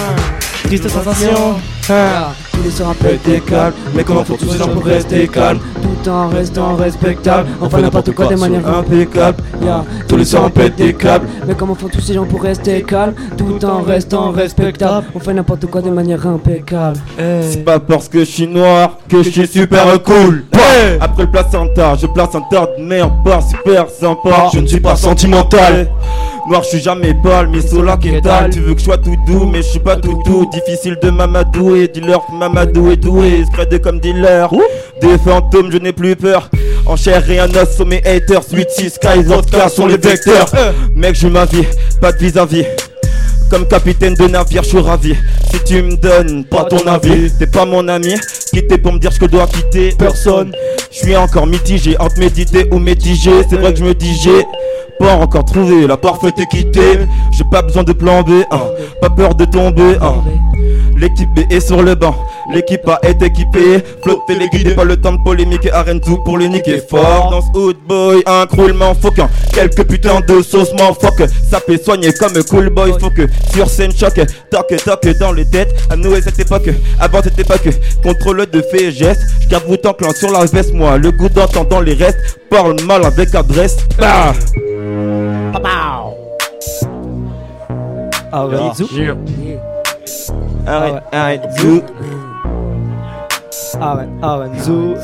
triste sensation. Tous les soirs on pète des câbles. Mais comment faut tous ces gens pour rester calme Tout en restant respectable. On fait n'importe quoi de manière impeccable. Tous les soirs on pète des câbles. Mais comment font tous ces gens pour rester calme Tout en restant respectable. On fait n'importe quoi de manière impeccable. C'est pas parce que je suis noir que je suis super cool. Après le placenta, je place un tas de merde pas super sympa. Je ne suis pas sentimental. Noir, je suis jamais pâle, mais sola qu'étal. Tu veux que je sois tout doux, mais je suis pas tout doux. Difficile de m'amadouer, dealer que Mamadou est doué. Scredé comme dealer. Des fantômes, je n'ai plus peur. En chair et en os mes haters. 8-6, Sky, Vodka sont les vecteurs. Mec, je ma vie, pas de vis-à-vis. Comme capitaine de navire, je suis ravi. Si tu me donnes pas ton avis, t'es pas mon ami. Pour me dire ce que je dois quitter. Personne. Je suis encore mitigé entre méditer ou mitigé. C'est vrai que je me dis j'ai pas encore trouvé la parfaite équité. J'ai pas besoin de plan B, hein. pas peur de tomber. hein. L'équipe B est sur le banc, l'équipe A est équipée. Flotter les guides, pas le temps de polémique et Arenzu pour le niquer fort. Dans ce hood boy, un croulement fauquin. Quelques putains de sauce fuck. Ça peut soigner comme cool boy, faut que sur scène choc. Toc toc dans les têtes. À Noël cette époque, avant c'était pas que contre de faits et gestes. Je garde vous clan sur la veste, moi. Le goût d'entendant les restes. Parle mal avec adresse. Bah Arrête, zou. Arrête, arrête, zou. Arrête, arrête, zou.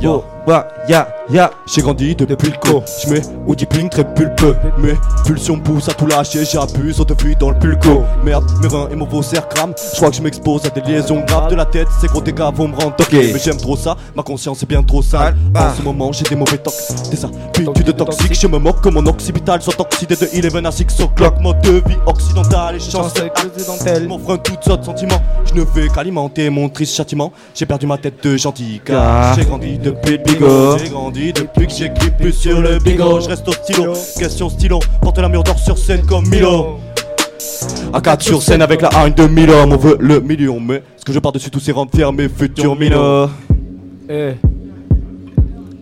Yo, bah, ya, ya. J'ai grandi depuis le co. J'mets au dipping très pulpeux. Mes pulsions poussent à tout lâcher. J'abuse, on te fuit dans le pulco. Merde, mes reins et mon vocère crament. J'crois que je m'expose à des liaisons graves de la tête. Ces gros dégâts vont me rendre toqué. Mais j'aime trop ça. Ma conscience est bien trop sale. En ce moment, j'ai des mauvais tocs. C'est ça, puis de toxique. Je me moque que mon occipital soit oxydé de 11 à 6 o'clock. Mode de vie occidentale et chance accidentelle. Mon frein toutes sortes de sentiments. Je ne fais qu'alimenter mon triste châtiment. J'ai perdu ma tête de gentil car j'ai grandi depuis le bigot. J'ai grandi depuis que j'écris plus sur le bigot. Je reste au stylo. Question stylo. Porte la mur d'or sur scène comme Milo. À 4 sur scène avec la haine de mille hommes. On veut le million. Mais ce que je pars dessus tous ces rangs mes futurs minots. Eh.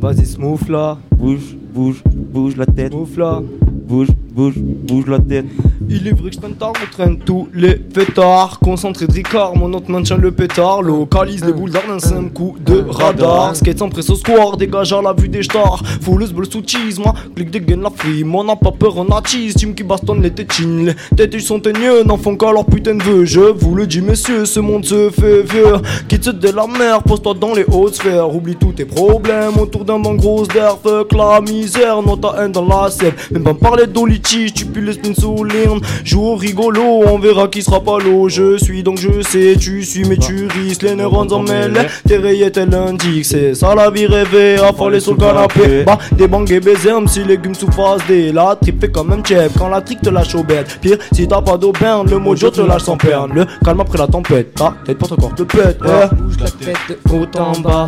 Vas-y, smooth là. Bouge, bouge, bouge la tête. Smooth là. Bouge, bouge, bouge la tête. Il est vrai que je on traîne tous les fêtards. Concentré de Ricard, mon autre maintient le pétard. Localise les boules d'un simple coup de radar. Skate sans presse au square, dégage à la vue des stars. Fouleuse bleu sous cheese, moi, clic de gain la frime. On n'a pas peur, on a cheese. Team qui bastonne les tétines. Les tétiges sont teigneux, n'en font qu'à leur putain de vœux. Je vous le dis, messieurs, ce monde se fait vieux. Quitte de la mer, pose-toi dans les hautes sphères. Oublie tous tes problèmes autour d'un banc grosse d'air. Fuck la misère, non ta haine dans la sève. Même pas parler tu pues le spin sous l'irne. Joue au rigolo, on verra qui sera pas l'eau. Je suis donc je sais, tu suis, mais tu risques. Les neurones en mêlent, tes rayettes elles indiquent. C'est ça la vie rêvée, affolée sur le canapé. Bah, des bangs et baiser, si légumes sous face des. La trip fait comme un chef quand la trick te lâche au bête. Pire, si t'as pas d'aubaine, le mojo te lâche sans peine. Le calme après la tempête, ta tête porte encore te pète. eh. Bouge la tête de haut en bas.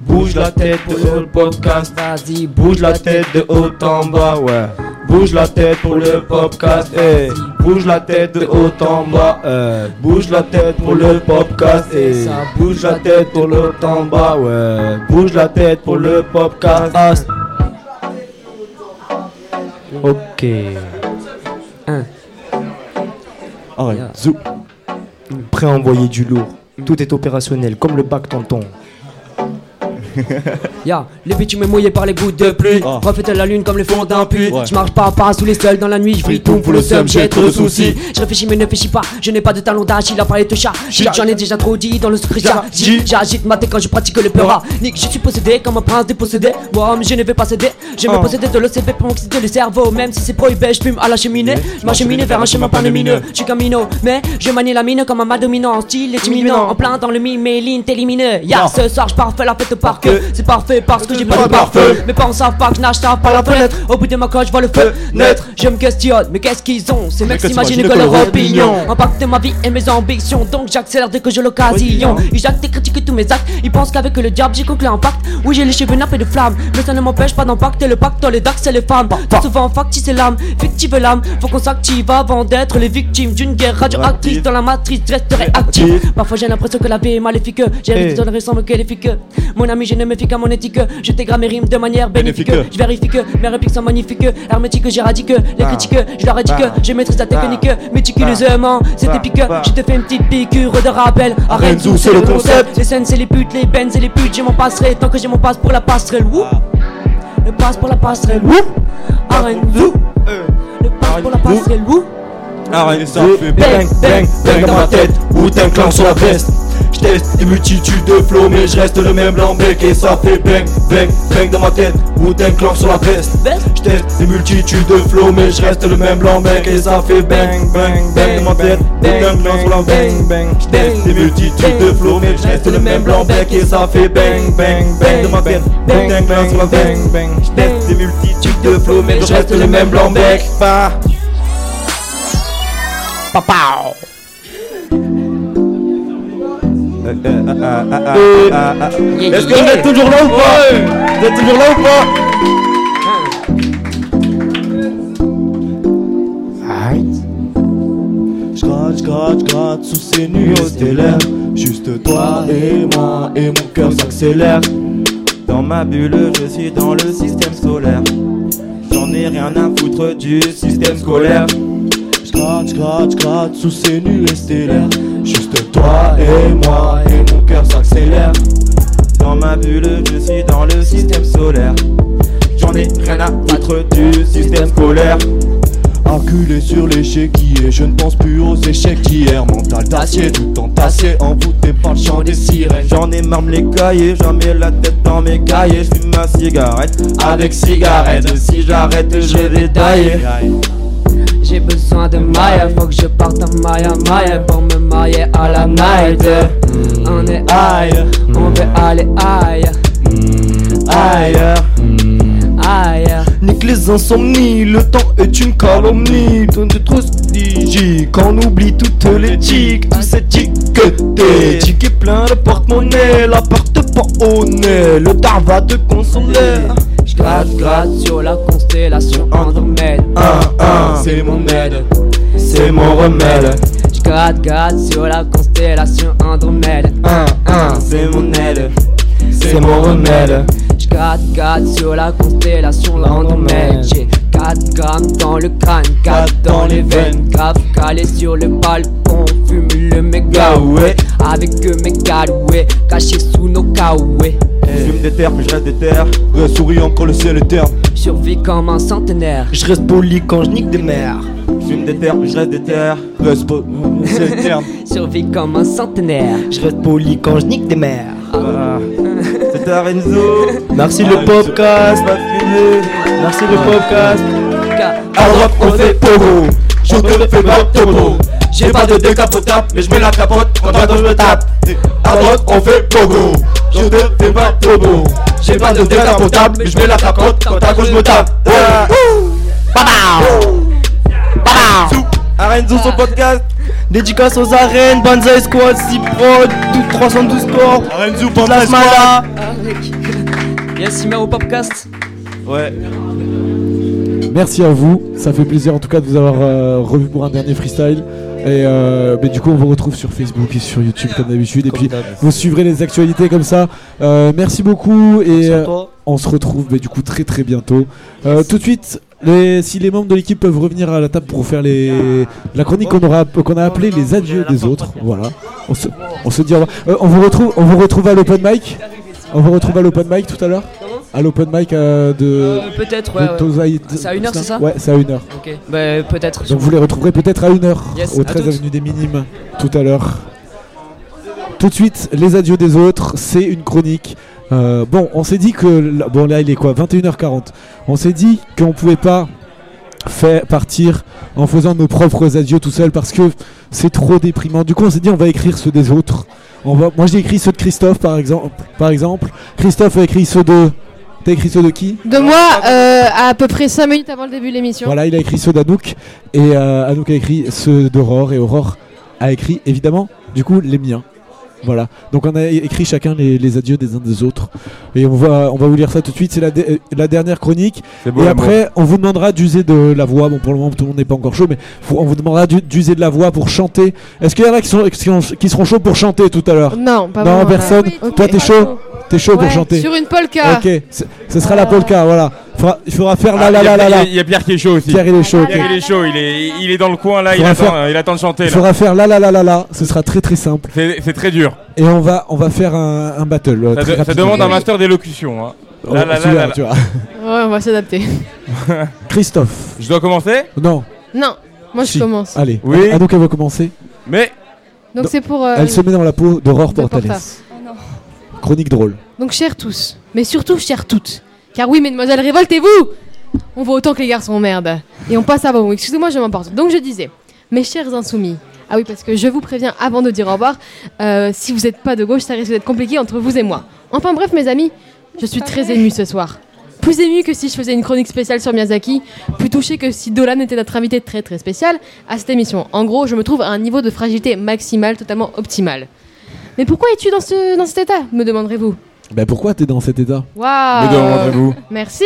Bouge la tête pour le podcast, vas-y, bouge la tête de haut en bas, ouais. Bouge la tête pour le podcast, eh. Bouge la tête de haut en bas, eh. Bouge la tête pour le podcast, eh. Bouge la tête pour le haut en bas, ouais. Bouge la tête pour le podcast. Ok. Un. Arrête, Ya. Prêt à envoyer du lourd. Tout est opérationnel, comme le bac tonton. Ya, les bitumes mouillés par les gouttes de pluie. Ah. Reflète la lune comme le fond d'un puits. Ouais. Je marche pas à pas sous les sols dans la nuit. Je brille tout pour le seum, j'ai trop de soucis. Je réfléchis mais ne réfléchis pas. Je n'ai pas de talent d'Achille à parler de chat. J'en ai déjà trop dit dans le secret. J'agite ma tête quand je pratique le pleura. Nick, je suis possédé comme un prince dépossédé. Moi, mais je ne vais pas céder. Je me Ah. posséder de l'OCP pour m'oxyder le cerveau. Même si c'est prohibé, je fume à la cheminée. Je m'achemine vers un chemin pas lumineux. Je suis camino, mais je manie la mine comme un dominant. En style est imminent. En plein dans le mime, mes lignes t'élimineux. Ya, ce soir, je parfait la fête par que C'est parfait parce que j'ai pas de parfum. Mes parents savent pas que je nage par la fenêtre. Au bout de ma coche, je vois le feu naître. Je me questionne, mais qu'est-ce qu'ils ont Ces mecs? S'imaginent que leur opinion impacte ma vie et mes ambitions. Donc j'accélère dès que j'ai l'occasion. Ils jactent et critiquent tous mes actes. Ils pensent qu'avec le diable, j'ai conclu un pacte. Oui, j'ai les cheveux nappés de flammes. Mais ça ne m'empêche pas d'impacter le pacte dans les dax, c'est les femmes. Trop souvent factice c'est l'âme, fictive l'âme. Faut qu'on s'active avant d'être les victimes d'une guerre radioactrice. Dans la matrice, je reste réactif. Parfois j'ai l'impression que la vie est maléfique. J'ai qu'elle est fique. Mon ami, je ne me fie qu'à mon éthique. Je dégrade mes rimes de manière bénéfique. Je vérifie que mes répliques sont magnifiques. Hermétique, j'éradique les Ah. critiques. Je leur ai dit que Ah. je maîtrise la technique. Ah. Méticuleusement, c'est Ah. épique. Ah. Je te fais une petite piqûre de rappel. Arrête, Renzo, c'est le concept. Les scènes, c'est les putes, les benz, c'est les putes. Je m'en passerai tant que j'ai mon passe pour la passerelle. Wouh. Le passe pour la passerelle. Wouh. Arrête, wouh. Le passe pour la passerelle. Wouh. Arrête, ça fait Bang, bang, bang dans ma tête, ou t'es un clan sur la veste. J'teste des multitudes de flots, mais je reste le même lambec et ça fait bang, bang, bang dans ma tête, ou t'es un clan sur la veste. J'teste des multitudes de flots, mais je reste le même lambec et ça fait bang, bang, bang dans ma tête, ou t'es un clan sur la veste. J'teste des multitudes de flots, mais je reste le même lambec et ça fait bang, bang, bang dans ma tête, ou t'es un clan sur la veste. J'teste des multitudes de flots, mais je reste le même lambec. Bah. Papa. Est-ce que vous êtes toujours là ou pas? Vous êtes toujours là ou pas? J'gratte, j'gratte, j'gratte sous ces nuits stellaires Juste toi et moi et mon cœur s'accélère Dans ma bulle, je suis dans le système solaire. J'en ai rien à foutre du système scolaire. J'gratte, j'gratte, j'gratte sous ces nuits stellaires Juste toi et moi et mon cœur s'accélère. Dans ma bulle, je suis dans le système solaire. J'en ai rien à battre du système scolaire. Acculé sur l'échiquier, je ne pense plus aux échecs d'hier. Mental d'acier, tout entassé, envoûté par le chant des sirènes. J'en ai marre les cahiers, j'en mets la tête dans mes cahiers. Je fume ma cigarette avec cigarette. Si j'arrête, je vais détailler. J'ai besoin de Maya, faut que je parte à Maya Maya pour me marier à la night. On est ailleurs, on veut aller ailleurs. Ailleurs, ailleurs. Nique les insomnies, le temps est une calomnie. Donne de trop quand on oublie toutes les tics, tout c'est tiqueté. Ticket plein de porte-monnaie, la porte pas au nez. Le tard va te consoler. Je gratte, sur la constellation Andromède. C'est mon aide, c'est mon remède. Je gratte, gratte sur la constellation Andromède. C'est mon aide, c'est mon remède. Je gratte, gratte sur la constellation Andromède. J'ai 4 grammes dans le crâne, 4 dans les veines. Grave calé sur le balcon, fume le méga ouais. Avec mes galouets, cachés sous nos kawaii. Je fume des terres, puis je reste des terres. Reste souriant quand le ciel est terre. Survie comme un centenaire. Je reste poli quand je nique des mères. Je fume des terres, puis je reste des terres. Reste poli, c'est. Survie comme un centenaire. Je reste poli quand je nique des mères. Ah. C'était Arenzo. Merci le podcast. Merci le podcast. À droite, on fait pogo. Je te fais pas topo. J'ai pas de décapotable, mais je mets la capote quand toi je me tape. À droite, on fait pogo. Je te fais pas topo. J'ai pas de décapotable, mais je mets la capote quand à gauche je me tape. Ah. Arenzo son podcast. Dédicace aux arènes, Banzai Squad, 6 Pro, tout 312 sports. Arenzo Ah, Yes, il met au podcast. Ouais. Merci à vous, ça fait plaisir en tout cas de vous avoir euh, revu pour un dernier freestyle. Et euh, mais du coup, on vous retrouve sur Facebook et sur YouTube comme d'habitude. Et puis, vous suivrez les actualités comme ça. Euh, merci beaucoup et on se retrouve mais, du coup très très bientôt. Euh, tout de suite, les, si les membres de l'équipe peuvent revenir à la table pour faire les, la chronique qu'on aura qu'on a appelée les adieux des autres. Voilà. On se, on se dit au revoir. Euh, on vous retrouve, on vous retrouve à l'open mic. On vous retrouve à l'open mic tout à l'heure. À l'open mic euh, de. Euh, peut-être, de ouais, ouais. Tozaï- C'est à une heure, c'est ça Ouais, c'est à une heure. Ok, bah peut-être. Donc vous les retrouverez peut-être à une heure Yes, au à 13 toutes. avenue des Minimes tout à l'heure. Tout de suite, les adieux des autres, c'est une chronique. Euh, bon, on s'est dit que bon là il est quoi 21h40. On s'est dit qu'on pouvait pas faire partir en faisant nos propres adieux tout seul parce que c'est trop déprimant. Du coup, on s'est dit on va écrire ceux des autres. On va moi j'ai écrit ceux de Christophe par exemple, par exemple. Christophe a écrit ceux de T'as écrit ceux de qui? De moi, euh, à peu près 5 minutes avant le début de l'émission. Voilà, il a écrit ceux d'Anouk et euh, Anouk a écrit ceux d'Aurore et Aurore a écrit évidemment du coup les miens. Voilà, donc on a écrit chacun les, les adieux des uns des autres. Et on va, on va vous lire ça tout de suite. C'est la, euh, la dernière chronique. Beau, et après on vous demandera d'user de la voix. Bon, pour le moment tout le monde n'est pas encore chaud, mais faut- on vous demandera d'u- d'user de la voix pour chanter. Est-ce qu'il y en a qui, sont, qui, seront chauds pour chanter tout à l'heure? Non, pas Non, vraiment, personne? Toi t'es chaud? T'es chaud Ouais, pour chanter? Sur une polka. Ok, ce sera la polka, voilà. Faudra- il faudra faire la Ah, la il y a- la la il y a- la. Il y a Pierre qui est chaud aussi. Pierre il est chaud. Pierre il est chaud, il est, il est dans le coin là, il attend, faire- il attend de chanter Il là. faudra faire la la la la la, ce sera très très simple. C'est très dur. Et on va, on va faire un, un battle. euh, Ça, très de- ça demande un master d'élocution. Hein. Oh, Là, là, là, celui-là, là, là. tu vois. Ouais, on va s'adapter. Christophe. Je dois commencer? Non. Non, moi je commence. Allez. Oui. Anouk elle va commencer. Mais Donc c'est pour. euh, Elle se met dans la peau d'Aurore de Portales. Porta. Chronique drôle. Donc chers tous, mais surtout chers toutes. Car oui, mesdemoiselles, révoltez-vous On voit autant que les garçons, merde. Et on passe vos mots. Excusez-moi, je m'emporte. Donc je disais, mes chers insoumis. Ah oui, parce que je vous préviens avant de dire au revoir, euh, si vous n'êtes pas de gauche, ça risque d'être compliqué entre vous et moi. Enfin bref, mes amis, je suis très émue ce soir. Plus émue que si je faisais une chronique spéciale sur Miyazaki, plus touchée que si Dolan était notre invité très très spécial à cette émission. En gros, je me trouve à un niveau de fragilité maximale, totalement optimal. Mais pourquoi es-tu dans, ce, dans cet état, me demanderez-vous? Bah pourquoi t'es dans cet état? Waouh Merci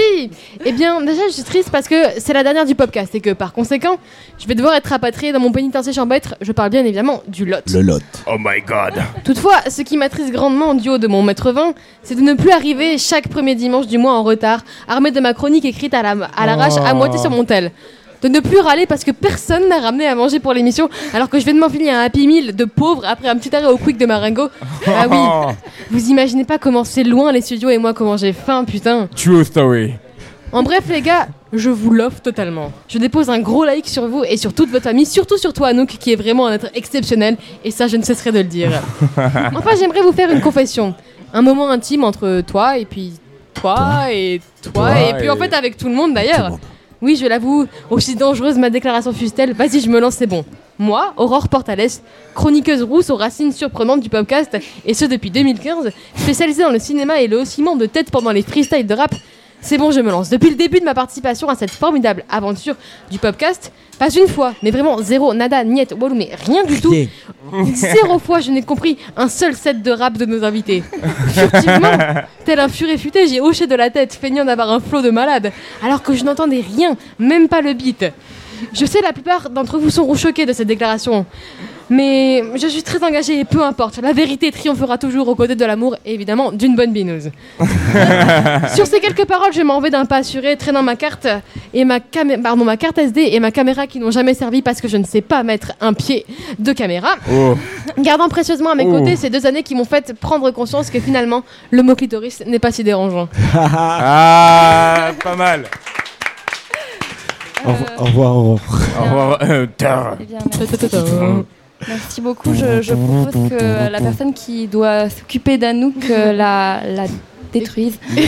Eh bien, déjà, je suis triste parce que c'est la dernière du podcast et que par conséquent, je vais devoir être rapatrié dans mon pénitencier champêtre. Je parle bien évidemment du lot. Le lot. Oh my god. Toutefois, ce qui m'attriste grandement du haut de mon maître 20, c'est de ne plus arriver chaque premier dimanche du mois en retard, armé de ma chronique écrite à la- à l'arrache, à moitié sur mon tel. De ne plus râler parce que personne n'a ramené à manger pour l'émission, alors que je viens de m'enfiler un Happy Meal de pauvre après un petit arrêt au quick de Marengo. Ah oui, vous imaginez pas comment c'est loin les studios et moi comment j'ai faim, putain. True story. En bref, les gars, je vous l'offre totalement. Je dépose un gros like sur vous et sur toute votre famille, surtout sur toi, Anouk, qui est vraiment un être exceptionnel, et ça, je ne cesserai de le dire. Enfin, j'aimerais vous faire une confession. Un moment intime entre toi et puis toi et toi, Toi et puis en fait avec tout le monde d'ailleurs. Oui, je l'avoue, aussi dangereuse ma déclaration fût-elle, vas-y, je me lance, c'est bon. Moi, Aurore Portales, chroniqueuse rousse aux racines surprenantes du podcast, et ce depuis 2015, spécialisée dans le cinéma et le haussement de tête pendant les freestyles de rap, c'est bon, je me lance. Depuis le début de ma participation à cette formidable aventure du podcast, pas une fois, mais vraiment zéro, nada, niet, walou, mais rien du tout. Zéro fois, je n'ai compris un seul set de rap de nos invités. Furtivement, tel un furé futé, j'ai hoché de la tête, feignant d'avoir un flot de malade, alors que je n'entendais rien, même pas le beat. Je sais, la plupart d'entre vous seront choqués de cette déclaration. Mais je suis très engagée et peu importe, la vérité triomphera toujours aux côtés de l'amour et évidemment d'une bonne binouse. Sur ces quelques paroles, je m'en vais d'un pas assuré, traînant ma carte et ma camé- pardon, ma carte SD et ma caméra qui n'ont jamais servi parce que je ne sais pas mettre un pied de caméra. Oh. Gardant précieusement à mes Oh. côtés ces deux années qui m'ont fait prendre conscience que finalement le mot clitoris n'est pas si dérangeant. ah, pas mal. Au revoir. Au revoir. au revoir. Au revoir. Merci. Beaucoup. Je, je propose que la personne qui doit s'occuper d'Anouk euh, la, la détruise.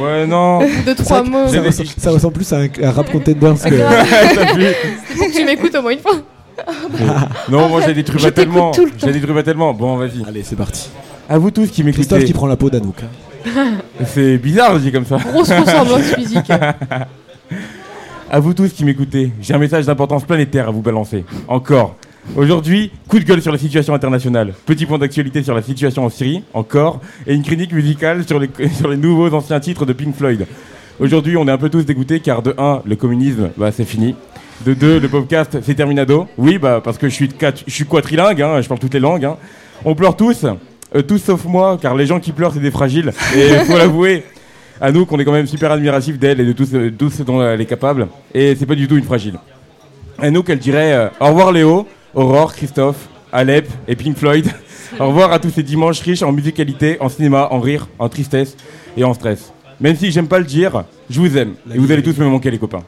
Ouais, non. De trois mots. Ça, ressemble, ça ressemble plus à un, un rap que. Que tu m'écoutes au moins une fois. Non, moi j'ai des trucs tellement. J'ai des trucs pas tellement. Bon, vas-y. Allez, c'est parti. À vous tous qui m'écoutez. Christophe qui prend la peau d'Anouk. C'est bizarre, je dis comme ça. Grosse ressemblance physique. À vous tous qui m'écoutez, j'ai un message d'importance planétaire à vous balancer. Encore. Aujourd'hui, coup de gueule sur la situation internationale. Petit point d'actualité sur la situation en Syrie, encore. Et une critique musicale sur les, nouveaux anciens titres de Pink Floyd. Aujourd'hui, on est un peu tous dégoûtés car de 1, le communisme, bah c'est fini. De 2, le podcast, c'est terminado. Oui, bah parce que je suis, je suis quadrilingue, hein, je parle toutes les langues. hein. On pleure tous, euh, tous sauf moi, car les gens qui pleurent, c'est des fragiles. Et faut l'avouer, à nous qu'on est quand même super admiratifs d'elle et de tout tout ce dont elle est capable. Et c'est pas du tout une fragile. À nous qu'elle dirait euh, au revoir Léo, Aurore, Christophe, Alep et Pink Floyd. au revoir à tous ces dimanches riches en musicalité, en cinéma, en rire, en tristesse et en stress. Même si j'aime pas le dire, je vous aime. Et vous allez tous me manquer les copains.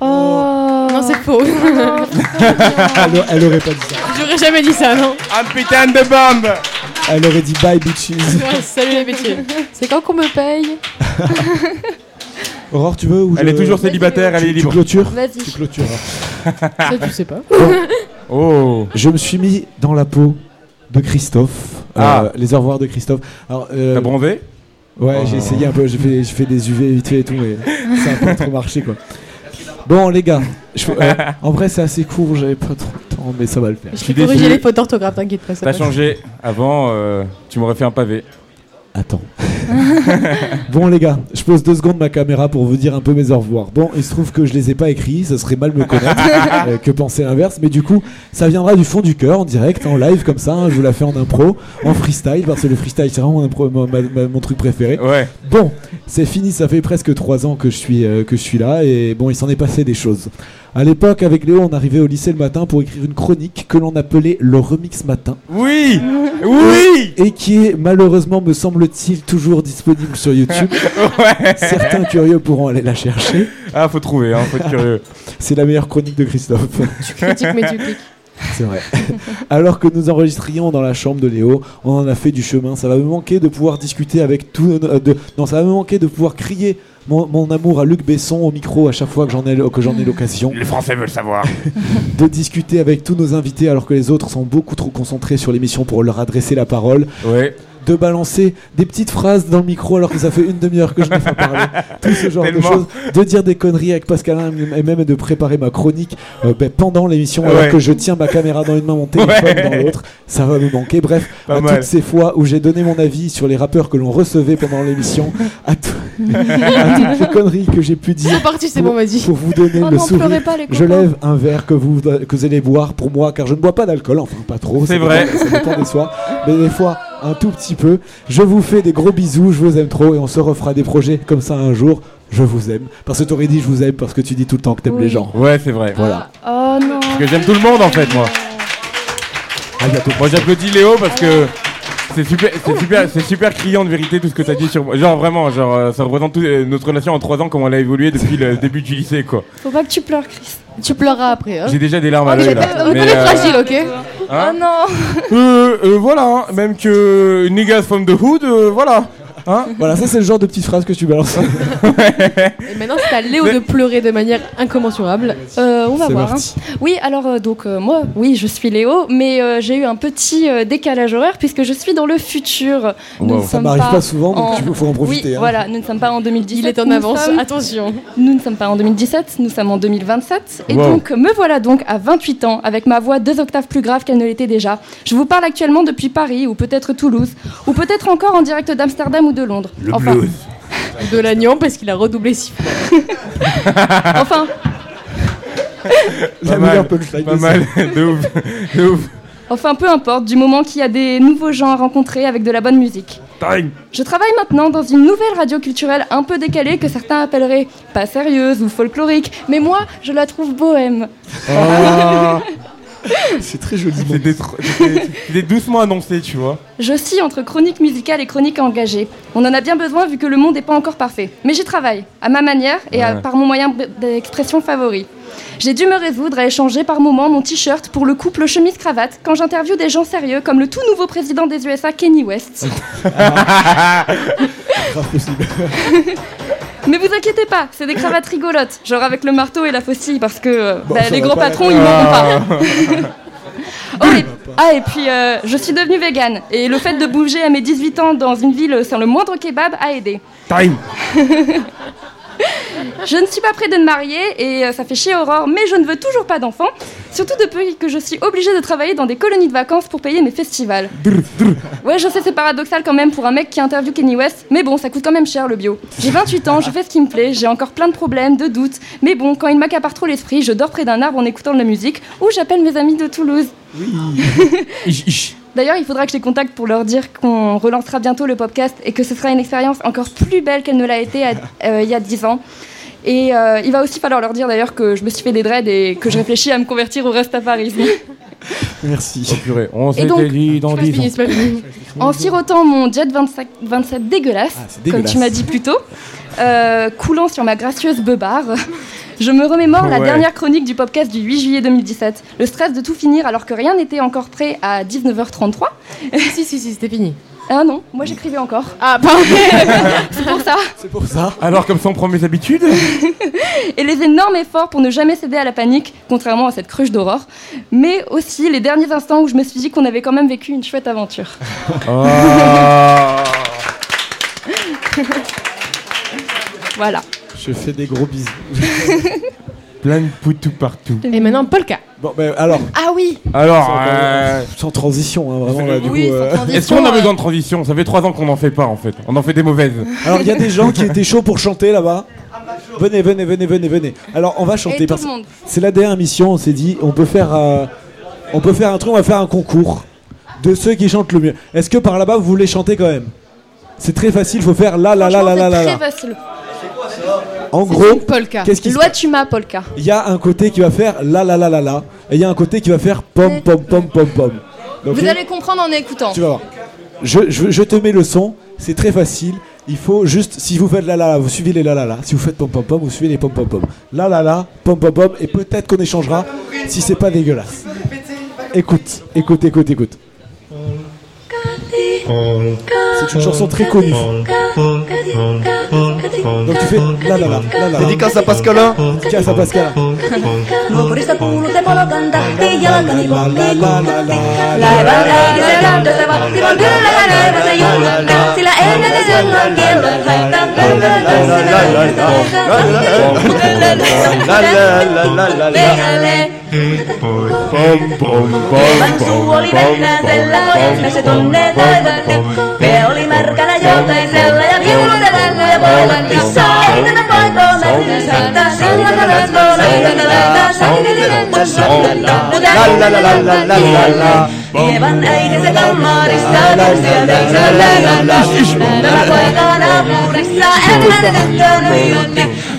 Oh Non, c'est faux. Elle, elle aurait pas dit ça. J'aurais jamais dit ça, non. Un putain de bombe Elle aurait dit bye bitches. Ouais, salut les métiers. C'est quand qu'on me paye Aurore, tu veux ou Elle je- est toujours célibataire, elle est Tu libre. clôtures Vas-y. Tu clôtures. Ça, tu sais pas. Oh Je me suis mis dans la peau de Christophe. euh, Ah. les au revoir de Christophe. Alors, euh, T'as bronzé? Ouais, Oh. j'ai essayé un peu, j'ai fait, j'ai fait des UV vite fait et tout, mais ça a pas trop marché quoi. Bon, les gars, je- euh, en vrai, c'est assez court, j'avais pas trop de temps, mais ça va le faire. Je vais corriger les fautes d'orthographe, t'inquiète pas. ça T'as changé. Avant, euh, tu m'aurais fait un pavé. Attends. Bon les gars, je pose deux secondes ma caméra pour vous dire un peu mes au revoir. Bon, il se trouve que je les ai pas écrits, ça serait mal me connaître euh, que penser l'inverse, mais du coup, ça viendra du fond du cœur, en direct, en live comme ça. hein, je vous la fais en impro, en freestyle, parce que le freestyle c'est vraiment mon, impro- ma- ma- ma- mon truc préféré. Ouais. Bon, c'est fini, ça fait presque trois ans que je suis euh, que je suis là et bon, il s'en est passé des choses. À l'époque, avec Léo, on arrivait au lycée le matin pour écrire une chronique que l'on appelait le remix matin. Oui Oui Et qui est malheureusement, me semble-t-il, toujours disponible sur YouTube. Ouais. Certains curieux pourront aller la chercher. Ah, faut trouver, hein, faut être curieux. C'est la meilleure chronique de Christophe. Tu critiques, mais tu cliques. C'est vrai. Alors que nous enregistrions dans la chambre de Léo, on en a fait du chemin. Ça va me manquer de pouvoir discuter avec tout. euh, de- non, ça va me manquer de pouvoir crier mon, mon amour à Luc Besson au micro à chaque fois que j'en ai, que j'en ai l'occasion. Les Français veulent savoir. de discuter avec tous nos invités alors que les autres sont beaucoup trop concentrés sur l'émission pour leur adresser la parole. Ouais. De balancer des petites phrases dans le micro alors que ça fait une demi-heure que je n'ai pas parlé. Tout ce genre de choses. De dire des conneries avec Pascalin et même de préparer ma chronique euh, ben, pendant l'émission alors Ouais. que je tiens ma caméra dans une main, mon téléphone Ouais. dans l'autre. Ça va me manquer. Bref, Pas à mal. toutes ces fois où j'ai donné mon avis sur les rappeurs que l'on recevait pendant l'émission, à, tout- à toutes les conneries que j'ai pu dire. C'est parti, c'est pour- bon, vas-y. Pour vous donner Oh le non, sourire. pas, je lève un verre que vous, que vous allez boire pour moi, car je ne bois pas d'alcool, enfin pas trop. C'est dépend- vrai. Ça dépend des soirs, mais des fois un tout petit peu. Je vous fais des gros bisous, je vous aime trop et on se refera des projets comme ça un jour. je vous aime. Parce que t'aurais dit je vous aime parce que tu dis tout le temps que t'aimes Oui. les gens. Ouais, c'est vrai. Voilà. Oh non. Parce que j'aime tout le monde en fait, moi. Moi j'applaudis Léo parce que c'est super, c'est super, c'est super criant de vérité tout ce que t'as dit sur moi. Genre vraiment, genre euh, ça représente tout, euh, notre relation en 3 ans, comment elle a évolué depuis le début du lycée quoi. Faut pas que tu pleures, Chris. Tu pleureras après. Hein. J'ai déjà des larmes à On l'œil là. on est Mais, euh, fragile, ok? Hein oh non. euh, euh, voilà, hein, même que niggas from the hood, euh, voilà. Hein Voilà, ça c'est le genre de petite phrase que tu balances. Et maintenant, c'est à Léo de pleurer de manière incommensurable. Euh, on va voir. parti. hein. Oui, alors euh, donc euh, moi, oui, je suis Léo, mais euh, j'ai eu un petit euh, décalage horaire puisque je suis dans le futur. Nous Wow. ne Ça sommes m'arrive pas souvent, donc tu- faut en profiter, Oui, hein. voilà, nous ne sommes pas en 2017. Il est en nous avance, sommes- attention. Nous ne sommes pas en 2017, nous sommes en 2027. Et Wow. donc, me voilà donc à 28 ans, avec ma voix deux octaves plus grave qu'elle ne l'était déjà. Je vous parle actuellement depuis Paris, ou peut-être Toulouse, ou peut-être encore en direct d'Amsterdam ou de Londres. Le enfin, blues. De l'agnon parce qu'il a redoublé six fois. enfin, Pas mal, pas mal, de ouf, de ouf. Enfin, peu importe, du moment qu'il y a des nouveaux gens à rencontrer avec de la bonne musique. Time. Je travaille maintenant dans une nouvelle radio culturelle un peu décalée que certains appelleraient pas sérieuse ou folklorique, mais moi, je la trouve bohème. Ah. c'est très joli. C'était doucement annoncé, tu vois. Je entre chronique musicale et chronique engagée. On en a bien besoin vu que le monde n'est pas encore parfait. Mais j'y travaille, à ma manière et à- Ouais. par mon moyen d'expression favori. J'ai dû me résoudre à échanger par moments mon t-shirt pour le couple chemise-cravate quand j'interviewe des gens sérieux comme le tout nouveau président des USA, Kenny West. Mais vous inquiétez pas, c'est des cravates rigolotes, genre avec le marteau et la faucille, parce que euh, Bon, bah, les gros patrons, ils Ah. pas. Oh, et- Ah, et puis euh, je suis devenue végane, et le fait de bouger à mes 18 ans dans une ville sans le moindre kebab a aidé. Time. Je ne suis pas près de me marier et euh, ça fait chier Aurore, mais je ne veux toujours pas d'enfants. Surtout depuis que je suis obligée de travailler dans des colonies de vacances pour payer mes festivals. Ouais, je sais, c'est paradoxal quand même pour un mec qui interviewe Kenny West, mais bon, ça coûte quand même cher le bio. J'ai 28 ans, je fais ce qui me plaît, j'ai encore plein de problèmes, de doutes, mais bon, quand il m'accapare trop l'esprit, je dors près d'un arbre en écoutant de la musique ou j'appelle mes amis de Toulouse. D'ailleurs, il faudra que je les contacte pour leur dire qu'on relancera bientôt le podcast et que ce sera une expérience encore plus belle qu'elle ne l'a été à- euh, il y a 10 ans. Et euh, il va aussi falloir leur dire d'ailleurs que je me suis fait des dreads et que je réfléchis à me convertir au rastafarisme. Merci. Oh purée, on s'était dit dans 10 ans. En sirotant mon jet 25 27 dégueulasse, comme dégueulasse. tu m'as dit plus tôt, euh, coulant sur ma gracieuse beubare, je me remémore la dernière chronique du podcast du 8 juillet 2017. Le stress de tout finir alors que rien n'était encore prêt à 19h33. si, si, si, c'était fini. Ah non, moi j'écrivais encore. Ah, pardon C'est pour ça. C'est pour ça. Alors comme ça on prend mes habitudes Et les énormes efforts pour ne jamais céder à la panique, contrairement à cette cruche d'aurore. Mais aussi les derniers instants où je me suis dit qu'on avait quand même vécu une chouette aventure. Ah. voilà. Je fais des gros bisous. Plein de poutou partout. Et maintenant, Polka. Bon, ben alors. Ah oui Alors, Sans, euh, sans transition, hein, vraiment là, du Oui, coup. sans euh, transition. Est-ce qu'on a besoin de transition? Ça fait 3 ans qu'on n'en fait pas en fait. On en fait des mauvaises. Alors, il y a des gens qui étaient chauds pour chanter là-bas. Venez, venez, venez, venez, venez. Alors, on va chanter Et tout parce le monde. c'est la dernière mission. On s'est dit, on peut faire, euh, on peut faire un truc, on va faire un concours de ceux qui chantent le mieux. Est-ce que par là-bas vous voulez chanter quand même? C'est très facile. Faut faire la la la la la la. Très facile. En gros, Polka. qu'est-ce qui se Loi tu m'as, Polka. Il y a un côté qui va faire la la la la la et il y a un côté qui va faire pom pom pom pom pom. Donc, Vous allez comprendre en écoutant. Tu vas voir. Je, je, je te mets le son, c'est très facile. Il faut juste, si vous faites la la la, vous suivez les la la la. Si vous faites pom pom pom, vous suivez les pom pom pom. La la la, pom pom pom, et peut-être qu'on échangera si c'est pas dégueulasse. Écoute, écoute, écoute, écoute. C'est une chanson très connue. Donc tu fais la la la, la la. Dédicace à Pascalin. Dédicace à. e poi pom pom pom pom Lanksu oli mennään sellä ojasta se tonne taivaanne. Me oli märkänä jotain sella ja viuluita lännä ja poilantissa. Ennen paikkoa mennään saattaa sillä kalasvoo lähtönä lähtää sankeli lähtö soittaa. Mutta älyllä Hieman äitinsä kammarissa, sieltä isä lähtö. Tämä poika on aamuudessa, älyllä tyttö nuijotti.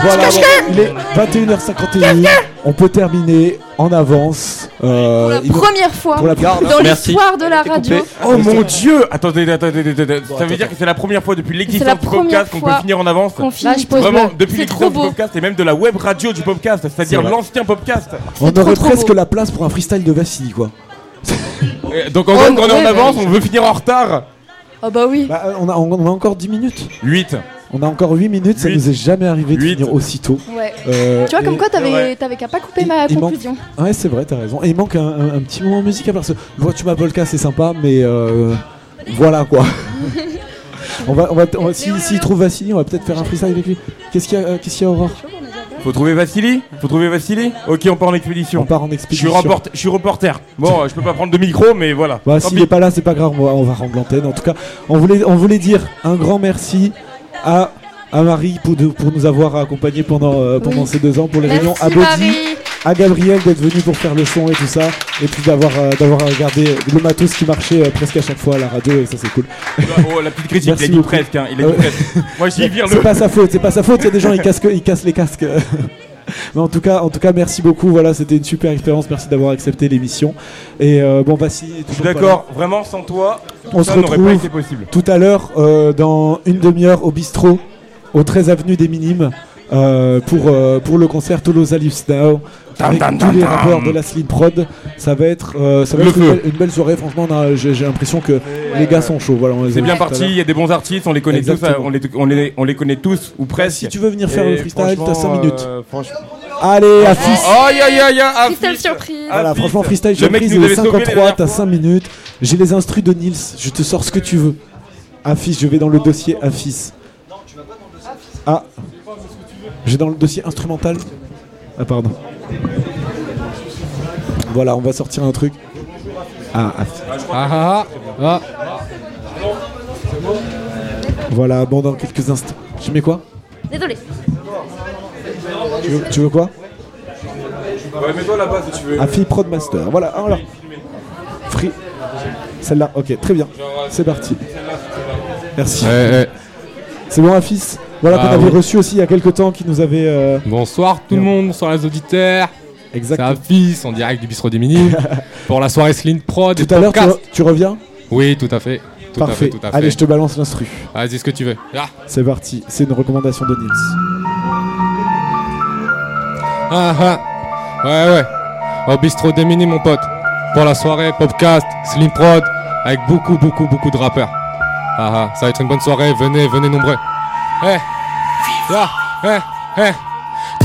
Voilà, il est 21h51. On peut terminer en avance. Euh, il- Première fois pour la- dans l'histoire de la radio. Oh mon dieu Attendez, attendez, attendez, attendez. Ça veut dire que c'est la première fois depuis la l'existence du podcast qu'on peut finir en avance Là, je pose Vraiment, le- depuis l'existence du podcast et même de la web radio du podcast, c'est-à-dire l'ancien podcast. On aurait presque la place pour un freestyle de Vassili, quoi. Euh, Donc en gros, quand on est en avance, on veut finir en retard. Ah bah oui. Bah, euh, on, a, on a encore 10 minutes. 8. On a encore 8 minutes, ça nous est jamais arrivé de finir aussitôt. Ouais. Euh, tu vois, comme quoi, t'avais qu'à pas couper ma il manque- conclusion. Ouais, c'est vrai, t'as raison. Et il manque un, un- un petit moment musical parce que vois, tu m'appelles c'est sympa, mais euh, voilà quoi. on va, on va, on va- si, s'il trouve Vassili, on va peut-être faire un freestyle avec lui. Qu'est-ce qu'il y a, euh, qu'est-ce qu'il y a, Aurore? Faut trouver Vassili? Faut trouver Vassili? Ok, on part en expédition. On part en Je suis, expédition. reporter, je suis reporter. Bon, euh, je peux pas prendre de micro, mais voilà. Bah, s'il est pas là, c'est pas grave, on va, on va rendre l'antenne. En tout cas, on voulait, on voulait dire un grand merci à, à Marie pour, de- pour nous avoir accompagnés pendant, euh, pendant Oui. ces deux ans pour les Merci, réunions, à Bodhi, Marie. à Gabriel d'être venu pour faire le son et tout ça, et puis d'avoir euh, d'avoir regardé le matos qui marchait euh, presque à chaque fois à la radio, et ça c'est cool. Oh, la petite critique, Merci il a dit presque. hein, il a dit ouais. presque. Moi, j'y vire C'est pas sa faute, c'est pas sa faute. Il y a des gens ils cassent, ils cassent les casques. Mais en tout cas, en tout cas, merci beaucoup. Voilà, c'était une super expérience. Merci d'avoir accepté l'émission. Et euh, bon, est Je suis d'accord, vraiment, sans toi, On se pas retrouve été possible. tout à l'heure euh, dans une demi-heure au bistrot, au 13 avenue des Minimes. Euh, pour, euh, pour le concert Toulouse Lives Now avec Tam, tam, tous les rappeurs de la Slim Prod ça va être, euh, ça va Le être une, belle, une belle soirée franchement j'ai j'ai l'impression que les gars sont chauds voilà, C'est bien à parti, il y a des bons artistes, on les connaît tous, on les, on, les, on les connaît tous, ou presque. Si tu veux venir faire Et le freestyle, t'as 5 franchement, minutes. euh, franchement- allez Aïe aïe aïe aïe Freestyle surprise. Voilà, franchement, freestyle Le surprise, il est avait sauvé la 53, dernière t'as fois. 5 minutes. J'ai les instrus de Nils, je te sors ce que tu veux. Affiche, je vais dans le dossier Affiche. Ah, j'ai dans le dossier instrumental. Ah, pardon. Voilà, on va sortir un truc. Ah, Affiche. Ah ah ah. Voilà, bon, dans quelques instants. Tu mets quoi? Désolé. tu veux, tu veux quoi? Ouais, mets-toi là-bas si tu veux. Affi Prodmaster. Voilà, alors. Free. Celle-là, ok, très bien. C'est parti. Merci. C'est bon, Afis Voilà Bah qu'on avait oui. reçu aussi il y a quelques temps qui nous avait. euh, Bonsoir tout le monde, bonsoir les auditeurs. Exactement. C'est Afis en direct du bistrot des Minimes pour la soirée Slim Prod. et Tout à l'heure, tu, podcast. re- tu reviens? Oui, tout à fait. Tout Parfait. à fait, tout à fait. Allez, je te balance l'instru. Vas-y, ce que tu veux. Ah. C'est parti. C'est une recommandation de Nils. Ah ah. Ouais, ouais. Au bistrot des Minimes, mon pote. Pour la soirée podcast Slim Prod avec beaucoup, beaucoup, beaucoup de rappeurs. Ah ah, ça va être une bonne soirée. Venez, venez nombreux. Eh. Ya. Eh. Eh.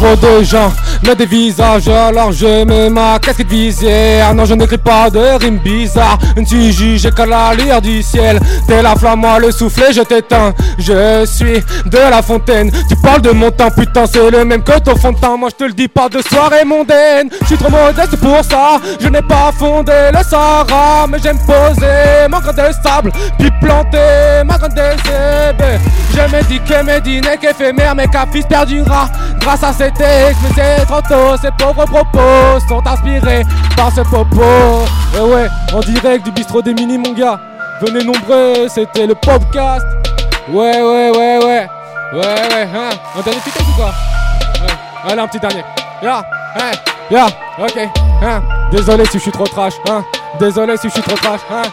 De gens mettent des visages alors je mets ma casquette visière. Non je n'écris pas de rimes bizarres. Ne suis jugé qu'à la lueur du ciel. T'es la flamme, moi le soufflet je t'éteins. Je suis de la fontaine. Tu parles de mon temps putain c'est le même que ton fond de Moi je te le dis pas de soirée mondaine. Je suis trop modeste pour ça. Je n'ai pas fondé le Sahara Mais j'aime poser mon grain de sable Puis planter ma graine de zébé Je me dis que Médine qu'éphémère Mais qu'à fils perdura Grâce à cet ex mais c'est trop tôt Ces pauvres propos sont inspirés par ce popo Et ouais, en direct du bistrot des mini mon gars. Venez nombreux, c'était le podcast. Ouais, ouais, ouais, ouais. Ouais, ouais, hein. Un dernier petit ou quoi? Ouais. Allez, un petit dernier. Ya, hein, ya, ok, hein. Désolé si je suis trop trash, hein. Désolé si je suis trop trash, hein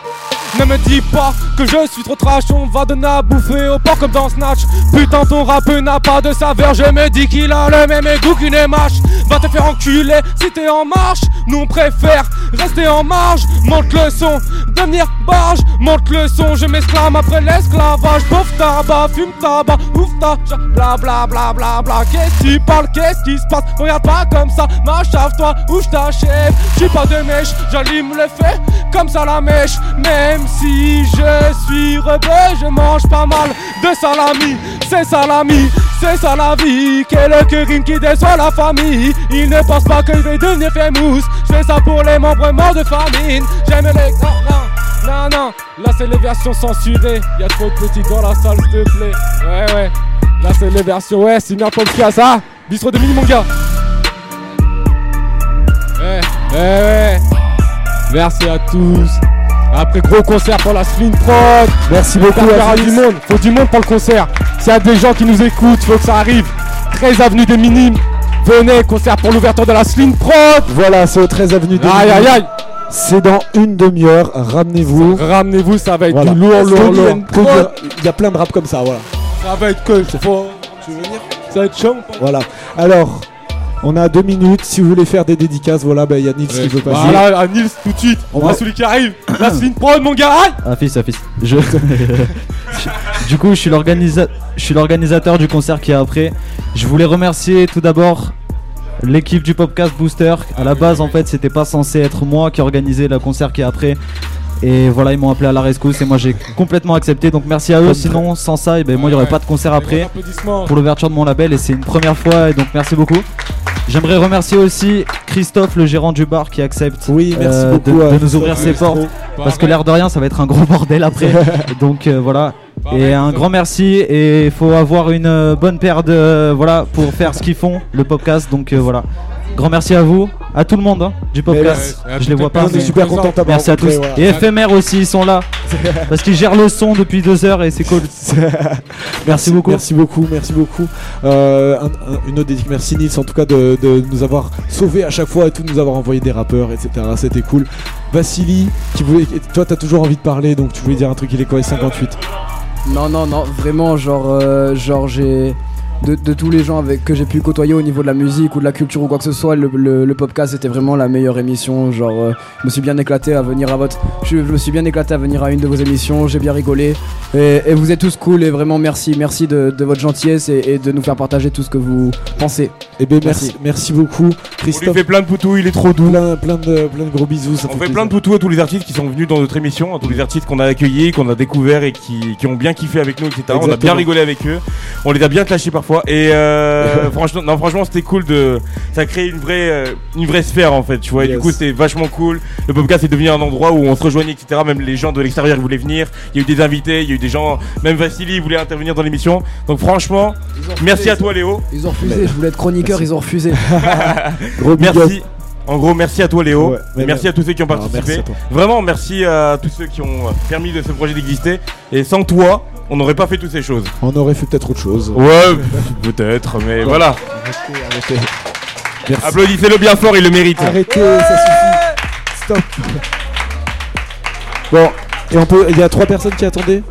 ne me dis pas que je suis trop trash, on va donner à bouffer au porc comme dans Snatch. Putain, ton rap n'a pas de saveur, je me dis qu'il a le même égout qu'une émache. Va te faire enculer si t'es en marche, nous on préfère rester en marge. Monte le son, devenir barge, monte le son, je m'exclame après l'esclavage. Pauvre tabac, fume tabac, ouf ta, bla bla bla bla bla. Qu'est-ce que tu parles, qu'est-ce qui se passe? Regarde pas comme ça, m'achave-toi ou je t'achève? J'suis pas de mèche, j'allume le feu comme ça la mèche. Même si je suis rebelle, je mange pas mal de salami. C'est salami, c'est ça la vie. Quel qui déçoit la famille? Il ne pense pas que je vais devenir famous. Je fais ça pour les membres morts de famine. J'aime les. Non, non, non, non. Là, c'est les versions censurées. Y'a trop de petits dans la salle, s'il te plaît. Ouais, ouais. Là, c'est les versions. Ouais, c'est une podcast. Ah, bistrot de mini, mon gars. Eh, ouais. Merci à tous. Après gros concert pour la Slim Prod. Merci beaucoup, Il Aziz. du monde. Faut du monde pour le concert. S'il y a des gens qui nous écoutent, faut que ça arrive. 13 avenue des Minimes. Venez, concert pour l'ouverture de la Slim Prod. Voilà, c'est au 13 avenue des Aïe, aïe, aïe. C'est dans une demi-heure. Ramenez-vous. Ramenez-vous, ça va être Voilà. du lourd, lourd, Il y a plein de rap comme ça, voilà. Ça va être que fort. Tu veux venir? Ça va être chaud. Voilà. Alors, on a deux minutes. Si vous voulez faire des dédicaces, voilà, bah, il y a Nils qui veut passer. Voilà, à Nils tout de suite. On va- celui qui arrive. La Slim Prod, mon gars. Aïe. Ah fils, ah fils. Je... du coup, je suis l'organisa- je suis l'organisateur du concert qui est après. Je voulais remercier tout d'abord l'équipe du Popcast Booster. À la base, en fait, c'était pas censé être moi qui organisais le concert qui est après. Et voilà, ils m'ont appelé à la rescousse et moi j'ai complètement accepté. Donc merci à eux. Sinon, sans ça, eh ben, moi il n'y aurait pas de concert après pour l'ouverture de mon label et c'est une première fois et donc merci beaucoup. J'aimerais remercier aussi Christophe, le gérant du bar, qui accepte Oui, merci euh, beaucoup de, de nous ouvrir ses portes. Parce que l'air de rien, ça va être un gros bordel après. donc euh, voilà. Et un grand merci et il faut avoir une euh, bonne paire de voilà pour faire ce qu'ils font le podcast donc euh, voilà grand merci à vous à tout le monde hein, du podcast. Ouais, je les vois pas On est super contents de t'avoir merci à tous. et éphémère aussi ils sont là. Parce qu'ils gèrent le son depuis deux heures et c'est cool. Merci beaucoup. Merci beaucoup, merci beaucoup. Euh, un- un- une autre dédicace, merci Nils en tout cas de, de nous avoir sauvés à chaque fois et tout, de nous avoir envoyé des rappeurs, etc. C'était cool. Vassili, qui voulait, toi t'as toujours envie de parler, donc tu voulais dire un truc, il est quoi, il est 58 Non, non, non, vraiment, genre, euh, genre j'ai. De, de tous les gens avec que j'ai pu côtoyer au niveau de la musique ou de la culture ou quoi que ce soit, le, le, le podcast c'était vraiment la meilleure émission. Genre, euh, je me suis bien éclaté à venir à votre. Je, je me suis bien éclaté à venir à une de vos émissions, j'ai bien rigolé. Et, et vous êtes tous cool et vraiment merci, merci de, de votre gentillesse et, et de nous faire partager tout ce que vous pensez. Eh bien merci, merci beaucoup. On lui Christophe, fait plein de poutous, il est trop doux. plein, plein, de, plein de gros bisous. Ça On fait fait plein de poutous à tous les artistes qui sont venus dans notre émission, à tous les artistes qu'on a accueillis, qu'on a découverts et qui, qui ont bien kiffé avec nous, etc. On a bien rigolé avec eux. On les a bien clashés parfois. Et euh, franchement, non, franchement, c'était cool de. Ça a créé une vraie, euh, une vraie sphère en fait, tu vois. Et Yes. du coup, c'était vachement cool. Le podcast est devenu un endroit où on se rejoignait, etc. Même les gens de l'extérieur voulaient venir. Il y a eu des invités, il y a eu des gens, même Vassili voulait intervenir dans l'émission. Donc franchement, merci à toi Léo. Ils ont refusé, je voulais être chroniqueur, ils ont refusé. Gros Merci. En gros, merci à toi Léo. Ouais, mais merci à tous ceux qui ont participé. merci. Vraiment, merci à tous ceux qui ont permis de ce projet d'exister. Et sans toi, on n'aurait pas fait toutes ces choses. On aurait fait peut-être autre chose. Ouais, peut-être, mais voilà. Arrêtez, arrêtez. Merci. Applaudissez-le bien fort, il le mérite. Arrêtez, ça suffit. Stop. Bon, et on peut. Il y a trois personnes qui attendaient.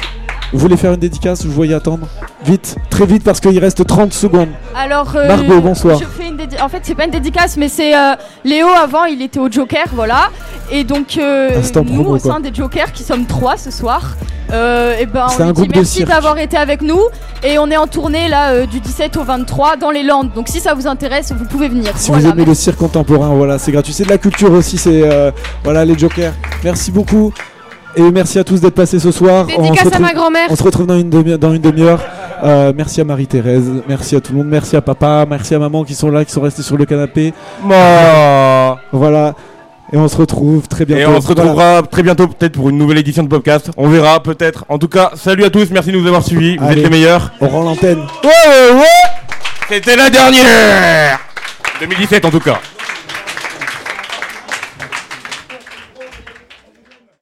Vous voulez faire une dédicace Vous voyez attendre Vite, très vite parce qu'il reste 30 secondes. Alors, euh, Margot, bonsoir. Je fais En fait, c'est pas une dédicace, mais c'est euh, Léo avant, il était au Joker, voilà. Et donc, euh, Instant nous, promo, au sein quoi. des Jokers, qui sommes trois ce soir, euh, et ben, C'est on un lui dit groupe de merci d'avoir été avec nous. Et on est en tournée là euh, du 17 au 23 dans les Landes. Donc, si ça vous intéresse, vous pouvez venir. Si Voilà, vous aimez le cirque contemporain, voilà, c'est gratuit. C'est de la culture aussi, c'est. euh, voilà, les jokers. Merci beaucoup. Et merci à tous d'être passés ce soir. Dédicace On se à ma grand-mère. On se retrouve dans une demi-heure. Euh, merci à Marie-Thérèse, merci à tout le monde, merci à papa, merci à maman qui sont là, qui sont restés sur le canapé. Voilà. Et on se retrouve très bientôt. Et on se retrouvera très bientôt peut-être pour une nouvelle édition de podcast. On verra peut-être. En tout cas, salut à tous, merci de nous avoir suivis. Vous Allez. êtes les meilleurs. On rend l'antenne. Ouais, ouais. C'était la dernière 2017 en tout cas.